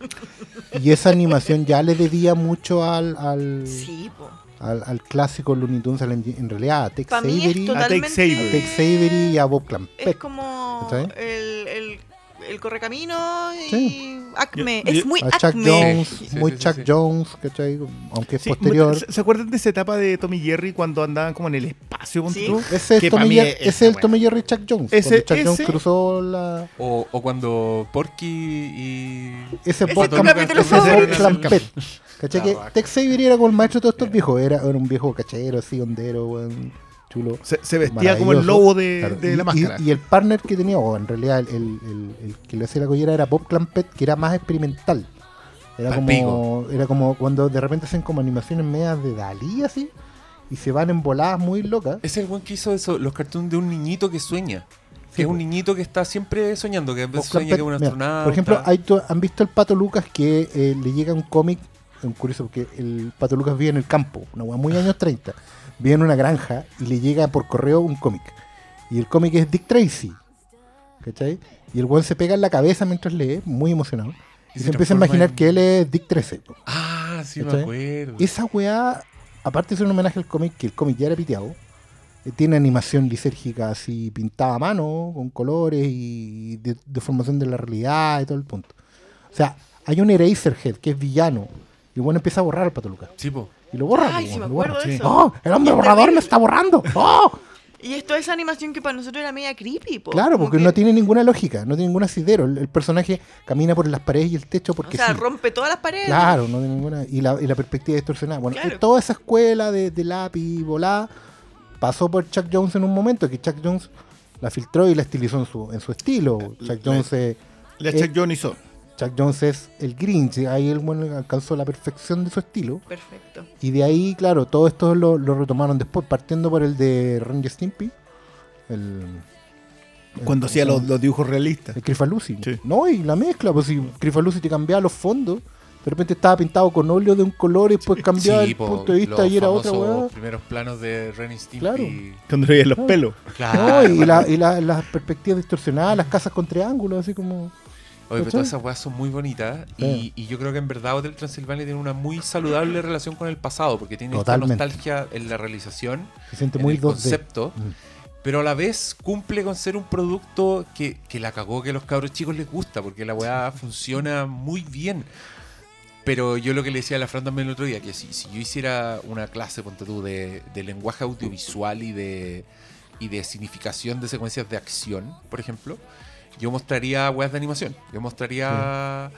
Y esa animación ya le debía mucho al, al, Sí, po. Al, al clásico Looney Tunes, al- en realidad a Tex es Avery, A Tex. Avery. a Tex Avery y a Bob Es Clampett. como ¿Cachai? el, el, el correcamino y Sí. Acme. Yo- yo- es muy A Chuck Acme. Jones, Sí, sí, muy sí, Chuck sí. Jones, ¿cachai? Aunque es Sí, posterior. ¿se, acuerdan de esa etapa de Tommy Jerry cuando andaban como en el espacio? Sí. tú? Ese es, Tommy es- ese es el weá. Tommy Jerry Chuck Jones. Ese- cuando Chuck Jones ese- cruzó la. O, o cuando Porky y. Ese Ese Bob es tu Clamp- capítulo ese es Bob favorito. Clampett. ¿Cachai? Que. Tex Avery era como el maestro de todos estos viejos. Era, era un viejo cachero, así, hondero, weón, chulo. Se, se vestía como el lobo de, Claro, de y, la y- máscara. y el partner que tenía, o en realidad el, el- el- el que le hacía la collera era Bob Clampett, que era más experimental. Era como, era como cuando de repente hacen como animaciones medias de Dalí así, y se van en voladas muy locas. Es el buen que hizo eso, los cartoons de un niñito que sueña. Sí, Que es un pues. niñito que está siempre soñando, que a veces sueña que es un astronauta. por ejemplo, hay ¿han visto el Pato Lucas que eh, le llega un cómic? Es curioso porque el Pato Lucas vive en el campo, una weá muy años 30. Vive en una granja y le llega por correo un cómic. Y el cómic es Dick Tracy. ¿Cachai? Y el weón se pega en la cabeza mientras lee, muy emocionado. Y, Y se, se empieza a imaginar en- que él es Dick 13. po. Ah, sí, me ¿Cachai? acuerdo. Esa weá, aparte de ser un homenaje al cómic, que el cómic ya era piteado, eh, tiene animación lisérgica así pintada a mano, con colores y de- deformación de la realidad y todo el punto. O sea, hay un Eraserhead que es villano. Y el bueno empieza a borrar al Pato Lucas. Sí, po. Y lo borra. Ay, sí me acuerdo de Sí. eso. ¡Oh! ¡El hombre borrador me está borrando! (laughs) ¡Oh! Y esto es animación que para nosotros era media creepy, po. Claro, porque que- no tiene ninguna lógica, no tiene ningún asidero. El, el personaje camina por las paredes y el techo O porque sea, sí. rompe todas las paredes. Claro, no tiene ninguna. Y la, y la perspectiva distorsionada. Bueno, Claro. eh, toda esa escuela de, de lápiz volada pasó por Chuck Jones en un momento, que Chuck Jones la filtró y la estilizó en su, en su estilo. Chuck la- Jones, eh, La eh, Chuck Jones hizo. Chuck Jones es el Grinch, ahí el bueno alcanzó la perfección de su estilo. Perfecto. Y de ahí, claro, todo esto lo, lo retomaron después, partiendo por el de Ranger Stimpy. El, Cuando el- hacía el- los, los dibujos realistas. el Crifalusi. Sí. No, y la mezcla, pues si Crifalusi te cambiaba los fondos, de repente estaba pintado con óleo de un color y después cambiaba Sí, el po, punto de vista y era otra weá. primeros planos de Ren Stimpy. Claro. Cuando le veían los pelos. Claro. No, y, la- y la- las perspectivas distorsionadas, las casas con triángulos, así como. Oye, pero todas esas weas son muy bonitas y, Sí. y yo creo que en verdad Hotel Transilvania tiene una muy saludable relación con el pasado porque tiene Totalmente. esta nostalgia en la realización, Se siente en muy el 2D. concepto, Mm. pero a la vez cumple con ser un producto que, que la cagó que a los cabros chicos les gusta porque la weá funciona muy bien. Pero yo lo que le decía a la Fran también el otro día, que si, si yo hiciera una clase, ponte tú, de, de lenguaje audiovisual y de, y de significación de secuencias de acción, por ejemplo, yo mostraría weas de animación. Yo mostraría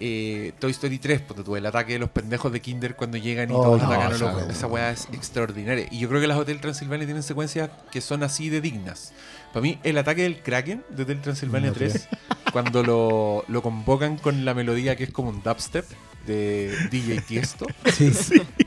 eh, Toy Story 3, ponte tú, el ataque de los pendejos de Kinder cuando llegan y Oh, todos no, atacan a esa los- wea. Esa wea es extraordinaria. Y yo creo que las Hotel Transilvania tienen secuencias que son así de dignas. Para mí, el ataque del Kraken de Hotel Transilvania No, 3, cuando lo, lo convocan con la melodía que es como un dubstep de DJ Tiesto, Sí.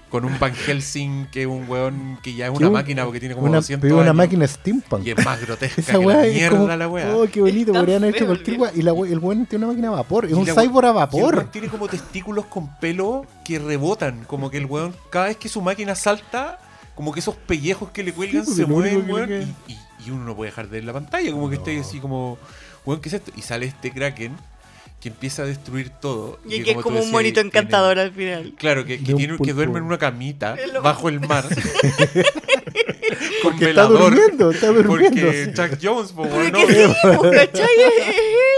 Con un Van Helsing que es un weón que ya es una un- máquina porque tiene como Una, 200 pero una años máquina steampunk. y es más grotesca (laughs) Esa que la es mierda como. la weá. Oh, qué bonito, podrían haber hecho cualquier el weá. Y la we- el weón tiene una máquina a vapor. Es Y un cyborg a Y el vapor. weón tiene como testículos con pelo que rebotan. Como que el weón, cada vez que su máquina salta, como que esos pellejos que le cuelgan Sí, se mueven, que weón. Y, y- y uno no puede dejar de ver la pantalla. Como que está ahí así como, weón, ¿qué es esto? Y sale este Kraken que empieza a destruir todo. Y que es como un decías, monito tiene- encantador al final. Claro, que, tiene, que duerme en una camita bajo el mar. (laughs) con Que está velador. durmiendo, está durmiendo. Porque Chuck Jones, po, Porque no. sí, (laughs) ¿cachai?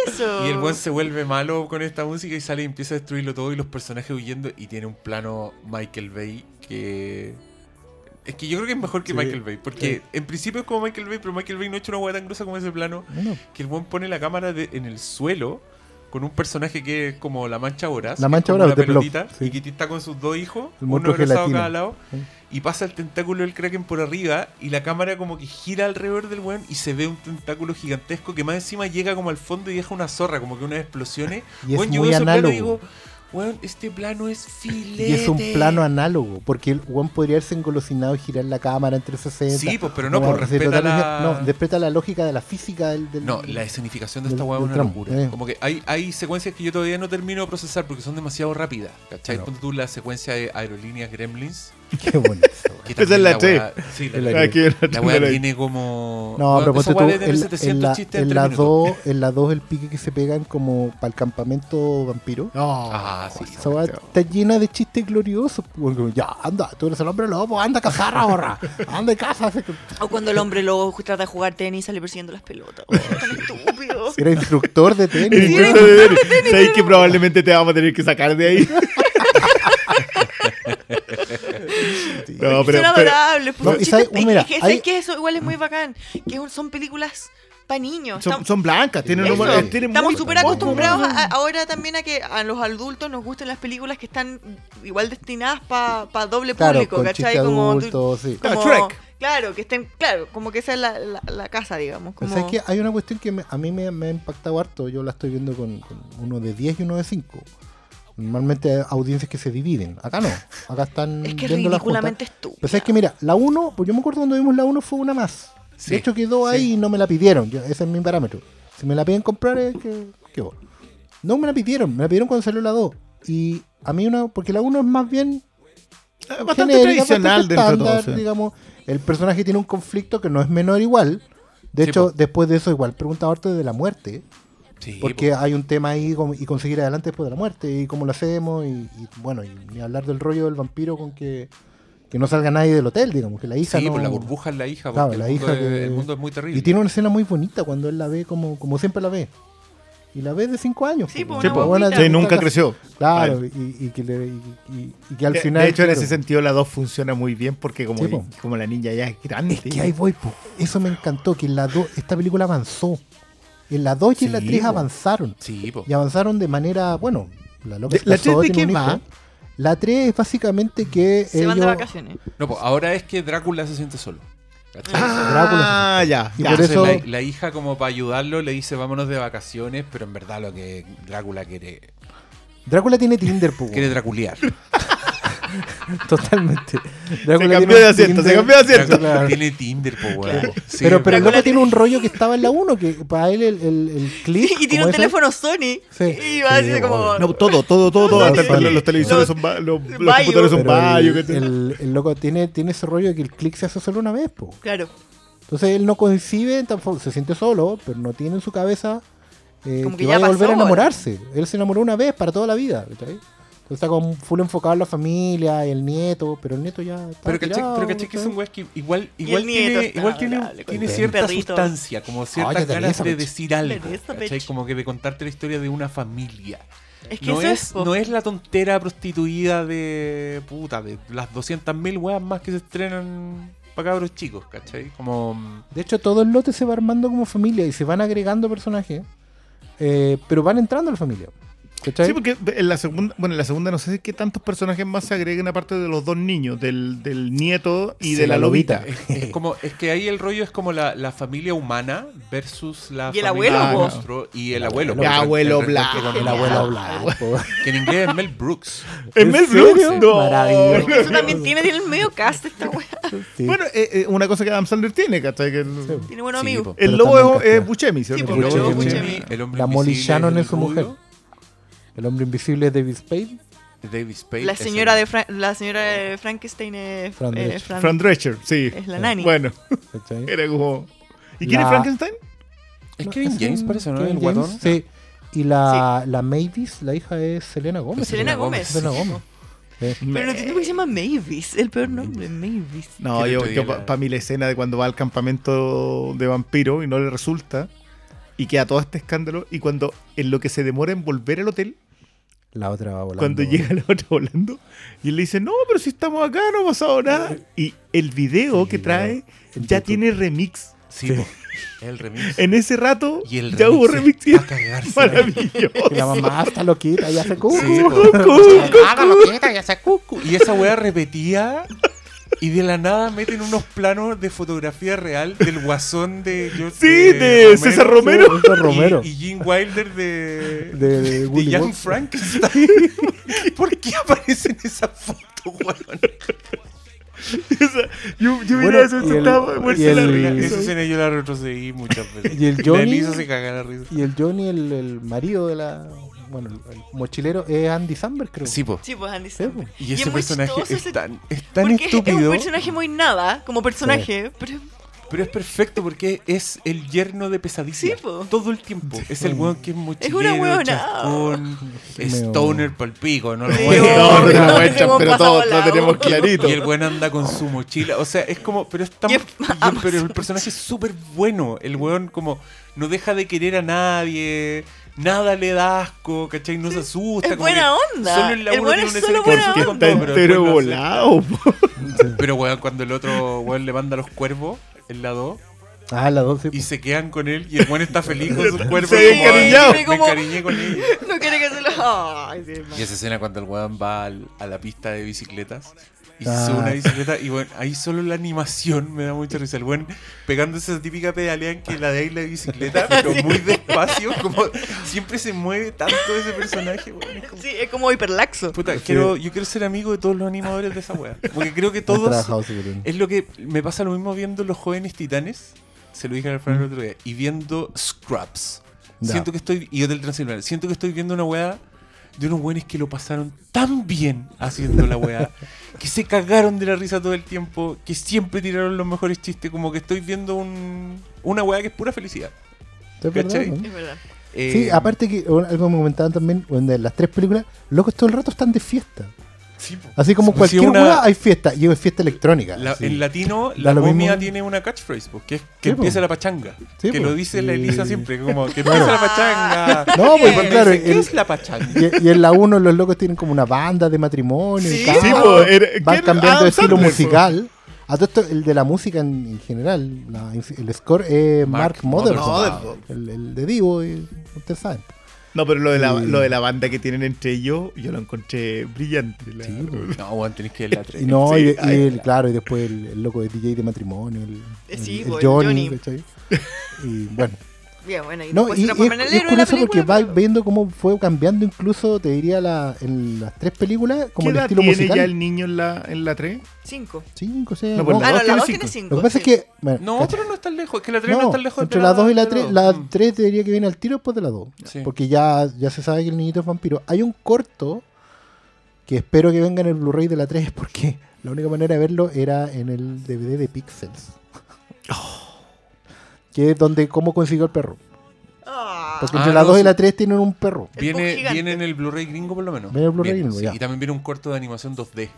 Es eso. Y el buen se vuelve malo con esta música y sale y empieza a destruirlo todo y los personajes huyendo y tiene un plano Michael Bay que... Es que yo creo que es mejor que Sí, Michael Bay, porque sí. en principio es como Michael Bay, pero Michael Bay no ha hecho una hueá tan gruesa como ese plano, No, que el buen pone la cámara de- en el suelo con un personaje que es como la mancha voraz, La mancha una de pelotita, sí. y que está con sus dos hijos, El uno abrazado cada lado, Sí. y pasa el tentáculo del Kraken por arriba y la cámara como que gira alrededor del weón y se ve un tentáculo gigantesco que más encima llega como al fondo y deja una zorra, como que unas explosiones. Y es yo muy veo ese plano y análogo. digo, weón, este plano es filete. Y es un plano análogo, porque el weón podría haberse engolosinado y girar la cámara en 360. Sí, pues, pero no, Como pues respeta la... No, respeta la lógica de la física del. del- No, la escenificación de esta weá es una tramo, locura. eh. Como que hay, hay secuencias que yo todavía no termino de procesar porque son demasiado rápidas. ¿Cachai? Claro. Ponte tú la secuencia de Aerolíneas Gremlins. (laughs) Qué bonito. Esa es la Sí, Es la la, que la weá la- tiene como... No, pero ponte tú, en, 700 en la, chistes en en la tres minutos. 2, en la 2 el pique que se pegan como para el campamento vampiro. No. Ah, sí. Esa weá está llena de chistes gloriosos. pues, Ya, anda, tú eres el hombre lobo, anda a cazar ahora. (laughs) Anda y caza. O cuando el hombre lobo trata de jugar tenis y sale persiguiendo las pelotas. Oh, tan estúpido. (laughs) Era instructor de tenis. Intento de tenis. Sabéis que probablemente te vamos a tener que sacar de ahí. No, pero, son pero- adorables. pues, No, son y sabe- chistes- mira, es que, hay- ¿sabes qué? Eso igual es muy bacán. Que son películas para niños. son, Estamos- son blancas, tienen Eso, humor- tienen Estamos súper acostumbrados a- ahora también a que a los adultos nos gusten las películas que están igual destinadas para doble Claro, público, con ¿cachai? Como, sí. Claro, como- Shrek. Claro, que estén, claro, como que esa es la, la, la casa, digamos. Pero Como... ¿sabes qué? Hay una cuestión que me- a mí me, me ha impactado harto. Yo la estoy viendo con, con uno de 10 y uno de 5. Normalmente hay audiencias que se dividen. Acá no. Acá están (laughs) Es que es viendo la junta. ridículamente. Pero sabes que mira, la 1, pues yo me acuerdo cuando vimos la 1 fue una más. Sí, de hecho quedó ahí y no me la pidieron. Yo- ese es mi parámetro. Si me la piden comprar es que. No me la pidieron, me la pidieron cuando salió la 2. Y a mí una, porque la 1 es más bien Eh, Bastante genérica, tradicional bastante dentro de todo. estándar, sí. digamos. El personaje tiene un conflicto que no es menor igual. De Sí, hecho, po. después de eso igual preguntaba harto de la muerte. Sí, Porque hay un tema ahí como- y conseguir adelante después de la muerte y cómo lo hacemos y, y, bueno, y ni hablar del rollo del vampiro con que, que no salga nadie del hotel, digamos, que la hija Sí, no... por la burbuja es la hija, Claro, porque la el, mundo hija es, que- el mundo es muy terrible. Y tiene una escena muy bonita cuando él la ve como, como siempre la ve. Y la ve de 5 años. Sí. Sí, nunca creció. Claro, y, y que le- y- y- y que al De- final... de hecho, en claro, ese sentido, la 2 funciona muy bien porque como, Sí, po. como la niña ya es grande. Es que ahí voy, po. eso me encantó, que en la 2 esta película avanzó. En la 2 y en la Sí, 3 po. avanzaron. Sí, po. Y avanzaron de manera, bueno, la loca De- se ¿la casó, 3 de qué va? La 3 es básicamente que Se van de vacaciones. No, pues ahora es que Drácula se siente solo. Ah, ya. Y ya. por Entonces eso- la, la hija como para ayudarlo le dice vámonos de vacaciones, pero en verdad lo que Drácula quiere, Drácula tiene Tinder, po, quiere draculear. (laughs) (laughs) Totalmente. Se cambió de asiento, se cambió de asiento. Claro. tiene Tinder, po, weón. Sí, pero pero loco tiene un rollo que estaba en la 1, que para él el, el, el click. Y tiene un teléfono Sony. Sí. Y va así Sí, como. No, todo, todo, todo, todo. Hasta los, los televisores Los- son ba- los, los Bayo. computadores son pero el, loco tiene, tiene ese rollo de que el click se hace solo una vez, po. Claro. Entonces él no concibe, tampoco, se siente solo, pero no tiene en su cabeza eh, Como que, que ya vaya a volver a enamorarse. Él se enamoró una vez para toda la vida. Está como full enfocado en la familia, el nieto, pero el nieto ya está Pero caché, pero caché que son weas que igual, Y igual tiene, está igual tiene, tiene cierta perrito. sustancia, como ciertas Oye, ganas de decir algo. ¿cachai? Como que de contarte la historia de una familia. Es que No es, no es la tontera prostituida de puta, de las 200.000 weas más que se estrenan para cabros chicos, ¿cachai? Como De hecho, todo el lote se va armando como familia y se van agregando personajes, eh, pero van entrando a la familia. ¿Cachai? Sí, porque en la segunda, bueno, en la segunda no sé qué tantos personajes más se agreguen aparte de los dos niños, del, del nieto y Sí, de la, la lobita. lobita. Es, es como, es que ahí el rollo es como la, la familia humana versus la Y el familia abuelo, monstruo y el abuelo. El abuelo el con el abuelo Black. po. (laughs) Que en inglés es Mel Brooks. ¿Es ¿En Mel? Brooks? No. Maravilloso. Eso también tiene, tiene el medio cast esta wea. Sí. Bueno, eh, eh, una cosa que Adam Sandler tiene, ¿cachai? Que el, Tiene buenos Sí, amigos. po. el Pero lobo es, es. Buscemi, po, El Buscemi. hombre, Buscemi. el hombre La Molly invisible Shannon el es su mujer. El hombre invisible es David Spade. David Spade. La señora, de Fra- la señora de Frankenstein es Fran eh, Drescher. Fran- Fran Drescher, sí. es la nani. Bueno, era como... ¿Y quién es Frankenstein? Es No, Kevin es James, parece, ¿no? Kevin El guatón. Sí. Y la, la Mavis, la hija es Selena Gómez. Selena Gómez. Selena Gómez. Sí. Pero no entiendo por qué se llama Mavis. El peor nombre, Mavis. No, Que yo, yo para la- mí la escena de cuando va al campamento de vampiro y no le resulta y queda todo este escándalo y cuando en lo que se demora en volver al hotel, La otra va volando. cuando llega la otra volando y él le dice, no, pero si estamos acá no ha pasado nada. Y el video que trae ya YouTube. tiene remix. Sí, po. El remix. (laughs) En ese rato Y el ya hubo remix y maravilloso. Y la mamá está loquita y hace cucu. Sí, po. Cucu, Haga lo que quiera y hace cucu. Y esa weá repetía. Y de la nada meten unos planos de fotografía real del guasón de. George- Sí, de César Romero. César Romero. Y, y Gene Wilder de. De, de de Young. Frankenstein. (laughs) ¿Por qué aparece en esa foto, weón? yo yo Bueno, miraba eso y el- estaba muerto y de la el- risa. Esa escena yo la retrocedí muchas veces. Y el Johnny- se caga la risa. Y el Johnny, el, el marido de la. Bueno, el, mochilero es Andy Samberg, creo. Sí, po. Sí, pues Andy Samberg. Y ese es personaje es ese- tan, es tan Porque es- es un estúpido. personaje muy nada como personaje, pero Pero es perfecto porque es el yerno de pesadilla. Sí, todo el tiempo. Es el weón que es mochilero, una huevonao. chascón, stoner palpico, no lo Sí. No, no, muestran, weón pero todos lo tenemos clarito. Y el buen anda con su mochila. O sea, es como. Pero es tan. Y es- y- pero el personaje es súper bueno. El weón, como. No deja de querer a nadie. Nada le da asco, ¿cachai? No se asusta. Es como buena que onda. Solo en la El uno weón tiene solo escena buena onda. está entero volado. (laughs) Pero weón, cuando el otro weón le manda los cuervos en la 2 Ah, la 12. y se quedan con él y el weón está feliz con sus (laughs) cuervos. Se ve como, encariñado. Me encariñé con ella. (laughs) No quiere que se lo. Ay, sí, Y esa escena cuando el weón va al- a la pista de bicicletas Ah. sube una bicicleta y bueno, ahí solo la animación me da mucha risa. El weón pegando esa típica pedalea en que la de ahí la bicicleta, (laughs) pero muy despacio, como siempre se mueve tanto ese personaje. Es como- Sí, es como hiperlaxo. Puta, quiero, yo quiero ser amigo de todos los animadores de esa wea. Porque creo que todos. Es lo que me pasa lo mismo viendo Los Jóvenes Titanes. Se lo dije al Fran el otro día. Y viendo Scrubs. Ya. Siento que estoy. Y Hotel Transilvania. Siento que estoy viendo una weá de unos weones que lo pasaron tan bien haciendo la weá. que se cagaron de la risa todo el tiempo. Que siempre tiraron los mejores chistes. Como que estoy viendo un, una weá que es pura felicidad. Es verdad, ¿cachai? ¿no? Es verdad. Eh, Sí, aparte que algo me comentaban también, donde las tres películas, locos todo el rato están de fiesta. Sí, po. Así como cualquier una- hueá hay fiesta, y es fiesta electrónica. La- sí. En latino, la lo momia mismo. tiene una catchphrase, pues, que es que Sí, po. empieza la pachanga. Que po. lo dice la Elisa siempre, como que (laughs) Claro. empieza la pachanga. (laughs) No, pues claro, dice, ¿qué el- es la pachanga? Y, y en la 1 los locos tienen como una banda de matrimonio y Sí, cantan, Sí, po, era- van cambiando de estilo musical. A todo esto, el de la música en, en general, la- el score es Mark, Mark el, el de Divo, ustedes saben. No, pero lo de, la, lo de la banda que tienen entre ellos, yo lo encontré brillante. la- Sí. No, weón, tenés que ver la Y 3. no, Sí, y, y ay, el- claro, y después el, el loco de DJ de matrimonio, el, Eh, sí, el po, el Johnny. Y bueno, Bien, bueno, y no, después y, se y transforma es, en el es héroe de la curioso porque va viendo cómo fue cambiando incluso, te diría, la, en las tres películas, como ¿Qué el estilo tiene musical. ya el niño en la, en la 3? Cinco. Cinco, seis, No, no. la Ah, no, dos la tiene 2 cinco. tiene cinco. Lo que pasa sí. es que. bueno, No, cacha- pero no está lejos. Es que la 3 no, no, está lejos entre de la 2 y la 3, dos. la Mm. 3 te diría que viene al tiro después de la 2. Sí. Porque ya, ya se sabe que el niñito es vampiro. Hay un corto que espero que venga en el Blu-ray de la 3 porque la única manera de verlo era en el DVD de Pixels. Que es donde cómo consiguió el perro. Ah, Porque Ah, entre la no, 2 y sí. la 3 tienen un perro. Viene, viene en el Blu-ray gringo por lo menos. Viene en el Blu-ray gringo, sí. ya. Y también viene un corto de animación 2D.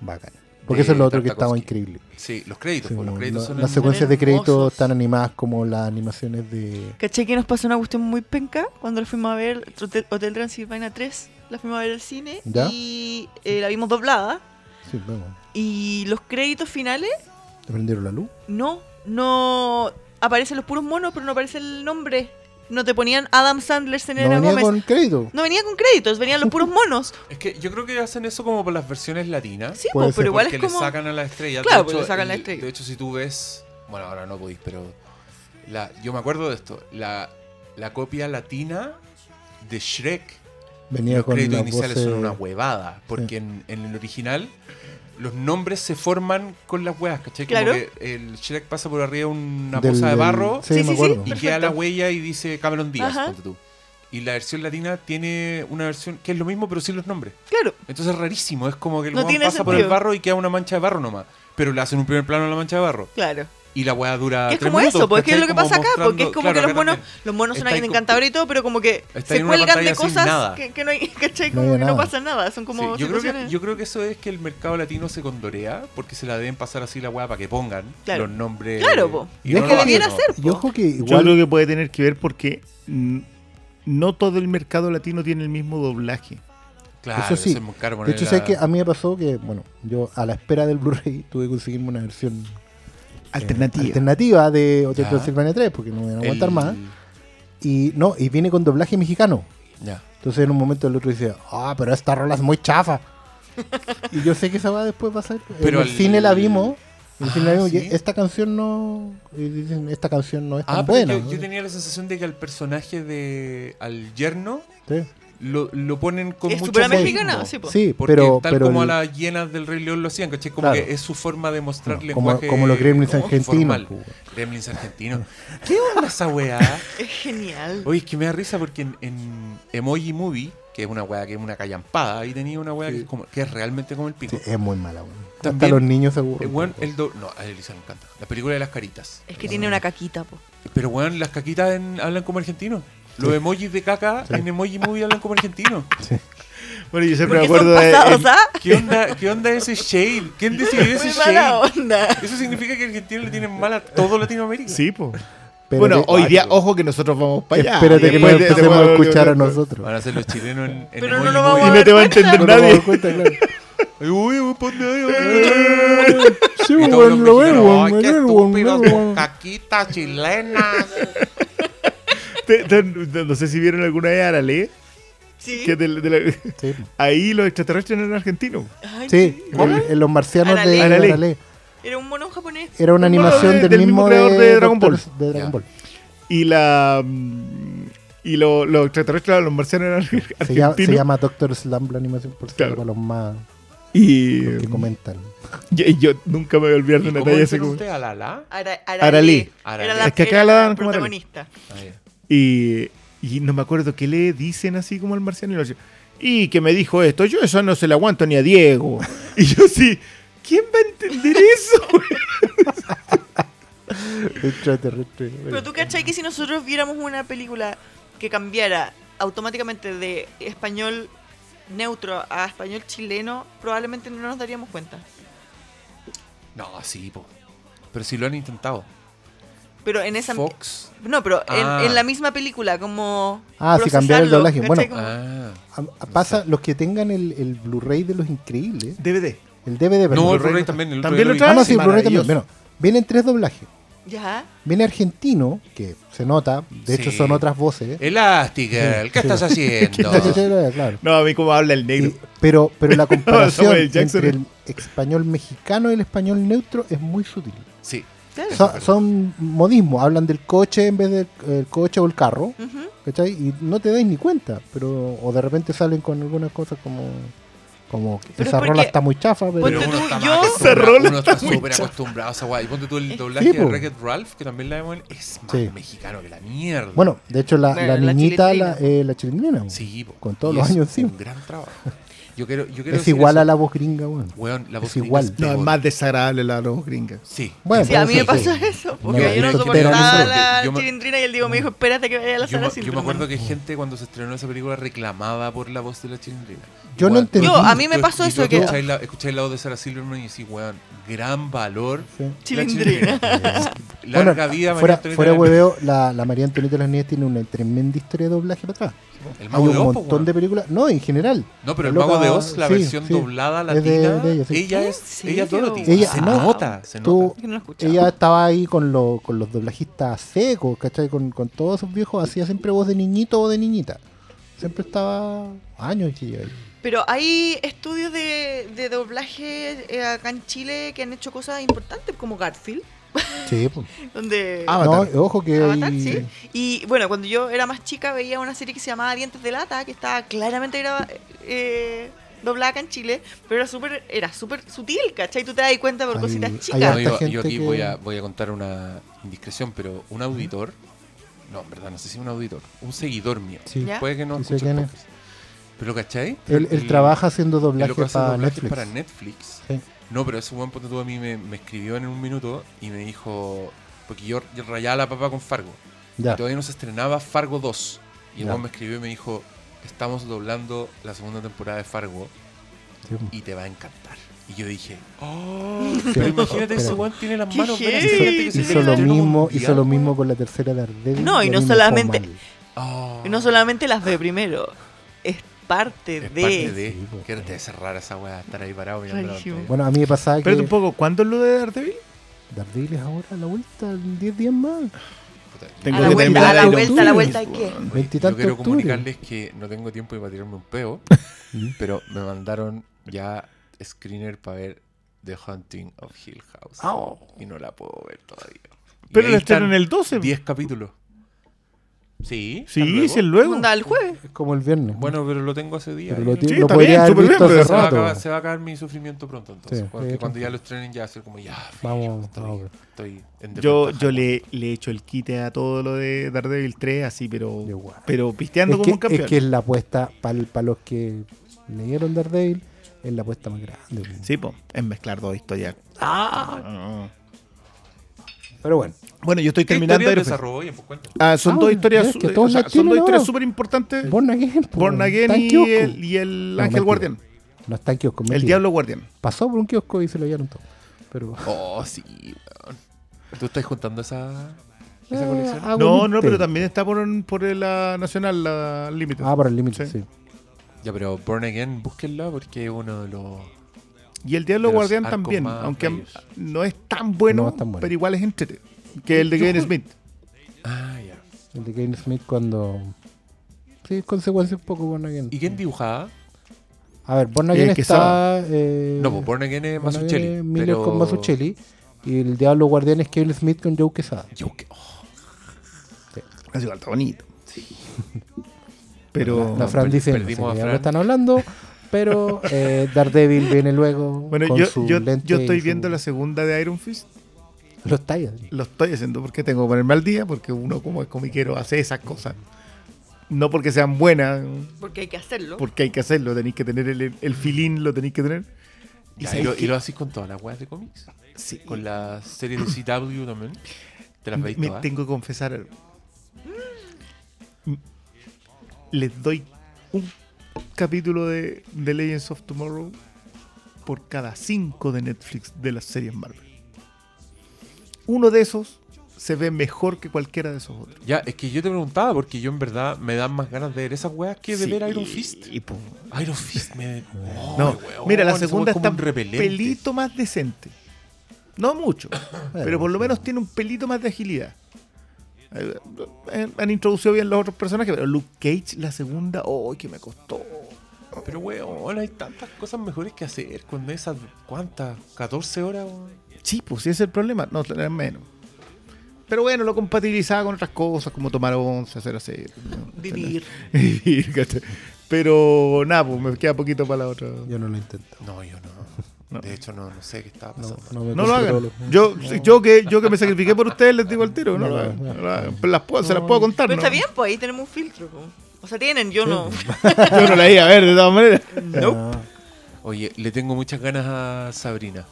Bacán. Porque eso es lo otro que estaba increíble. Sí, los créditos. Sí, pues, los créditos la- son las en- secuencias de crédito hermosos. están animadas como las animaciones de. ¿Caché que nos pasó una cuestión muy penca cuando la fuimos a ver Hotel, Hotel Transilvania 3? La fuimos a ver al cine ¿Ya? y eh, la vimos doblada. Sí, vamos. Y los créditos finales, ¿Te prendieron la luz? no, no aparecen los puros monos, pero no aparece el nombre. No te ponían Adam Sandler, No Selena venía Gómez. con crédito. No venía con créditos, venían los puros (laughs) monos. Es que yo creo que hacen eso como por las versiones latinas. Sí, Puede po, ser. pero igual porque es le como. sacan a la estrella. Claro, de hecho, le sacan la el- estrella. De hecho, si tú ves. Bueno, ahora no podéis, pero. La, yo me acuerdo de esto. La, la copia latina de Shrek. Venía los con créditos iniciales voces- son una huevada. Porque en, en el original. Los nombres se forman con las huevas, ¿cachai? Como Claro. que el Shrek pasa por arriba una del- poza de del- barro Sí, Sí, me sí, sí. acuerdo. y queda la huella y dice Cameron Díaz, ponte tú. Y la versión latina tiene una versión que es lo mismo, pero sin los nombres. Claro, Entonces es rarísimo, es como que el No pasa por el barro y queda una mancha de barro nomás. Pero le hacen un primer plano a la mancha de barro. claro. Y la weá dura. Que es tres como minutos, eso, porque es lo que pasa acá, porque es como claro, que los monos, los monos son Está ahí ahí en co- Cantabria y todo, pero como que se cuelgan de cosas que, que no hay, (laughs) ¿cachai? No Como que no pasa nada, son como Sí, yo, creo que, yo creo que eso es que el mercado latino se condorea porque se la deben pasar así la weá para que pongan Claro. los nombres. Claro, po. Y Es no que debiera. Y ojo que Yo igual. creo que puede tener que ver porque no todo el mercado latino tiene el mismo doblaje. Claro, Eso sí. es muy caro De hecho, sé la- que a mí me pasó que, bueno, yo a la espera del Blu-ray tuve que conseguirme una versión Alternativa. alternativa de Hotel. Transilvania 3 porque no iban a aguantar el- más. Y no, y viene con doblaje mexicano. Ya. Entonces en un momento el otro dice, ah, pero esta rola es muy chafa. y yo sé que esa va después va a ser. Pero en el el- cine la vimos. En el cine la Ah, vimos esta canción no. dicen, esta canción no es tan Ah, buena. yo, yo tenía la sensación de que al personaje de. al yerno Sí, lo, lo ponen con Es mucho mexicana, sí, po. Sí, Porque pero. tal pero como a las llenas del Rey León lo hacían, ¿cachai? Como Claro. que es su forma de mostrar no, como, lenguaje. como los gremlins argentinos. Gremlins argentinos. ¿Qué onda esa weá? (laughs) Es genial. Oye, es que me da risa porque en, en Emoji Movie que es una weá que es una callampada, y tenía una weá que, es como- que es realmente como el pico. Sí, es muy mala, weón. Hasta los niños se Eh, aburren. weón, el do- No, a Elisa le encanta. La película de las caritas. Es que tiene una caquita, po. Pero weón, las caquitas en- hablan como argentinos. Los emojis de caca en Emoji Movie hablan como argentinos. Bueno, yo siempre me acuerdo de. ¿ah? ¿Qué onda, ¿Qué onda ese shade? ¿Quién (laughs) decidió ese Muy mala shade? onda. Eso significa que Argentina le tienen mal a todo Latinoamérica. Sí, po. Pero bueno, hoy día, ojo que nosotros vamos para allá. Espérate que de- empecemos a escuchar a Van nosotros. a ser los chilenos en, en Pero no Emoji lo vamos Y a no te va a entender No nadie. uy, ponte ahí, uy. Sí, los lo veo, mexicanos, weón, (laughs) No sé si vieron alguna vez a Arale. Sí. Que de- de la- Sí, (laughs) ahí los extraterrestres eran argentinos. Ay, sí, el- en los marcianos de Arale. Arale. Arale. Era un mono japonés. Era una Un animación de- del, del mismo creador de Dragon Ball. De Dragon. Ball. Y la. mm, Y lo- los extraterrestres, los marcianos eran Se llama, se argentinos. llama Doctor Slam la animación por Claro. ser para los más Y que comentan. (laughs) yo, yo nunca me voy a olvidar de ¿Y una talla así como. ustedes? ¿Alala? Ara- Arale. Arale. Era la, Es que acá era la dan como Arale. protagonista. Ah. Y, y no me acuerdo qué le dicen así como al marciano. Y, lo dice, y que me dijo esto, yo eso no se lo aguanto ni a Diego. (laughs) Y yo sí, ¿quién va a entender eso? (laughs) Extraterrestre. Pero tú cachai que si nosotros viéramos una película que cambiara automáticamente de español neutro a español chileno, probablemente no nos daríamos cuenta. No, sí, po. Pero si lo han intentado. Pero en esa... Fox. No, pero en, Ah. en la misma película, como... Ah, si cambiara el doblaje. ¿cachai? Bueno, Ah. A- pasa, los que tengan el, el Blu-ray de los increíbles, DVD. el DVD, perdón. No, el Blu-ray también. El también lo trae. Ah, no, sí, el Blu-ray también. Bueno, vienen tres doblajes. Ya. Viene argentino, que se nota, de hecho Sí. son otras voces. Elastigirl, ¿qué Sí. estás (laughs) haciendo? claro. No, a mí como habla el negro. Y- pero, pero la (laughs) comparación Jackson. entre el español mexicano y el español neutro es muy sutil. Sí. Claro. Son, son modismos, hablan del coche en vez del el coche o el carro, Ujú. ¿cachai? Y no te dais ni cuenta, pero o de repente salen con algunas cosas como como Pero esa es rola está muy chafa, pero Pero uno tú, está, yo- más Esa rola uno está súper acostumbrado a esa guay. Y ponte tú el Sí, doblaje de. Wreck-It Ralph, que también la vemos, es más Sí. mexicano que la mierda. bueno, de hecho la, Bueno, la la niñita, chilindrina. la, eh, la chilindrina, sí, po. con todos Y los años encima. Un gran trabajo. (laughs) Yo quiero, yo quiero es igual eso. a la voz gringa, weón. Weón, la voz es gringa igual. No, es más desagradable la voz gringa. Sí. Bueno, Sí, a mí me pasó sí. eso, No, porque yo no soportaba la yo me- chilindrina y él digo, me dijo, espérate que vaya a la Yo sala me, yo me Silverman". acuerdo que gente cuando se estrenó esa película reclamaba por la voz de la chilindrina. Yo no entendí. Yo, a mí me pasó eso que... Escucháis la, escucháis la voz de Sarah Silverman y decís, weón, gran valor. Sí. Chilindrina. Larga Bueno, vida, María fuera, Antonieta fuera de las hueveo, la, la María Antonieta de las Nieves tiene una tremenda historia de doblaje para atrás. El Hay Mago un de Oz, po, montón weón. de películas. No, en general. No, pero el La Mago de Oz, la sí, versión sí. doblada Es de- latina, de ella, sí. ella ¿En es, ella es? Dorothy. Ella- se no, nota, se tú- nota. No. Ella estaba ahí con, lo- con los doblajistas secos, ¿cachai? Con, con todos esos viejos, hacía siempre voz de niñito o de niñita. Siempre estaba años que ahí. Pero hay estudios de, de doblaje eh, acá en Chile que han hecho cosas importantes, como Garfield, Sí, (laughs) pues. donde... Ah, No, Avatar. ojo que Avatar, hay- sí. Y bueno, cuando yo era más chica veía una serie que se llamaba Dientes de Lata, que estaba claramente graba- eh, doblada acá en Chile, pero era súper era súper sutil, ¿cachai? Tú te das cuenta por Hay- cositas chicas. No, yo, aquí que- voy, a, voy a contar una indiscreción, pero un auditor, no, en verdad, no sé si un auditor, un seguidor mío, Sí. Puede que no escuche el quién es. ¿Pero lo cachai? Él, trabaja haciendo doblaje para Netflix. para Netflix. Sí. No, pero ese buen ponte tú a mí me, me escribió en un minuto y me dijo, porque yo, yo rayaba la papa con Fargo. Ya. Y todavía no se estrenaba Fargo 2. Y el weón me escribió y me dijo, estamos doblando la segunda temporada de Fargo Sí. y te va a encantar. Y yo dije, oh, Sí. (laughs) pero imagínate, ese weón tiene las ¡Qué manos que Hizo lo mismo, mundial, hizo lo mismo con la tercera de Daredevil. No, y no solamente-. Oh. Y no solamente las ve primero, parte Es de... parte de. Sí, que te hace rara esa weá, estar ahí parado mirando. Bueno, a mí me pasaba que Espérate un poco, ¿cuándo es lo de Daredevil? Daredevil es ahora a la vuelta, en 10 días más. Puta, Tengo a la que vuelta, a la el vuelta, a la octubre. vuelta, ¿de qué? Oye, yo quiero octubre. comunicarles que no tengo tiempo para tirarme un peo, (laughs) Mm. pero me mandaron ya screener para ver The Hunting of Hill House. Oh. Y no la puedo ver todavía. Pero la estrenan están el 12. 10 capítulos. Sí. Sí, ¿Hasta luego? sí, el luego. El jueves. Es como el viernes. Bueno, pero lo tengo hace días. pero lo, Sí, lo podría bien, haber visto bien, hace pero se, va a rato. acabar, se va a acabar mi sufrimiento pronto entonces. Sí, porque cuando ya lo estrenen ya va a ser como ya. Vamos, estoy, vamos. estoy en Yo, yo le, le he hecho el quite a todo lo de Daredevil 3, así, pero, pero pisteando Es como que, un campeón. es que es la apuesta para los que leyeron Daredevil, es la apuesta más grande. Sí, po, es mezclar dos historias. Ah. Pero bueno, Bueno, yo estoy ¿Qué terminando. Pues. Ah, son Ah, dos historias, es que su- todos o sea, la son dos historias súper importantes. Born Again. po, Born Again y el, y el No, Ángel mentira. Guardián. No está en kiosco, El. Diablo Guardián. Pasó por un kiosco y se lo hallaron todo. Pero. Oh, sí, weón. ¿Tú estás juntando esa, esa Ah, colección? hago No, no, pero también está por, por la Nacional, la Limited. Ah, por el límite, Sí. sí. Ya, pero Born Again, búsquenla porque es uno de los. Y el Diablo Guardián también, aunque bellos. no es tan bueno, No es tan bueno. pero igual es entrete. Que el de Kevin Smith. Ah, ya. El de Kane Smith cuando. Sí, es consecuencia un poco Born Again. ¿Y quién dibujaba? A ver, Born Again Eh, está. Quesada. Eh, No, pues Born Again es Born Again Masuchelli. es Miller pero... con Masuchelli. Y el Diablo Guardián es Kevin Smith con Joe Quesada. Yo que- oh, Es igual, está bonito. Pero. La Fran dice, no sé perdimos a qué Fran. diablo están hablando, (laughs) pero eh, Daredevil viene luego (laughs) Bueno, con yo, su yo, lente yo estoy y su- viendo la segunda de Iron Fist. Los tallas. Lo estoy haciendo porque tengo que ponerme al día, porque uno como es comiquero hace esas cosas. No porque sean buenas, Porque hay que hacerlo. porque hay que hacerlo, tenéis que tener el, el feeling, lo tenéis que tener. Ya, sabéis ¿Y, lo, y lo haces con todas las weas de cómics? Sí. Con la serie de CW también. ¿Te las veis Me todas? tengo que confesar algo. Les doy un capítulo de, de Legends of Tomorrow por cada cinco de Netflix de las series Marvel. Uno de esos se ve mejor que cualquiera de esos otros. Ya, es que yo te preguntaba porque yo en verdad me dan más ganas de ver esas weas que de Sí, ver Iron Fist. y Iron Fist me. Oh, (laughs) no, weón, mira, la segunda está un pelito más decente. No mucho, (coughs) pero por lo menos tiene un pelito más de agilidad. Eh, eh, Han introducido bien los otros personajes, pero Luke Cage, la segunda, ¡oh, que me costó! Pero weón, hay tantas cosas mejores que hacer con esas. ¿Cuántas? ¿14 horas? weón? Sí, pues sí ese es el problema, no tener menos. Pero bueno, lo compatibilizaba con otras cosas, como tomar once, hacer así. (laughs) Vivir. (laughs) Vivir. Pero nada, pues me queda poquito para la otra. Yo no lo intento. No, yo no. No. De hecho, no, no sé qué estaba pasando. no, lo hagan. Yo, yo, que, yo que me sacrifiqué por ustedes les digo al tiro. No, No, lo hagan. no, No lo hagan. Las puedo- se las puedo contar. Pero ¿no? está bien, pues ahí tenemos un filtro. po. O sea, tienen, yo no. (laughs) Yo no la iba a ver de todas maneras. (laughs) Ah, Oye, le tengo muchas ganas a Sabrina.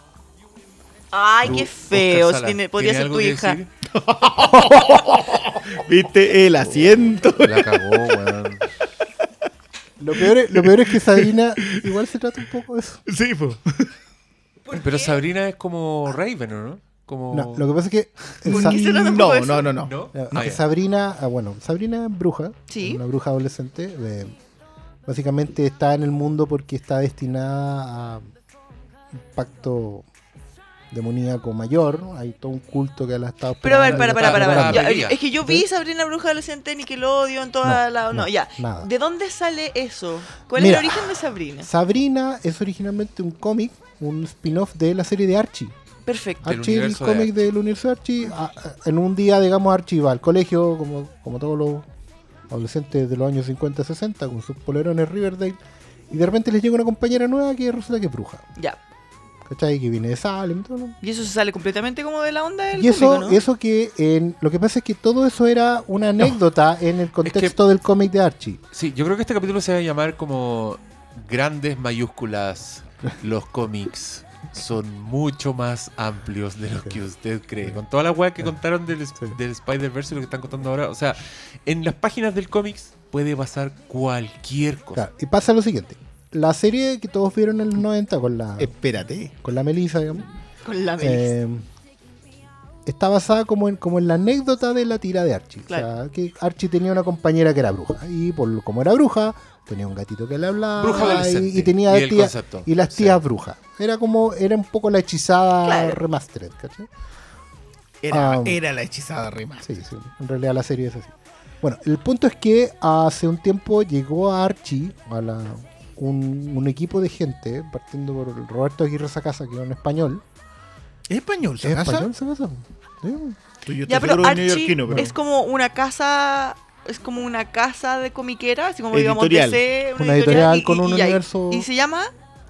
Ay, qué feo. Tiene- podría ¿tiene ser tu que hija. decir? (laughs) ¿Viste? El asiento. La cagó, weón. Lo peor, es, lo peor es que Sabrina igual se trata un poco de eso. Sí, pues. Pero Sabrina es como Raven, ¿o no? Como... No, lo que pasa es que (laughs) ¿Por qué se No, de eso? no, no, no. ¿No? Ya, Ah. Sabrina, ah, bueno, Sabrina es bruja, Sí. una bruja adolescente. eh, básicamente está en el mundo porque está destinada a un pacto demoníaco mayor. Hay todo un culto que la ha estado Pero a ver, para, para, está para. para. Ya, es que yo vi Sabrina Bruja Adolescente Nickelodeon, toda No, la. No, no, ya. nada. ¿De dónde sale eso? ¿Cuál Mira. es el origen de Sabrina? Sabrina es originalmente un cómic, un spin-off de la serie de Archie. Perfecto. Archie, el de cómic Archie. del universo de Archie. a- a- en un día, digamos, Archie va al colegio, como, como todos los adolescentes de los años 50, 60, con sus polerones Riverdale. Y de repente les llega una compañera nueva que resulta que es bruja. Ya. ¿Cachai? Que viene de Salem y todo. lo- Y eso se sale completamente como de la onda del Y eso, eso que en, lo que pasa es que todo eso era una anécdota en el contexto del cómic de Archie. Sí, yo creo que este capítulo se va a llamar como grandes mayúsculas. Los cómics son mucho más amplios de lo que usted cree. Con todas las weas que contaron del, del Spider-Verse y lo que están contando ahora. O sea, en las páginas del cómics puede pasar cualquier cosa. Claro, y pasa lo siguiente. La serie que todos vieron en los 90 con la, Espérate. con la Melissa, digamos. Con la Melissa. Eh, está basada como en, como en la anécdota de la tira de Archie. Claro. O sea, que Archie tenía una compañera que era bruja. Y por como era bruja, tenía un gatito que le hablaba. Bruja y, y tenía Y tía- y las Sí. tías brujas. Era como, era un poco la hechizada Claro. remastered, ¿cachai? Era, Ah. era la hechizada rima. Sí, sí, en realidad la serie es así. Bueno, el punto es que hace un tiempo llegó a Archie, a la, un, un equipo de gente, partiendo por Roberto Aguirre Sacasa, que es un español. ¿Es español? ¿Se ¿Es casa? español Sacasa? Sí. Yo ya, pero Archie pero... es como una casa es como una casa de comiquera, así como Editorial. digamos DC, Una editorial y- con y- un y universo- Y se llama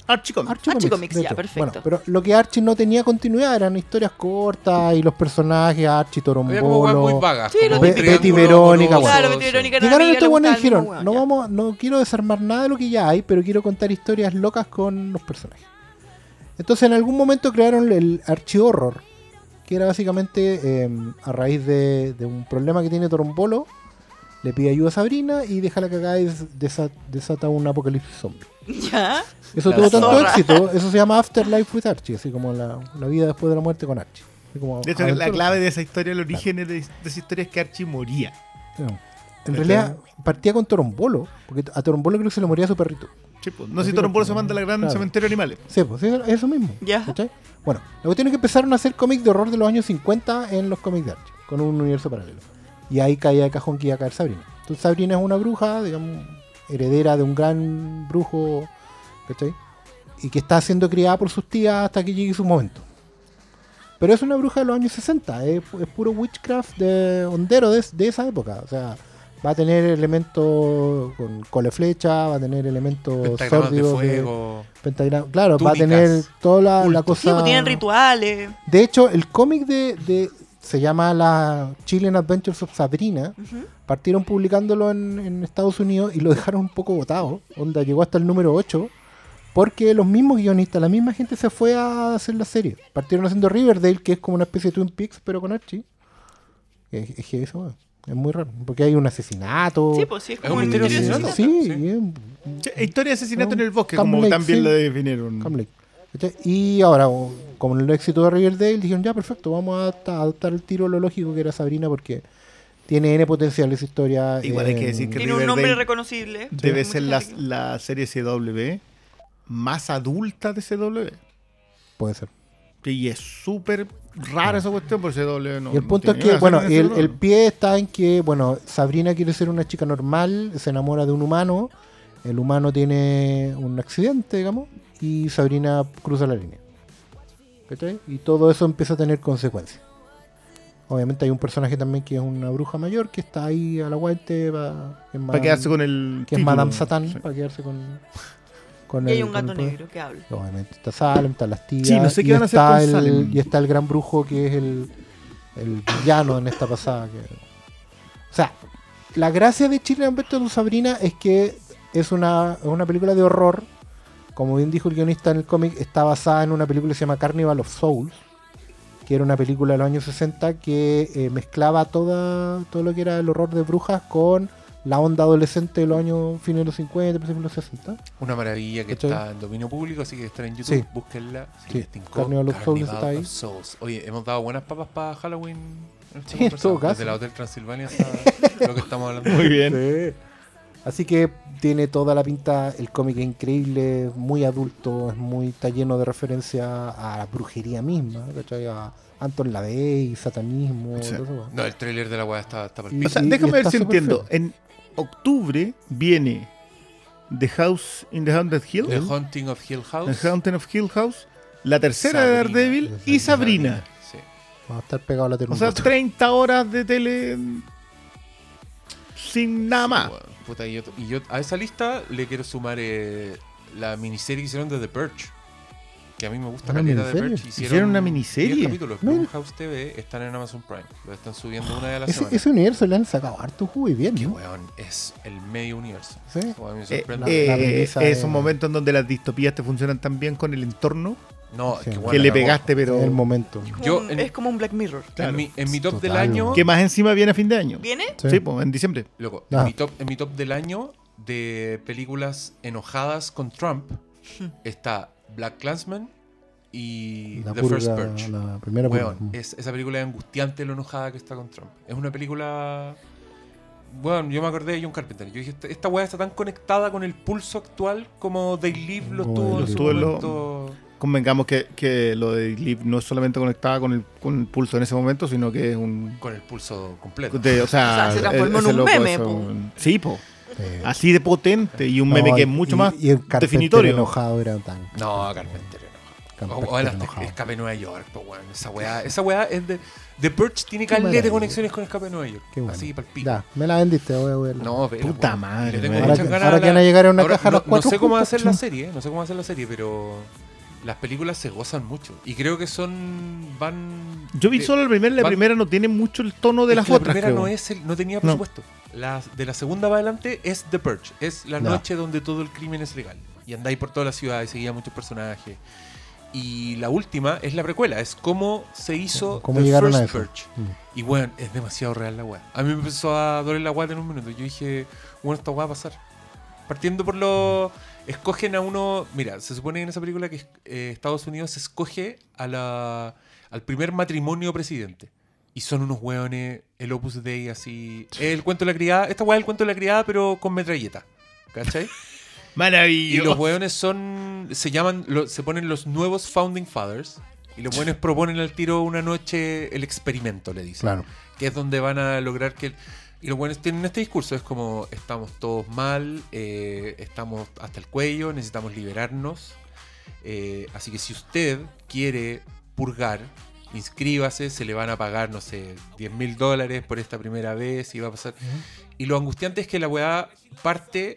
Archie Comics. Archie Archie Comics, Comics, ya, hecho. perfecto. Bueno, pero lo que Archie no tenía continuidad eran historias cortas y los personajes, Archie, Torombolo. muy vagas. Sí, Be-. Betty Verónica, amoroso, Claro. Betty Verónica Llegaron estos buenos y dijeron, no vamos, no quiero desarmar nada de lo que ya hay, pero quiero contar historias locas con los personajes. Entonces en algún momento crearon el Archie Horror, que era básicamente eh, a raíz de, de un problema que tiene Torombolo, le pide ayuda a Sabrina y deja la cagada y des- desa- desata un apocalipsis zombie. (laughs) Ya. Eso La tuvo tanto éxito, eso se llama Afterlife with Archie, así como la, la vida después de la muerte con Archie. Así como De hecho, la clave de esa historia, el origen de, de esa historia es que Archie moría. No. En realidad partía con Torombolo, porque a Torombolo creo que se le moría su perrito. Sí, pues. No sé Así si Torombolo que- se manda a la gran claro. cementerio de animales. Sí, pues sí, eso mismo. Ya. ¿cachai? Bueno, la cuestión es que empezaron a hacer cómics de horror de los años 50 en los cómics de Archie, con un universo paralelo. Y ahí caía de cajón que iba a caer Sabrina. Entonces Sabrina es una bruja, digamos, heredera de un gran brujo, ¿cachai? Y que está siendo criada por sus tías hasta que llegue su momento. Pero es una bruja de los años 60, es, es puro witchcraft de hondero de, de esa época. O sea, va a tener elementos con cole flecha, va a tener elementos de sórdidos de- fuego. Pentagrama, claro, va a tener toda la, la Culto. Sí, cosa. pues tienen rituales. De hecho, el cómic de, de- se llama la Chilean Adventures of Sabrina. Partieron publicándolo en, en Estados Unidos y lo dejaron un poco botado. Onda llegó hasta el número 8. Porque los mismos guionistas, la misma gente se fue a hacer la serie. Partieron haciendo Riverdale, que es como una especie de Twin Peaks, pero con Archie. Es, es que eso, weón, es muy raro. Porque hay un asesinato. Sí, pues sí, es como un misterio misterio asesinato. Sí, Sí. y es- Sí, Historia de asesinato No, en el bosque, Cam como Lake, también sí. lo definieron. Cam Lake. ¿Cachai? Y ahora, como en el éxito de Riverdale, dijeron, ya, perfecto, vamos a adaptar, el tiro lo lógico que era Sabrina porque tiene N potencial esa historia. Igual hay que en- decir que Tiene un nombre reconocible. Debe ser la, la serie CW más adulta de CW. Puede ser. Y es súper rara esa cuestión por CW. No, y el no punto es que, bueno, el, el pie está en que, bueno, Sabrina quiere ser una chica normal, se enamora de un humano, el humano tiene un accidente, digamos, y Sabrina cruza la línea. ¿Cachai? Y todo eso empieza a tener consecuencias. Obviamente hay un personaje también que es una bruja mayor que está ahí al aguante para Para quedarse con el. que es. Madame Satán, Sí. para quedarse con, con Y hay un gato negro que habla. Obviamente está Salem, están las tías. Sí, no sé qué y van a hacer está con el, Salem. Y está el gran brujo que es el, el villano en esta pasada. que- O sea, la gracia de Chile Alberto de Sabrina es que es una, es una película de horror. Como bien dijo el guionista en el cómic, está basada en una película que se llama Carnival of Souls, que era una película de los años 60 que eh, mezclaba toda, todo lo que era el horror de brujas con la onda adolescente de los años fines de los 50, principios de los 60. Una maravilla que ¿Cachai? está en dominio público, así que está en YouTube. Sí. Búsquenla. Si Sí, les tincó, Carnival of Souls está ahí. Souls. Oye, hemos dado buenas papas para Halloween. en Sí, en todo caso. Desde la Hotel Transilvania hasta lo que estamos hablando. Muy bien. Sí. Así que tiene toda la pinta, el cómic es increíble, muy adulto, es muy está lleno de referencia a la brujería misma, ¿cachai? a Anton LaVey, satanismo, Sí. todo eso. No, el tráiler de la weá está, está pa'l Y- pico. O sea, y- déjame ver si entiendo. En octubre viene The House in the Haunted Hill, The Haunting of Hill House. The Haunting of Hill House, la tercera de Sabrina. Daredevil y Sabrina. Sí. Vamos a estar pegados a la O tele. sea, un rato. 30 horas de tele sin nada más. Sí, weón. Puta, y, yo, y yo a esa lista le quiero sumar eh, la miniserie que hicieron de The Purge. Que a mí me gusta ¿Una caleta de miniserie? Purge. ¿Hicieron una miniserie? 10 capítulos. Mira. Blumhouse TV están en Amazon Prime. Lo están subiendo una de las ese, semanas. ese universo le han sacado harto jugo y bien, ¿no? weón, es el medio universo. Sí. Me Eh, eh, La es- momentos en donde las distopías te funcionan tan bien con el entorno no, sí. que, weón, que la le pegaste, pero Es el momento. Yo un- en- Es como un Black Mirror. En mi, en mi top del año. que más encima viene a fin de año. ¿Viene? Sí. Sí, pues, en diciembre. Loco, Ah. en, mi top, en mi top del año de películas enojadas con Trump está Black Clansman y La The First Purge. la primera purga. Weón, es, esa película es angustiante lo enojada que está con Trump. Es una película. Bueno, yo me acordé de John Carpenter. Yo dije, esta, esta weá está tan conectada con el pulso actual como They Live lo tuvo They en su Live. Momento. Convengamos que, que lo de Liv no es solamente conectada con el, con el pulso en ese momento, sino que es un. Con el pulso completo. de- o sea, O sea, se transformó en un meme, po. Sí, po. Sí. Así de potente y un meme que es mucho y- más y el definitorio. enojado era tan. No, Carpenter no. Camper O, o el enojado. escape Nueva York, pues. Esa weá, esa weá es de. The Purge tiene caleta de conexiones con escape Nueva York. Qué bueno. Así, pal pico. Ya, me la vendiste, voy a verla. No, pero. Puta madre, tengo Ahora que- ahora van a llegar a una Ahora, caja no, los cuatro No sé cómo hacer la serie, no sé cómo hacer la serie, pero. Las películas se gozan mucho. Y creo que son. Van. Yo vi de- solo la primera, la van- primera no tiene mucho el tono de las la otras. primera creo. no, es el- no tenía No. La, de la segunda para adelante es The Purge. Es la Ya. noche donde todo el crimen es legal. Y andáis por toda la ciudad y seguía muchos personajes. Y la última es la precuela. Es cómo se hizo ¿Cómo The llegaron a First eso? Purge. Mm. Y bueno, es demasiado real la weá. A mí me empezó a doler la guata en un minuto. Yo dije, bueno, esta weá va a pasar. Partiendo por lo. Escogen a uno. Mira, se supone en esa película que eh, Estados Unidos escoge a la, al primer matrimonio presidente. Y son unos weones, el Opus Dei así. El cuento de la criada. Esta weá es el cuento de la criada, pero con metralleta. ¿Cachai? (laughs) Y Maravilloso. los weones son. Se llaman. lo- se ponen los nuevos Founding Fathers. Y los weones (laughs) proponen al tiro una noche el experimento, le dicen Claro. que es donde van a lograr que... Y los buenos tienen este discurso, es como estamos todos mal, eh, estamos hasta el cuello, necesitamos liberarnos. eh, así que si usted quiere purgar, inscríbase, se le van a pagar, no sé, 10 mil dólares por esta primera vez y va a pasar... Y lo angustiante es que la weá parte...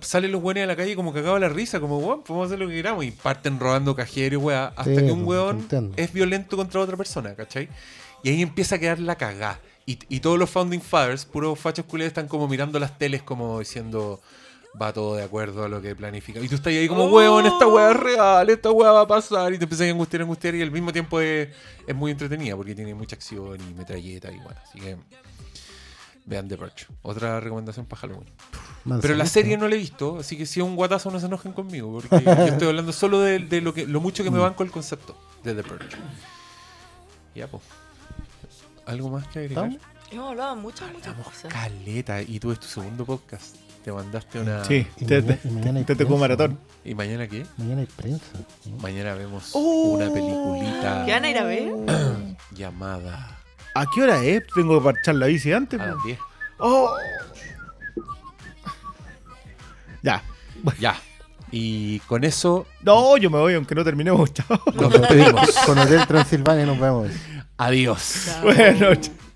Salen los buenos a la calle como cagado la risa, como, weón, podemos hacer lo que queramos. Y parten robando cajero y weá, hasta Sí, que un pues, weón es violento contra otra persona, ¿cachai? Y ahí empieza a quedar la cagá. Y, y todos los Founding Fathers, puros fachos culiados, están como mirando las teles como diciendo va todo de acuerdo a lo que planifica. Y tú estás ahí como, weón, esta weá es real, esta weá va a pasar. Y te empiezas a angustiar, angustiar. Y al mismo tiempo es, es muy entretenida porque tiene mucha acción y metralleta y bueno. Así que vean The Purge. Otra recomendación para Halloween. Pero la serie no la he visto, así que si es un guatazo no se enojen conmigo, porque yo estoy hablando solo de, de lo que lo mucho que me banco el concepto de The Purge. Ya, pues. ¿Algo más que agregar? Hemos hablado muchas, muchas cosas. caleta y tú es tu segundo podcast. Te mandaste una... Sí, Y te, mañana- te- te maratón. ¿Y mañana qué? Mañana hay prensa. ¿no? Mañana vemos Oh. una peliculita ¿Qué van a ir a ver? (clears throat) llamada ¿A qué hora es? Tengo que parchar la bici antes. a las 10. Oh. Ya. Ya. Y con eso No, yo me voy aunque no terminemos. (laughs) Chao. nos despedimos. Con Hotel Transilvania nos vemos. Adiós. Buenas noches.